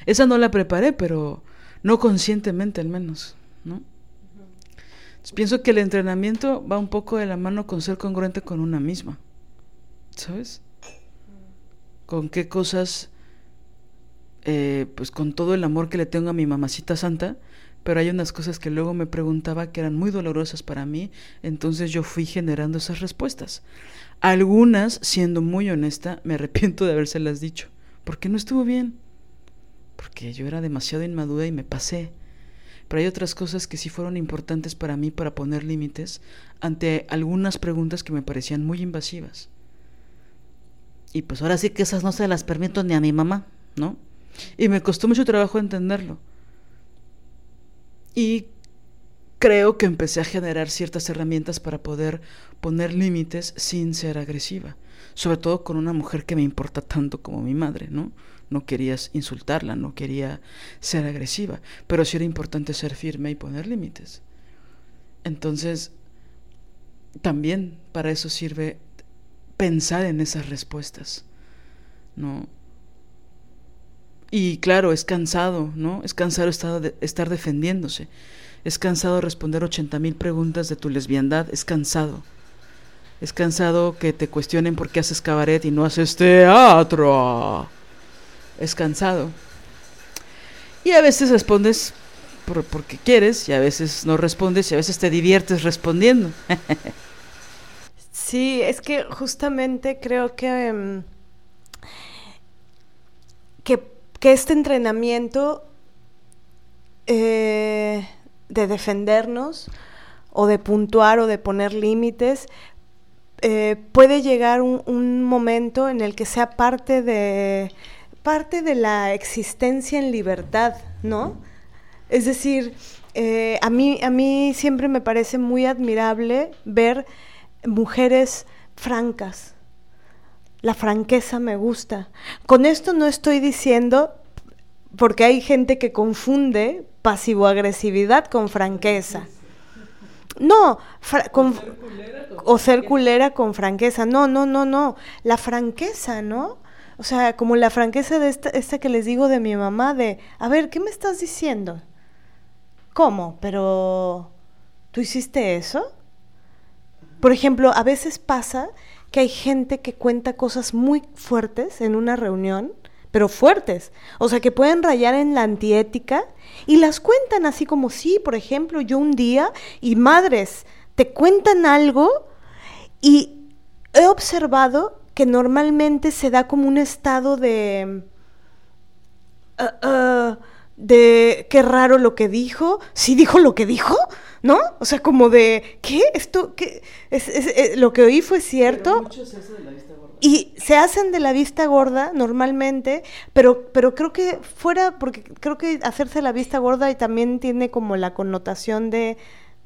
Speaker 2: Esa no la preparé, pero no conscientemente al menos, ¿no? pienso que el entrenamiento va un poco de la mano con ser congruente con una misma, ¿sabes? con qué cosas, eh, pues con todo el amor que le tengo a mi mamacita santa, pero hay unas cosas que luego me preguntaba que eran muy dolorosas para mí, entonces yo fui generando esas respuestas. Algunas, siendo muy honesta, me arrepiento de habérselas dicho, porque no estuvo bien, porque yo era demasiado inmadura y me pasé. Pero hay otras cosas que sí fueron importantes para mí para poner límites ante algunas preguntas que me parecían muy invasivas. Y pues ahora sí que esas no se las permito ni a mi mamá, ¿no? Y me costó mucho trabajo entenderlo. Y creo que empecé a generar ciertas herramientas para poder poner límites sin ser agresiva. Sobre todo con una mujer que me importa tanto como mi madre, ¿no? No querías insultarla, no quería ser agresiva, pero sí era importante ser firme y poner límites. Entonces, también para eso sirve pensar en esas respuestas, ¿no? Y claro, es cansado, ¿no? Es cansado estar, estar defendiéndose. Es cansado responder 80 mil preguntas de tu lesbiandad. Es cansado. Es cansado que te cuestionen por qué haces cabaret y no haces teatro. Es cansado. Y a veces respondes por, porque quieres y a veces no respondes y a veces te diviertes respondiendo.
Speaker 3: Sí, es que justamente creo que, em, que, este entrenamiento eh, de defendernos o de puntuar o de poner límites eh, puede llegar un, un, momento en el que sea parte de, parte de la existencia en libertad, ¿no? Es decir, eh, a, mí, a mí siempre me parece muy admirable ver mujeres francas. La franqueza me gusta. Con esto no estoy diciendo, porque hay gente que confunde pasivo-agresividad con franqueza. No, o ser culera con franqueza. No, no, no, no. La franqueza, ¿no? O sea, como la franqueza de esta, esta que les digo de mi mamá, de, a ver, ¿qué me estás diciendo? ¿Cómo? Pero, ¿tú hiciste eso? Por ejemplo, a veces pasa que hay gente que cuenta cosas muy fuertes en una reunión, pero fuertes, o sea, que pueden rayar en la antiética y las cuentan así como sí, por ejemplo, yo un día y madres te cuentan algo y he observado que normalmente se da como un estado de... Ah, de qué raro lo que dijo, sí dijo lo que dijo, ¿no? O sea, como de, ¿qué? ¿Esto qué? ¿Es, eh, lo que oí fue cierto? Y se hacen de la vista gorda normalmente, pero, pero creo que fuera, porque creo que hacerse la vista gorda y también tiene como la connotación de,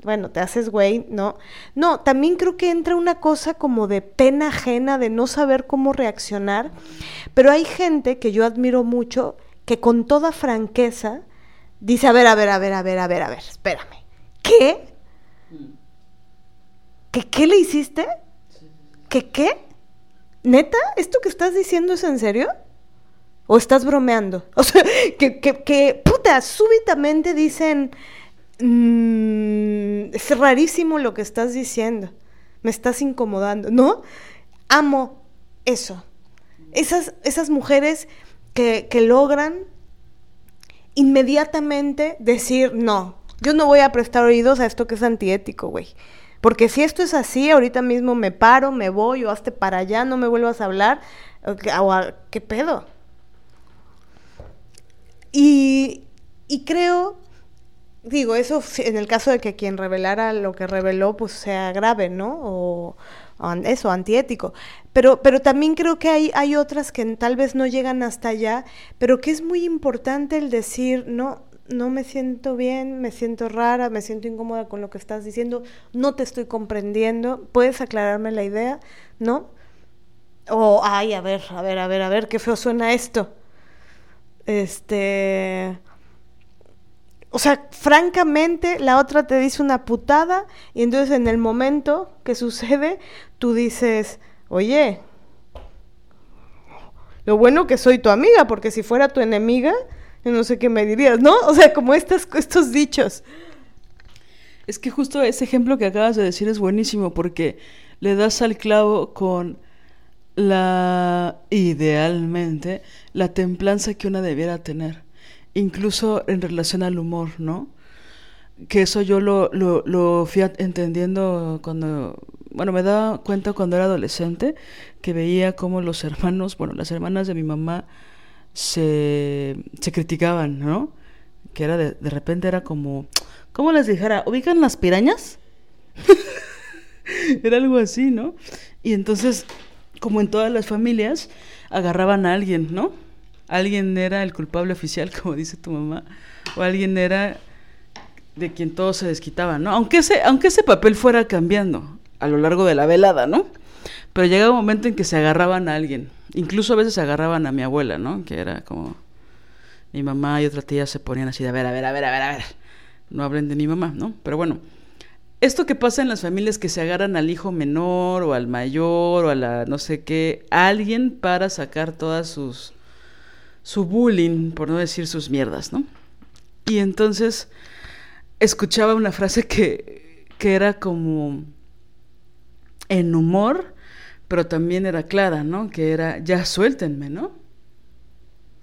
Speaker 3: bueno, te haces güey, ¿no? No, también creo que entra una cosa como de pena ajena, de no saber cómo reaccionar, pero hay gente que yo admiro mucho que con toda franqueza dice, a ver, a ver, a ver, a ver, a ver, a ver, espérame, ¿qué? ¿Qué, qué le hiciste? ¿Qué qué? ¿Neta? ¿Esto que estás diciendo es en serio? ¿O estás bromeando? O sea, que, que, que puta, súbitamente dicen, mm, es rarísimo lo que estás diciendo, me estás incomodando, ¿no? Amo eso. Esas, esas mujeres que, logran inmediatamente decir, no, yo no voy a prestar oídos a esto que es antiético, güey. Porque si esto es así, ahorita mismo me paro, me voy o hazte para allá, no me vuelvas a hablar. ¿Qué pedo? Y, y creo, digo, eso en el caso de que quien revelara lo que reveló, pues sea grave, ¿no? O, eso, antiético. Pero, pero también creo que hay, hay otras que tal vez no llegan hasta allá, pero que es muy importante el decir, no, no me siento bien, me siento rara, me siento incómoda con lo que estás diciendo, no te estoy comprendiendo, ¿puedes aclararme la idea? ¿No? O, ay, a ver, a ver, a ver, a ver, qué feo suena esto. Este o sea, francamente, la otra te dice una putada y entonces en el momento que sucede, tú dices, oye, lo bueno que soy tu amiga, porque si fuera tu enemiga, yo no sé qué me dirías, ¿no? O sea, como estas, estos dichos.
Speaker 2: Es que justo ese ejemplo que acabas de decir es buenísimo porque le das al clavo con la, idealmente, la templanza que una debiera tener incluso en relación al humor, ¿no? Que eso yo lo, lo, lo fui entendiendo cuando, bueno, me daba cuenta cuando era adolescente, que veía cómo los hermanos, bueno, las hermanas de mi mamá se, se criticaban, ¿no? Que era de, de repente era como, ¿cómo les dijera? ¿Ubican las pirañas? era algo así, ¿no? Y entonces, como en todas las familias, agarraban a alguien, ¿no? Alguien era el culpable oficial, como dice tu mamá, o alguien era de quien todos se desquitaban, ¿no? Aunque ese, aunque ese papel fuera cambiando a lo largo de la velada, ¿no? Pero llegaba un momento en que se agarraban a alguien. Incluso a veces se agarraban a mi abuela, ¿no? Que era como mi mamá y otra tía se ponían así de a ver, a ver, a ver, a ver, a ver. No hablen de mi mamá, ¿no? Pero bueno, esto que pasa en las familias que se agarran al hijo menor o al mayor o a la no sé qué, alguien para sacar todas sus su bullying, por no decir sus mierdas, ¿no? Y entonces escuchaba una frase que, que era como en humor, pero también era clara, ¿no? Que era, ya suéltenme, ¿no?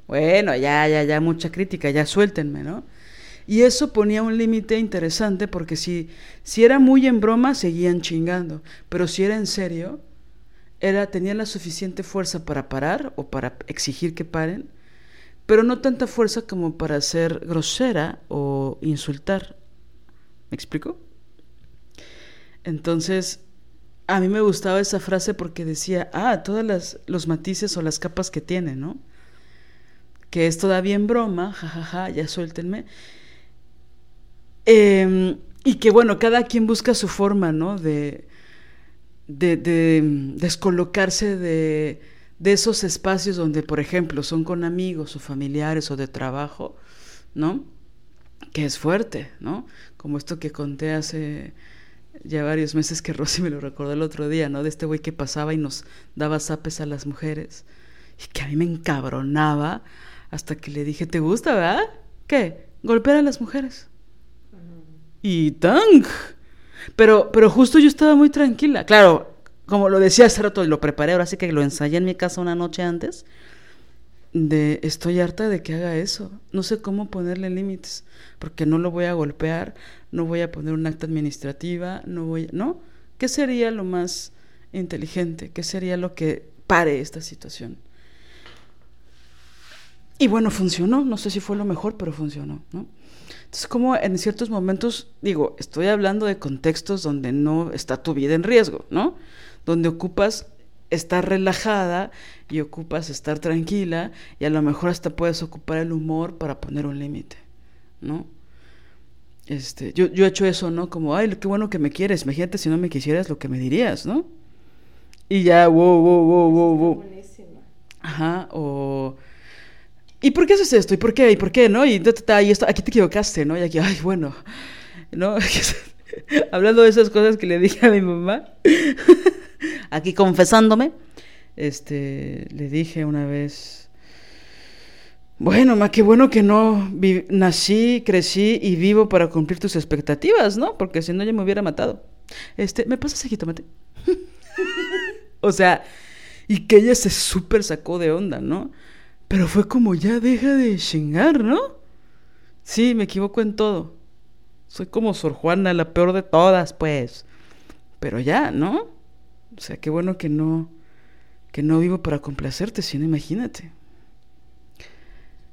Speaker 2: Bueno, ya, ya, ya, mucha crítica, ya suéltenme, ¿no? Y eso ponía un límite interesante porque si, si era muy en broma, seguían chingando, pero si era en serio, era, tenía la suficiente fuerza para parar o para exigir que paren, pero no tanta fuerza como para ser grosera o insultar. ¿Me explico? Entonces, a mí me gustaba esa frase porque decía, ah, todas las, los matices o las capas que tiene, ¿no? que es todavía en broma, jajaja, ya suéltenme. Em, y que bueno, cada quien busca su forma, ¿no? De, de, de descolocarse de, de esos espacios donde, por ejemplo, son con amigos o familiares o de trabajo, ¿no? Que es fuerte, ¿no? Como esto que conté hace ya varios meses que Rosy me lo recordó el otro día, ¿no? De este güey que pasaba y nos daba zapes a las mujeres. Y que a mí me encabronaba hasta que le dije, ¿te gusta, verdad? ¿Qué? Golpear a las mujeres. Y ¡tang! Pero, pero justo yo estaba muy tranquila. Claro, como lo decía hace rato, y lo preparé, ahora sí que lo ensayé en mi casa una noche antes. De estoy harta de que haga eso. No sé cómo ponerle límites. Porque no lo voy a golpear, no voy a poner un acta administrativa, no voy. ¿No? ¿Qué sería lo más inteligente? ¿Qué sería lo que pare esta situación? Y bueno, funcionó. No sé si fue lo mejor, pero funcionó, ¿no? Entonces, como en ciertos momentos, digo, estoy hablando de contextos donde no está tu vida en riesgo, ¿no? Donde ocupas estar relajada y ocupas estar tranquila y a lo mejor hasta puedes ocupar el humor para poner un límite, ¿no? Este, yo, yo he hecho eso, ¿no? Como, ay, qué bueno que me quieres, imagínate si no me quisieras lo que me dirías, ¿no? Y ya, wow, wow, wow, wow, wow. Ajá, o ¿Y por qué haces esto? ¿Y por qué? ¿Y por qué? ¿No? Y, y esto, aquí te equivocaste, ¿no? Y aquí, ay, bueno, ¿no? Hablando de esas cosas que le dije a mi mamá, aquí confesándome, este, le dije una vez, bueno, ma, qué bueno que no nací, crecí y vivo para cumplir tus expectativas, ¿no? Porque si no ya me hubiera matado. Este, ¿me pasas ese jitomate? o sea, y que ella se súper sacó de onda, ¿no? Pero fue como ya deja de chingar, ¿no? Sí, me equivoco en todo. Soy como Sor Juana, la peor de todas, pues. Pero ya, ¿no? O sea, qué bueno que no que no vivo para complacerte, sino imagínate.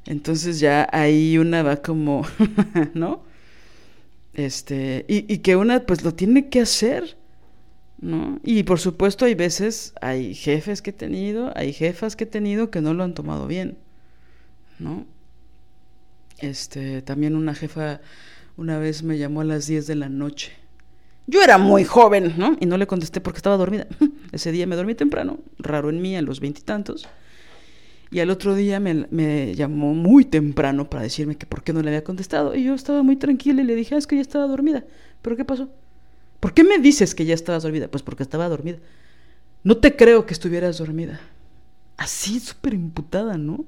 Speaker 2: Entonces ya ahí una va como, ¿no? Este, y, y que una pues lo tiene que hacer. ¿no? Y por supuesto hay veces, hay jefes que he tenido, hay jefas que he tenido que no lo han tomado bien, ¿no? Este, también una jefa una vez me llamó a las 10 de la noche. Yo era muy joven, ¿no? Y no le contesté porque estaba dormida. Ese día me dormí temprano, raro en mí, a los veintitantos. Y, al otro día me, llamó muy temprano para decirme que por qué no le había contestado. Y yo estaba muy tranquila y le dije, ah, es que ya estaba dormida. ¿Pero qué pasó? ¿Por qué me dices que ya estabas dormida? Pues porque estaba dormida. No te creo que estuvieras dormida. Así, súper imputada, ¿no?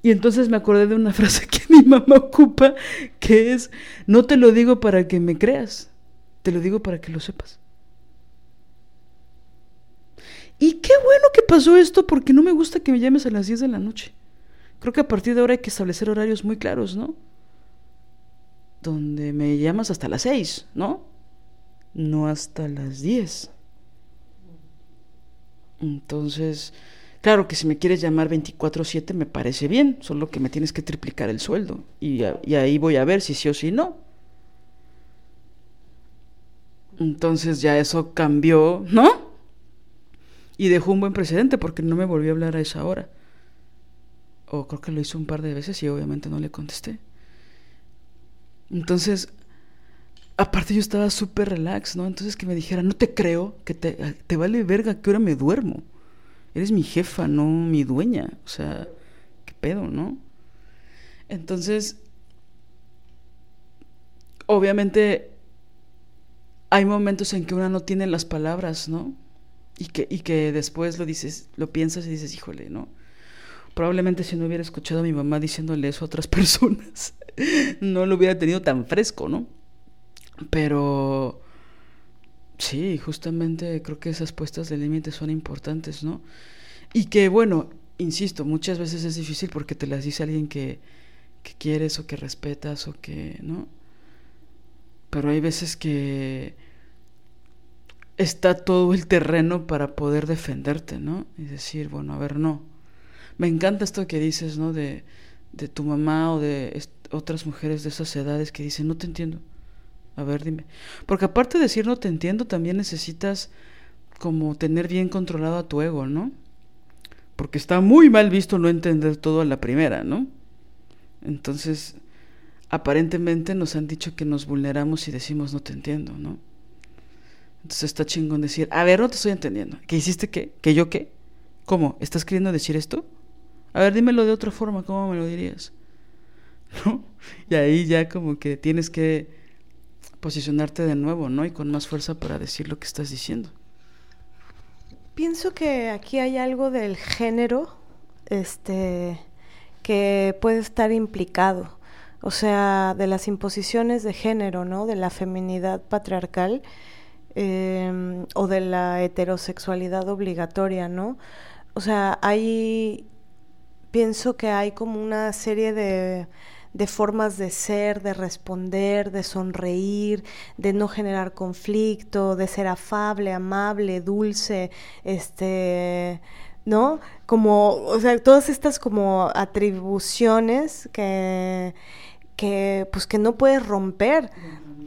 Speaker 2: Y entonces me acordé de una frase que mi mamá ocupa, que es, no te lo digo para que me creas, te lo digo para que lo sepas. Y qué bueno que pasó esto porque no me gusta que me llames a las 10 de la noche. Creo que a partir de ahora hay que establecer horarios muy claros, ¿no? Donde me llamas hasta las 6, ¿no? no hasta las 10. Entonces, claro que si me quieres llamar 24/7 me parece bien, solo que me tienes que triplicar el sueldo y, y, ahí voy a ver si sí o si no. Entonces ya eso cambió, ¿no? Y dejó un buen precedente porque no me volvió a hablar a esa hora. O creo que lo hizo un par de veces y obviamente no le contesté. Entonces, aparte yo estaba súper relax, ¿no? Entonces que me dijera, no te creo, que te, te vale verga que ahora me duermo. Eres mi jefa, no mi dueña. O sea, qué pedo, ¿no? Entonces, obviamente hay momentos en que una no tiene las palabras, ¿no? Y que, y que después lo dices, lo piensas y dices, híjole, ¿no? Probablemente si no hubiera escuchado a mi mamá diciéndole eso a otras personas, no lo hubiera tenido tan fresco, ¿no? Pero sí, justamente creo que esas puestas de límite son importantes, ¿no? Y que, bueno, insisto, muchas veces es difícil porque te las dice alguien que, que quieres o que respetas o que, ¿no? Pero hay veces que está todo el terreno para poder defenderte, ¿no? Y decir, bueno, a ver, no. Me encanta esto que dices, ¿no? De, de tu mamá o de otras mujeres de esas edades que dicen, no te entiendo. A ver, dime. Porque aparte de decir no te entiendo, también necesitas como tener bien controlado a tu ego, ¿no? porque está muy mal visto no entender todo a la primera, ¿no? Entonces, aparentemente nos han dicho que nos vulneramos y decimos no te entiendo, ¿no? Entonces está chingón decir, a ver, no te estoy entendiendo. ¿Qué hiciste qué? ¿Que yo qué? ¿Cómo? ¿Estás queriendo decir esto? A ver, dímelo de otra forma, ¿cómo me lo dirías? ¿No? Y ahí ya como que tienes que posicionarte de nuevo, ¿no? Y con más fuerza para decir lo que estás diciendo.
Speaker 3: Pienso que aquí hay algo del género, este, que puede estar implicado. O sea, de las imposiciones de género, ¿no? De la feminidad patriarcal Em, o de la heterosexualidad obligatoria, ¿no? O sea, hay, pienso que hay como una serie de, de formas de ser, de responder, de sonreír, de no generar conflicto, de ser afable, amable, dulce, este, ¿no? Como, o sea, todas estas como atribuciones que, que pues que no puedes romper.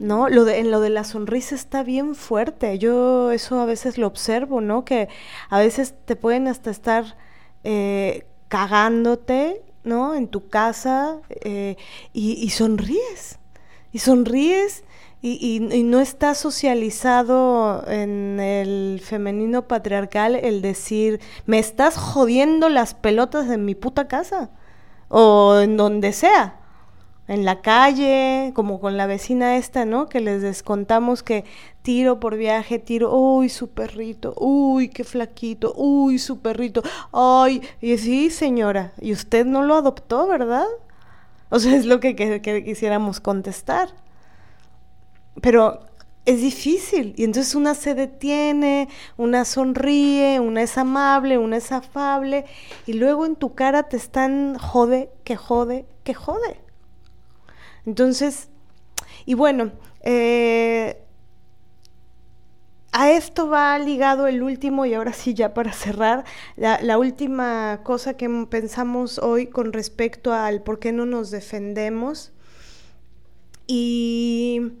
Speaker 3: ¿no? Lo de, en lo de la sonrisa está bien fuerte. Yo eso a veces lo observo, ¿no? Que a veces te pueden hasta estar eh, cagándote, ¿no? En tu casa eh, y, sonríes. Y sonríes y, y, no está socializado en el femenino patriarcal el decir, me estás jodiendo las pelotas en mi puta casa o en donde sea en la calle, como con la vecina esta, ¿no? Que les descontamos que tiro por viaje, tiro, uy, su perrito, uy, qué flaquito, uy, su perrito, ay, y sí, señora, y usted no lo adoptó, ¿verdad? O sea, es lo que quisiéramos contestar. Pero es difícil. Y entonces una se detiene, una sonríe, una es amable, una es afable, y luego en tu cara te están jode, que jode, que jode. Entonces, y bueno, eh, a esto va ligado el último, y ahora sí ya para cerrar, la, última cosa que pensamos hoy con respecto al por qué no nos defendemos. Y,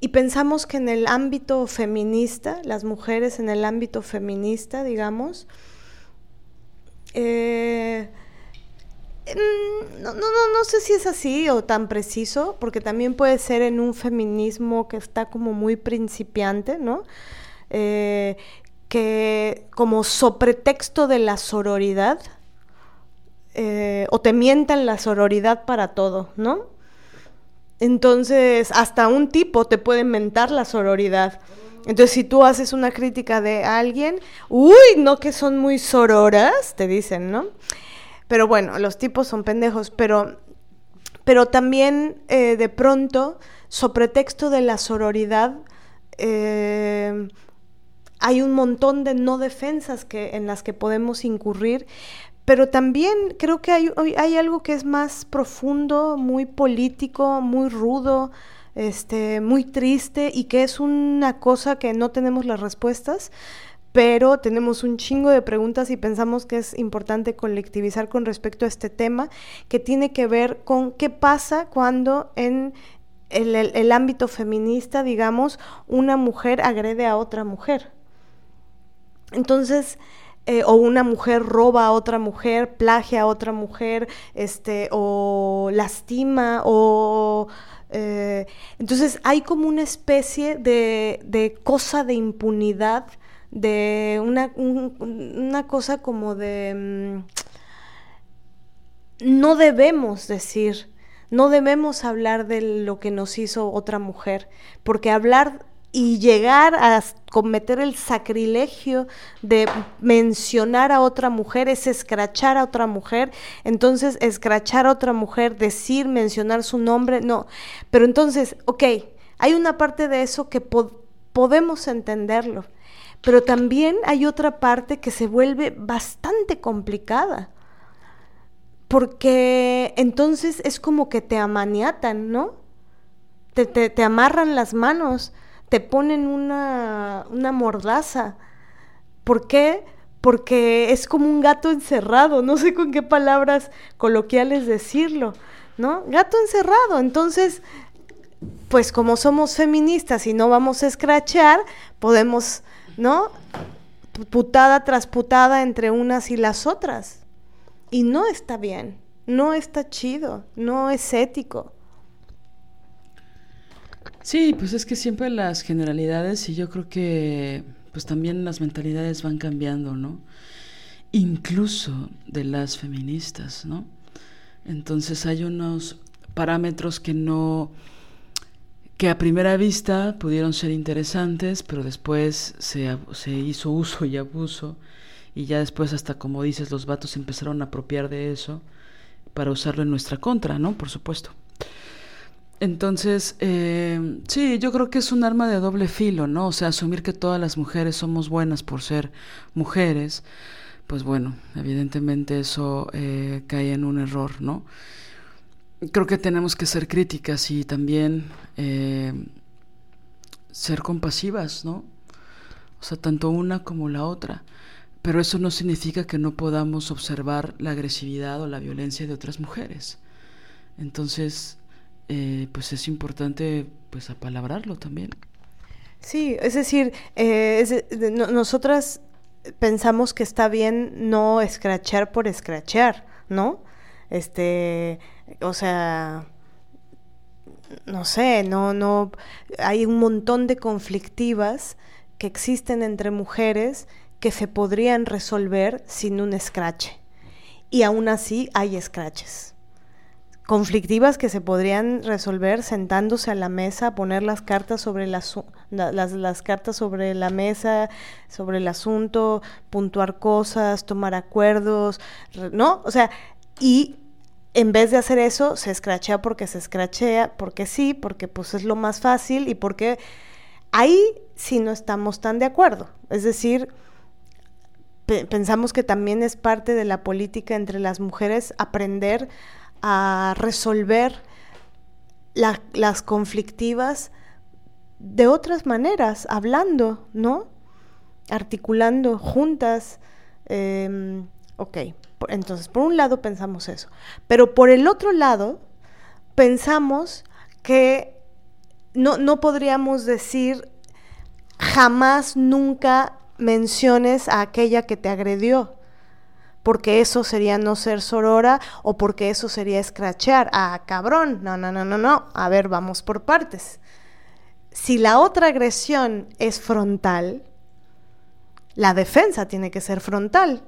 Speaker 3: y pensamos que en el ámbito feminista, las mujeres en el ámbito feminista, digamos, eh, Mm, no, no, no, sé si es así o tan preciso, porque también puede ser en un feminismo que está como muy principiante, ¿no? Eh, que como sopretexto de la sororidad, eh, o te mientan la sororidad para todo, ¿no? Entonces, hasta un tipo te puede mentar la sororidad. Entonces, si tú haces una crítica de alguien, uy, no que son muy sororas, te dicen, ¿no? Pero bueno, los tipos son pendejos, pero, pero también eh, de pronto, sobre texto de la sororidad, eh, hay un montón de no defensas que, en las que podemos incurrir, pero también creo que hay, hay algo que es más profundo, muy político, muy rudo, este, muy triste y que es una cosa que no tenemos las respuestas, pero tenemos un chingo de preguntas y pensamos que es importante colectivizar con respecto a este tema, que tiene que ver con qué pasa cuando en el, ámbito feminista, digamos, una mujer agrede a otra mujer. Entonces, eh, o una mujer roba a otra mujer, plagia a otra mujer, este, o lastima, o eh, entonces hay como una especie de, de cosa de impunidad de una, una cosa como de... Mm, no debemos decir, no debemos hablar de lo que nos hizo otra mujer, porque hablar y llegar a cometer el sacrilegio de mencionar a otra mujer es escrachar a otra mujer, entonces escrachar a otra mujer, decir, mencionar su nombre, no. Pero entonces, ok, hay una parte de eso que podemos entenderlo, pero también hay otra parte que se vuelve bastante complicada. Porque entonces es como que te amaniatan, ¿no? Te, te, amarran las manos, te ponen una, una mordaza. ¿Por qué? Porque es como un gato encerrado, no sé con qué palabras coloquiales decirlo, ¿no? Gato encerrado. Entonces, pues como somos feministas y no vamos a escrachar, podemos ¿no? putada tras putada entre unas y las otras. Y no está bien, no está chido, no es ético.
Speaker 2: Sí, pues es que siempre las generalidades y yo creo que pues también las mentalidades van cambiando, ¿no? Incluso de las feministas, ¿no? Entonces hay unos parámetros que no que a primera vista pudieron ser interesantes, pero después se, se, hizo uso y abuso, y ya después hasta como dices, los vatos empezaron a apropiar de eso para usarlo en nuestra contra, ¿no? Por supuesto. Entonces, eh, sí, yo creo que es un arma de doble filo, ¿no? O sea, asumir que todas las mujeres somos buenas por ser mujeres, pues bueno, evidentemente eso eh, cae en un error, ¿no? creo que tenemos que ser críticas y también eh, ser compasivas, ¿no? O sea, tanto una como la otra. Pero eso no significa que no podamos observar la agresividad o la violencia de otras mujeres. Entonces, eh, pues es importante pues apalabrarlo también.
Speaker 3: Sí, es decir, eh, nosotras pensamos que está bien no escrachar por escrachar, ¿no? Este, o sea, no sé, no, no, hay un montón de conflictivas que existen entre mujeres que se podrían resolver sin un scratch. Y aún así hay scratches. Conflictivas que se podrían resolver sentándose a la mesa, poner las cartas sobre las, las cartas sobre la mesa, sobre el asunto, puntuar cosas, tomar acuerdos, ¿no? O sea, y en vez de hacer eso, se escrachea porque se escrachea, porque sí, porque pues es lo más fácil y porque ahí sí no estamos tan de acuerdo. Es decir, pensamos que también es parte de la política entre las mujeres aprender a resolver las conflictivas de otras maneras, hablando, ¿no? Articulando juntas. Em, ok, entonces, por un lado pensamos eso, pero por el otro lado pensamos que no, no podríamos decir jamás, nunca menciones a aquella que te agredió, porque eso sería no ser sorora o porque eso sería escrachar. Ah, cabrón, no, no, no, no, no. A ver, vamos por partes. Si la otra agresión es frontal, la defensa tiene que ser frontal.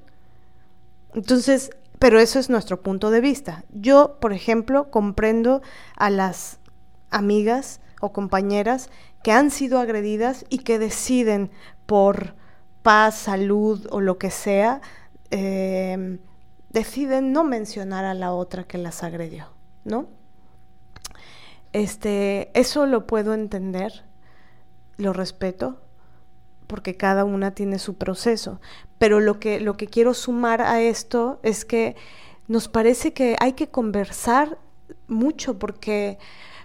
Speaker 3: Entonces, pero eso es nuestro punto de vista. Yo, por ejemplo, comprendo a las amigas o compañeras que han sido agredidas y que deciden por paz, salud o lo que sea, em, deciden no mencionar a la otra que las agredió, ¿no? Este, eso lo puedo entender, lo respeto, porque cada una tiene su proceso. Pero lo que, lo que quiero sumar a esto es que nos parece que hay que conversar mucho porque,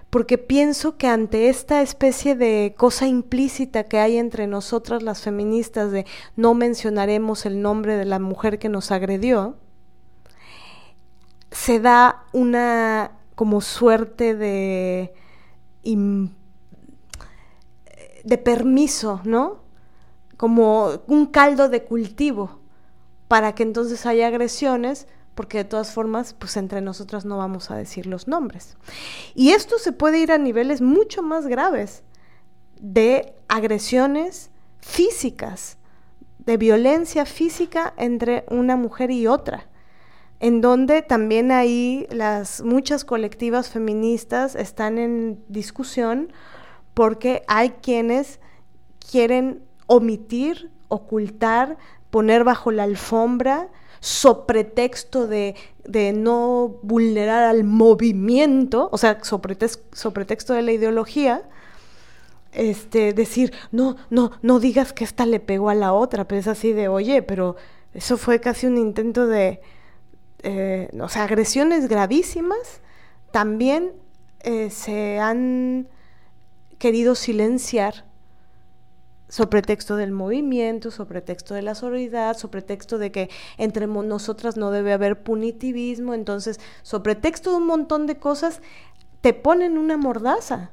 Speaker 3: porque pienso que ante esta especie de cosa implícita que hay entre nosotras las feministas de no mencionaremos el nombre de la mujer que nos agredió, se da una como suerte de, de permiso, ¿no? como un caldo de cultivo para que entonces haya agresiones, porque de todas formas, pues entre nosotras no vamos a decir los nombres. Y esto se puede ir a niveles mucho más graves de agresiones físicas, de violencia física entre una mujer y otra, en donde también ahí las muchas colectivas feministas están en discusión porque hay quienes quieren omitir, ocultar, poner bajo la alfombra, sobre texto de, no vulnerar al movimiento, o sea, sobre, texto de la ideología, este, decir, no, no, no digas que esta le pegó a la otra, pero es así de, oye, pero eso fue casi un intento de, eh, o sea, agresiones gravísimas, también eh, se han querido silenciar sobre texto del movimiento, sobre texto de la sororidad, sobre texto de que entre nosotras no debe haber punitivismo, entonces, sobre texto de un montón de cosas, te ponen una mordaza.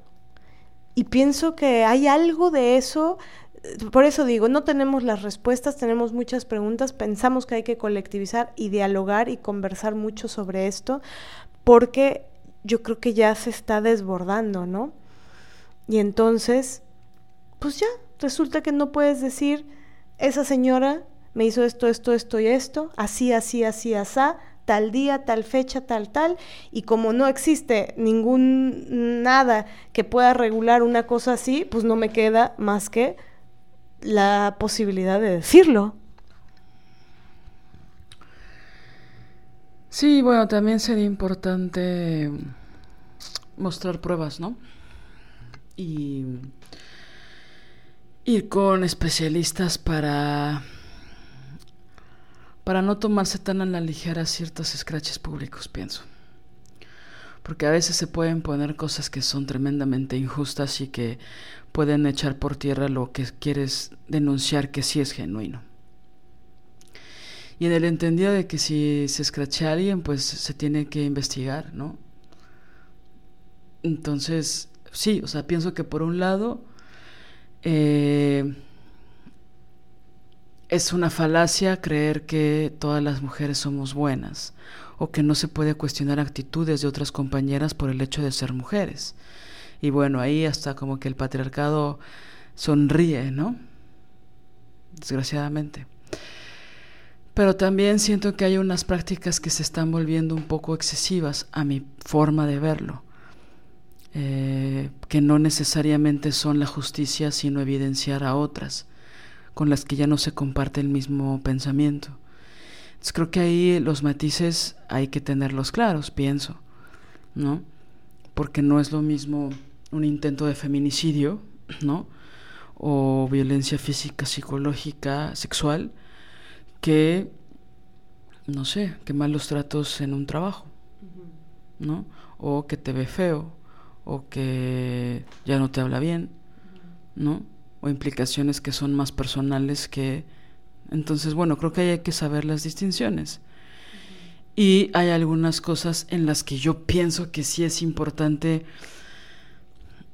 Speaker 3: Y pienso que hay algo de eso por eso digo, no tenemos las respuestas, tenemos muchas preguntas, pensamos que hay que colectivizar y dialogar y conversar mucho sobre esto, porque yo creo que ya se está desbordando, ¿no? Y entonces, pues ya, resulta que no puedes decir, esa señora me hizo esto, esto, esto y esto, así, así, así, asá, tal día, tal fecha, tal, tal, y como no existe ningún nada que pueda regular una cosa así, pues no me queda más que la posibilidad de decirlo.
Speaker 2: Sí, bueno, también sería importante mostrar pruebas, ¿no? Y ir con especialistas para para no tomarse tan a la ligera ciertos scratches públicos, pienso. Porque a veces se pueden poner cosas que son tremendamente injustas y que pueden echar por tierra lo que quieres denunciar que sí es genuino. Y en el entendido de que si se escrache a alguien, pues se tiene que investigar, ¿no? Entonces, sí, o sea, pienso que por un lado, eh, es una falacia creer que todas las mujeres somos buenas o que no se puede cuestionar actitudes de otras compañeras por el hecho de ser mujeres. Y bueno, ahí hasta como que el patriarcado sonríe, ¿no? Desgraciadamente. Pero también siento que hay unas prácticas que se están volviendo un poco excesivas a mi forma de verlo, eh, que no necesariamente son la justicia, sino evidenciar a otras con las que ya no se comparte el mismo pensamiento. Entonces creo que ahí los matices hay que tenerlos claros, pienso, ¿no? Porque no es lo mismo un intento de feminicidio, ¿no? O violencia física, psicológica, sexual, que, no sé, que malos tratos en un trabajo, ¿no? O que te ve feo, o que ya no te habla bien, ¿no? o implicaciones que son más personales que... Entonces, bueno, creo que hay que saber las distinciones. Y hay algunas cosas en las que yo pienso que sí es importante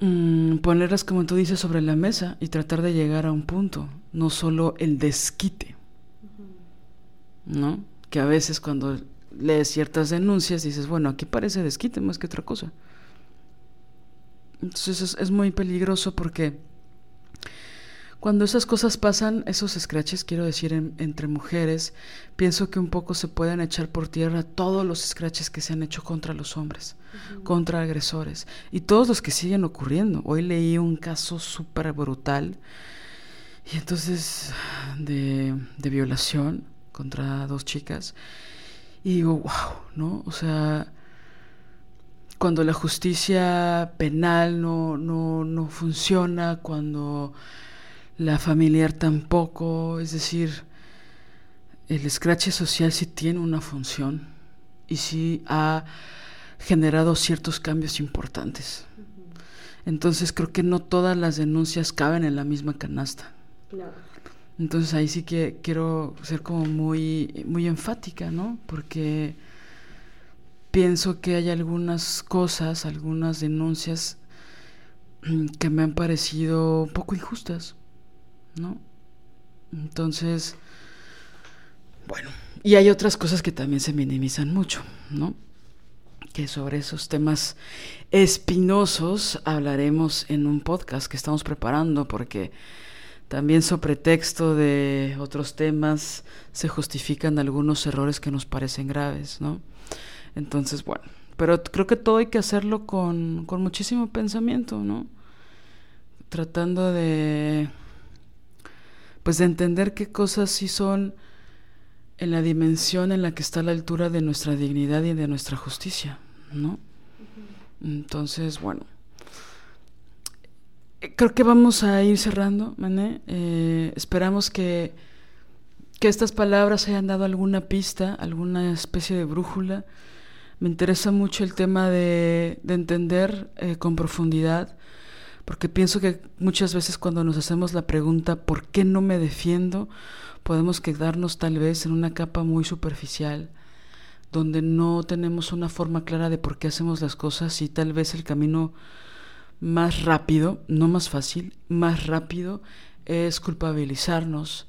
Speaker 2: mm, ponerlas, como tú dices, sobre la mesa y tratar de llegar a un punto, no solo el desquite, ¿no? Que a veces cuando lees ciertas denuncias dices, bueno, aquí parece desquite más que otra cosa. Entonces es, es muy peligroso porque cuando esas cosas pasan, esos scratches, quiero decir, entre mujeres, pienso que un poco se pueden echar por tierra todos los scratches que se han hecho contra los hombres, contra agresores, y todos los que siguen ocurriendo. Hoy leí un caso súper brutal, y entonces, de, de violación contra dos chicas, y digo, wow, ¿no? O sea, cuando la justicia penal no, no, no funciona, cuando la familiar tampoco, es decir, el scratch social sí tiene una función y sí ha generado ciertos cambios importantes. Entonces creo que no todas las denuncias caben en la misma canasta. Entonces ahí sí que quiero ser como muy, muy enfática, ¿no? Porque pienso que hay algunas cosas, algunas denuncias que me han parecido un poco injustas. ¿no? Entonces, bueno, y hay otras cosas que también se minimizan mucho, ¿no? Que sobre esos temas espinosos hablaremos en un podcast que estamos preparando porque también sobre texto de otros temas se justifican algunos errores que nos parecen graves, ¿no? Entonces, bueno, pero creo que todo hay que hacerlo con, con muchísimo pensamiento, ¿no? Tratando de pues de entender qué cosas sí son en la dimensión en la que está la altura de nuestra dignidad y de nuestra justicia, ¿no? Entonces, bueno, eh, creo que vamos a ir cerrando, Mané. Eh, esperamos que, que estas palabras hayan dado alguna pista, alguna especie de brújula. Me interesa mucho el tema de, de entender eh, con profundidad porque pienso que muchas veces cuando nos hacemos la pregunta ¿por qué no me defiendo? podemos quedarnos tal vez en una capa muy superficial, donde no tenemos una forma clara de por qué hacemos las cosas y tal vez el camino más rápido, no más fácil, más rápido es culpabilizarnos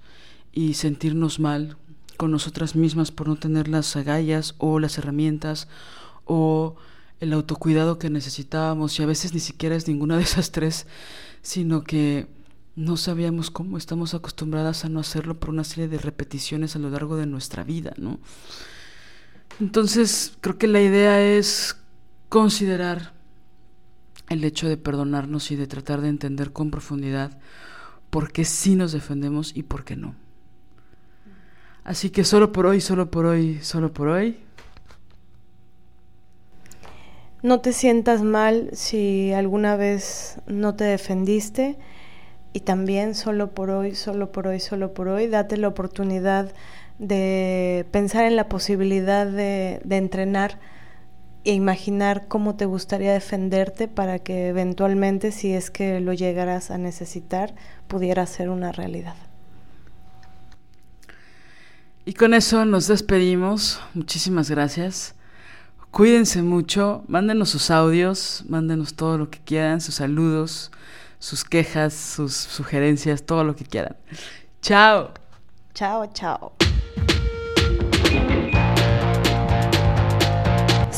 Speaker 2: y sentirnos mal con nosotras mismas por no tener las agallas o las herramientas o el autocuidado que necesitábamos y a veces ni siquiera es ninguna de esas tres, sino que no sabíamos cómo estamos acostumbradas a no hacerlo por una serie de repeticiones a lo largo de nuestra vida, ¿no? Entonces, creo que la idea es considerar el hecho de perdonarnos y de tratar de entender con profundidad por qué sí nos defendemos y por qué no. Así que solo por hoy, solo por hoy, solo por hoy.
Speaker 3: No te sientas mal si alguna vez no te defendiste y también solo por hoy, solo por hoy, solo por hoy, date la oportunidad de pensar en la posibilidad de, entrenar e imaginar cómo te gustaría defenderte para que eventualmente, si es que lo llegarás a necesitar, pudiera ser una realidad.
Speaker 2: Y con eso nos despedimos. Muchísimas gracias. Cuídense mucho, mándenos sus audios, mándenos todo lo que quieran, sus saludos, sus quejas, sus sugerencias, todo lo que quieran. Chao.
Speaker 3: Chao, chao.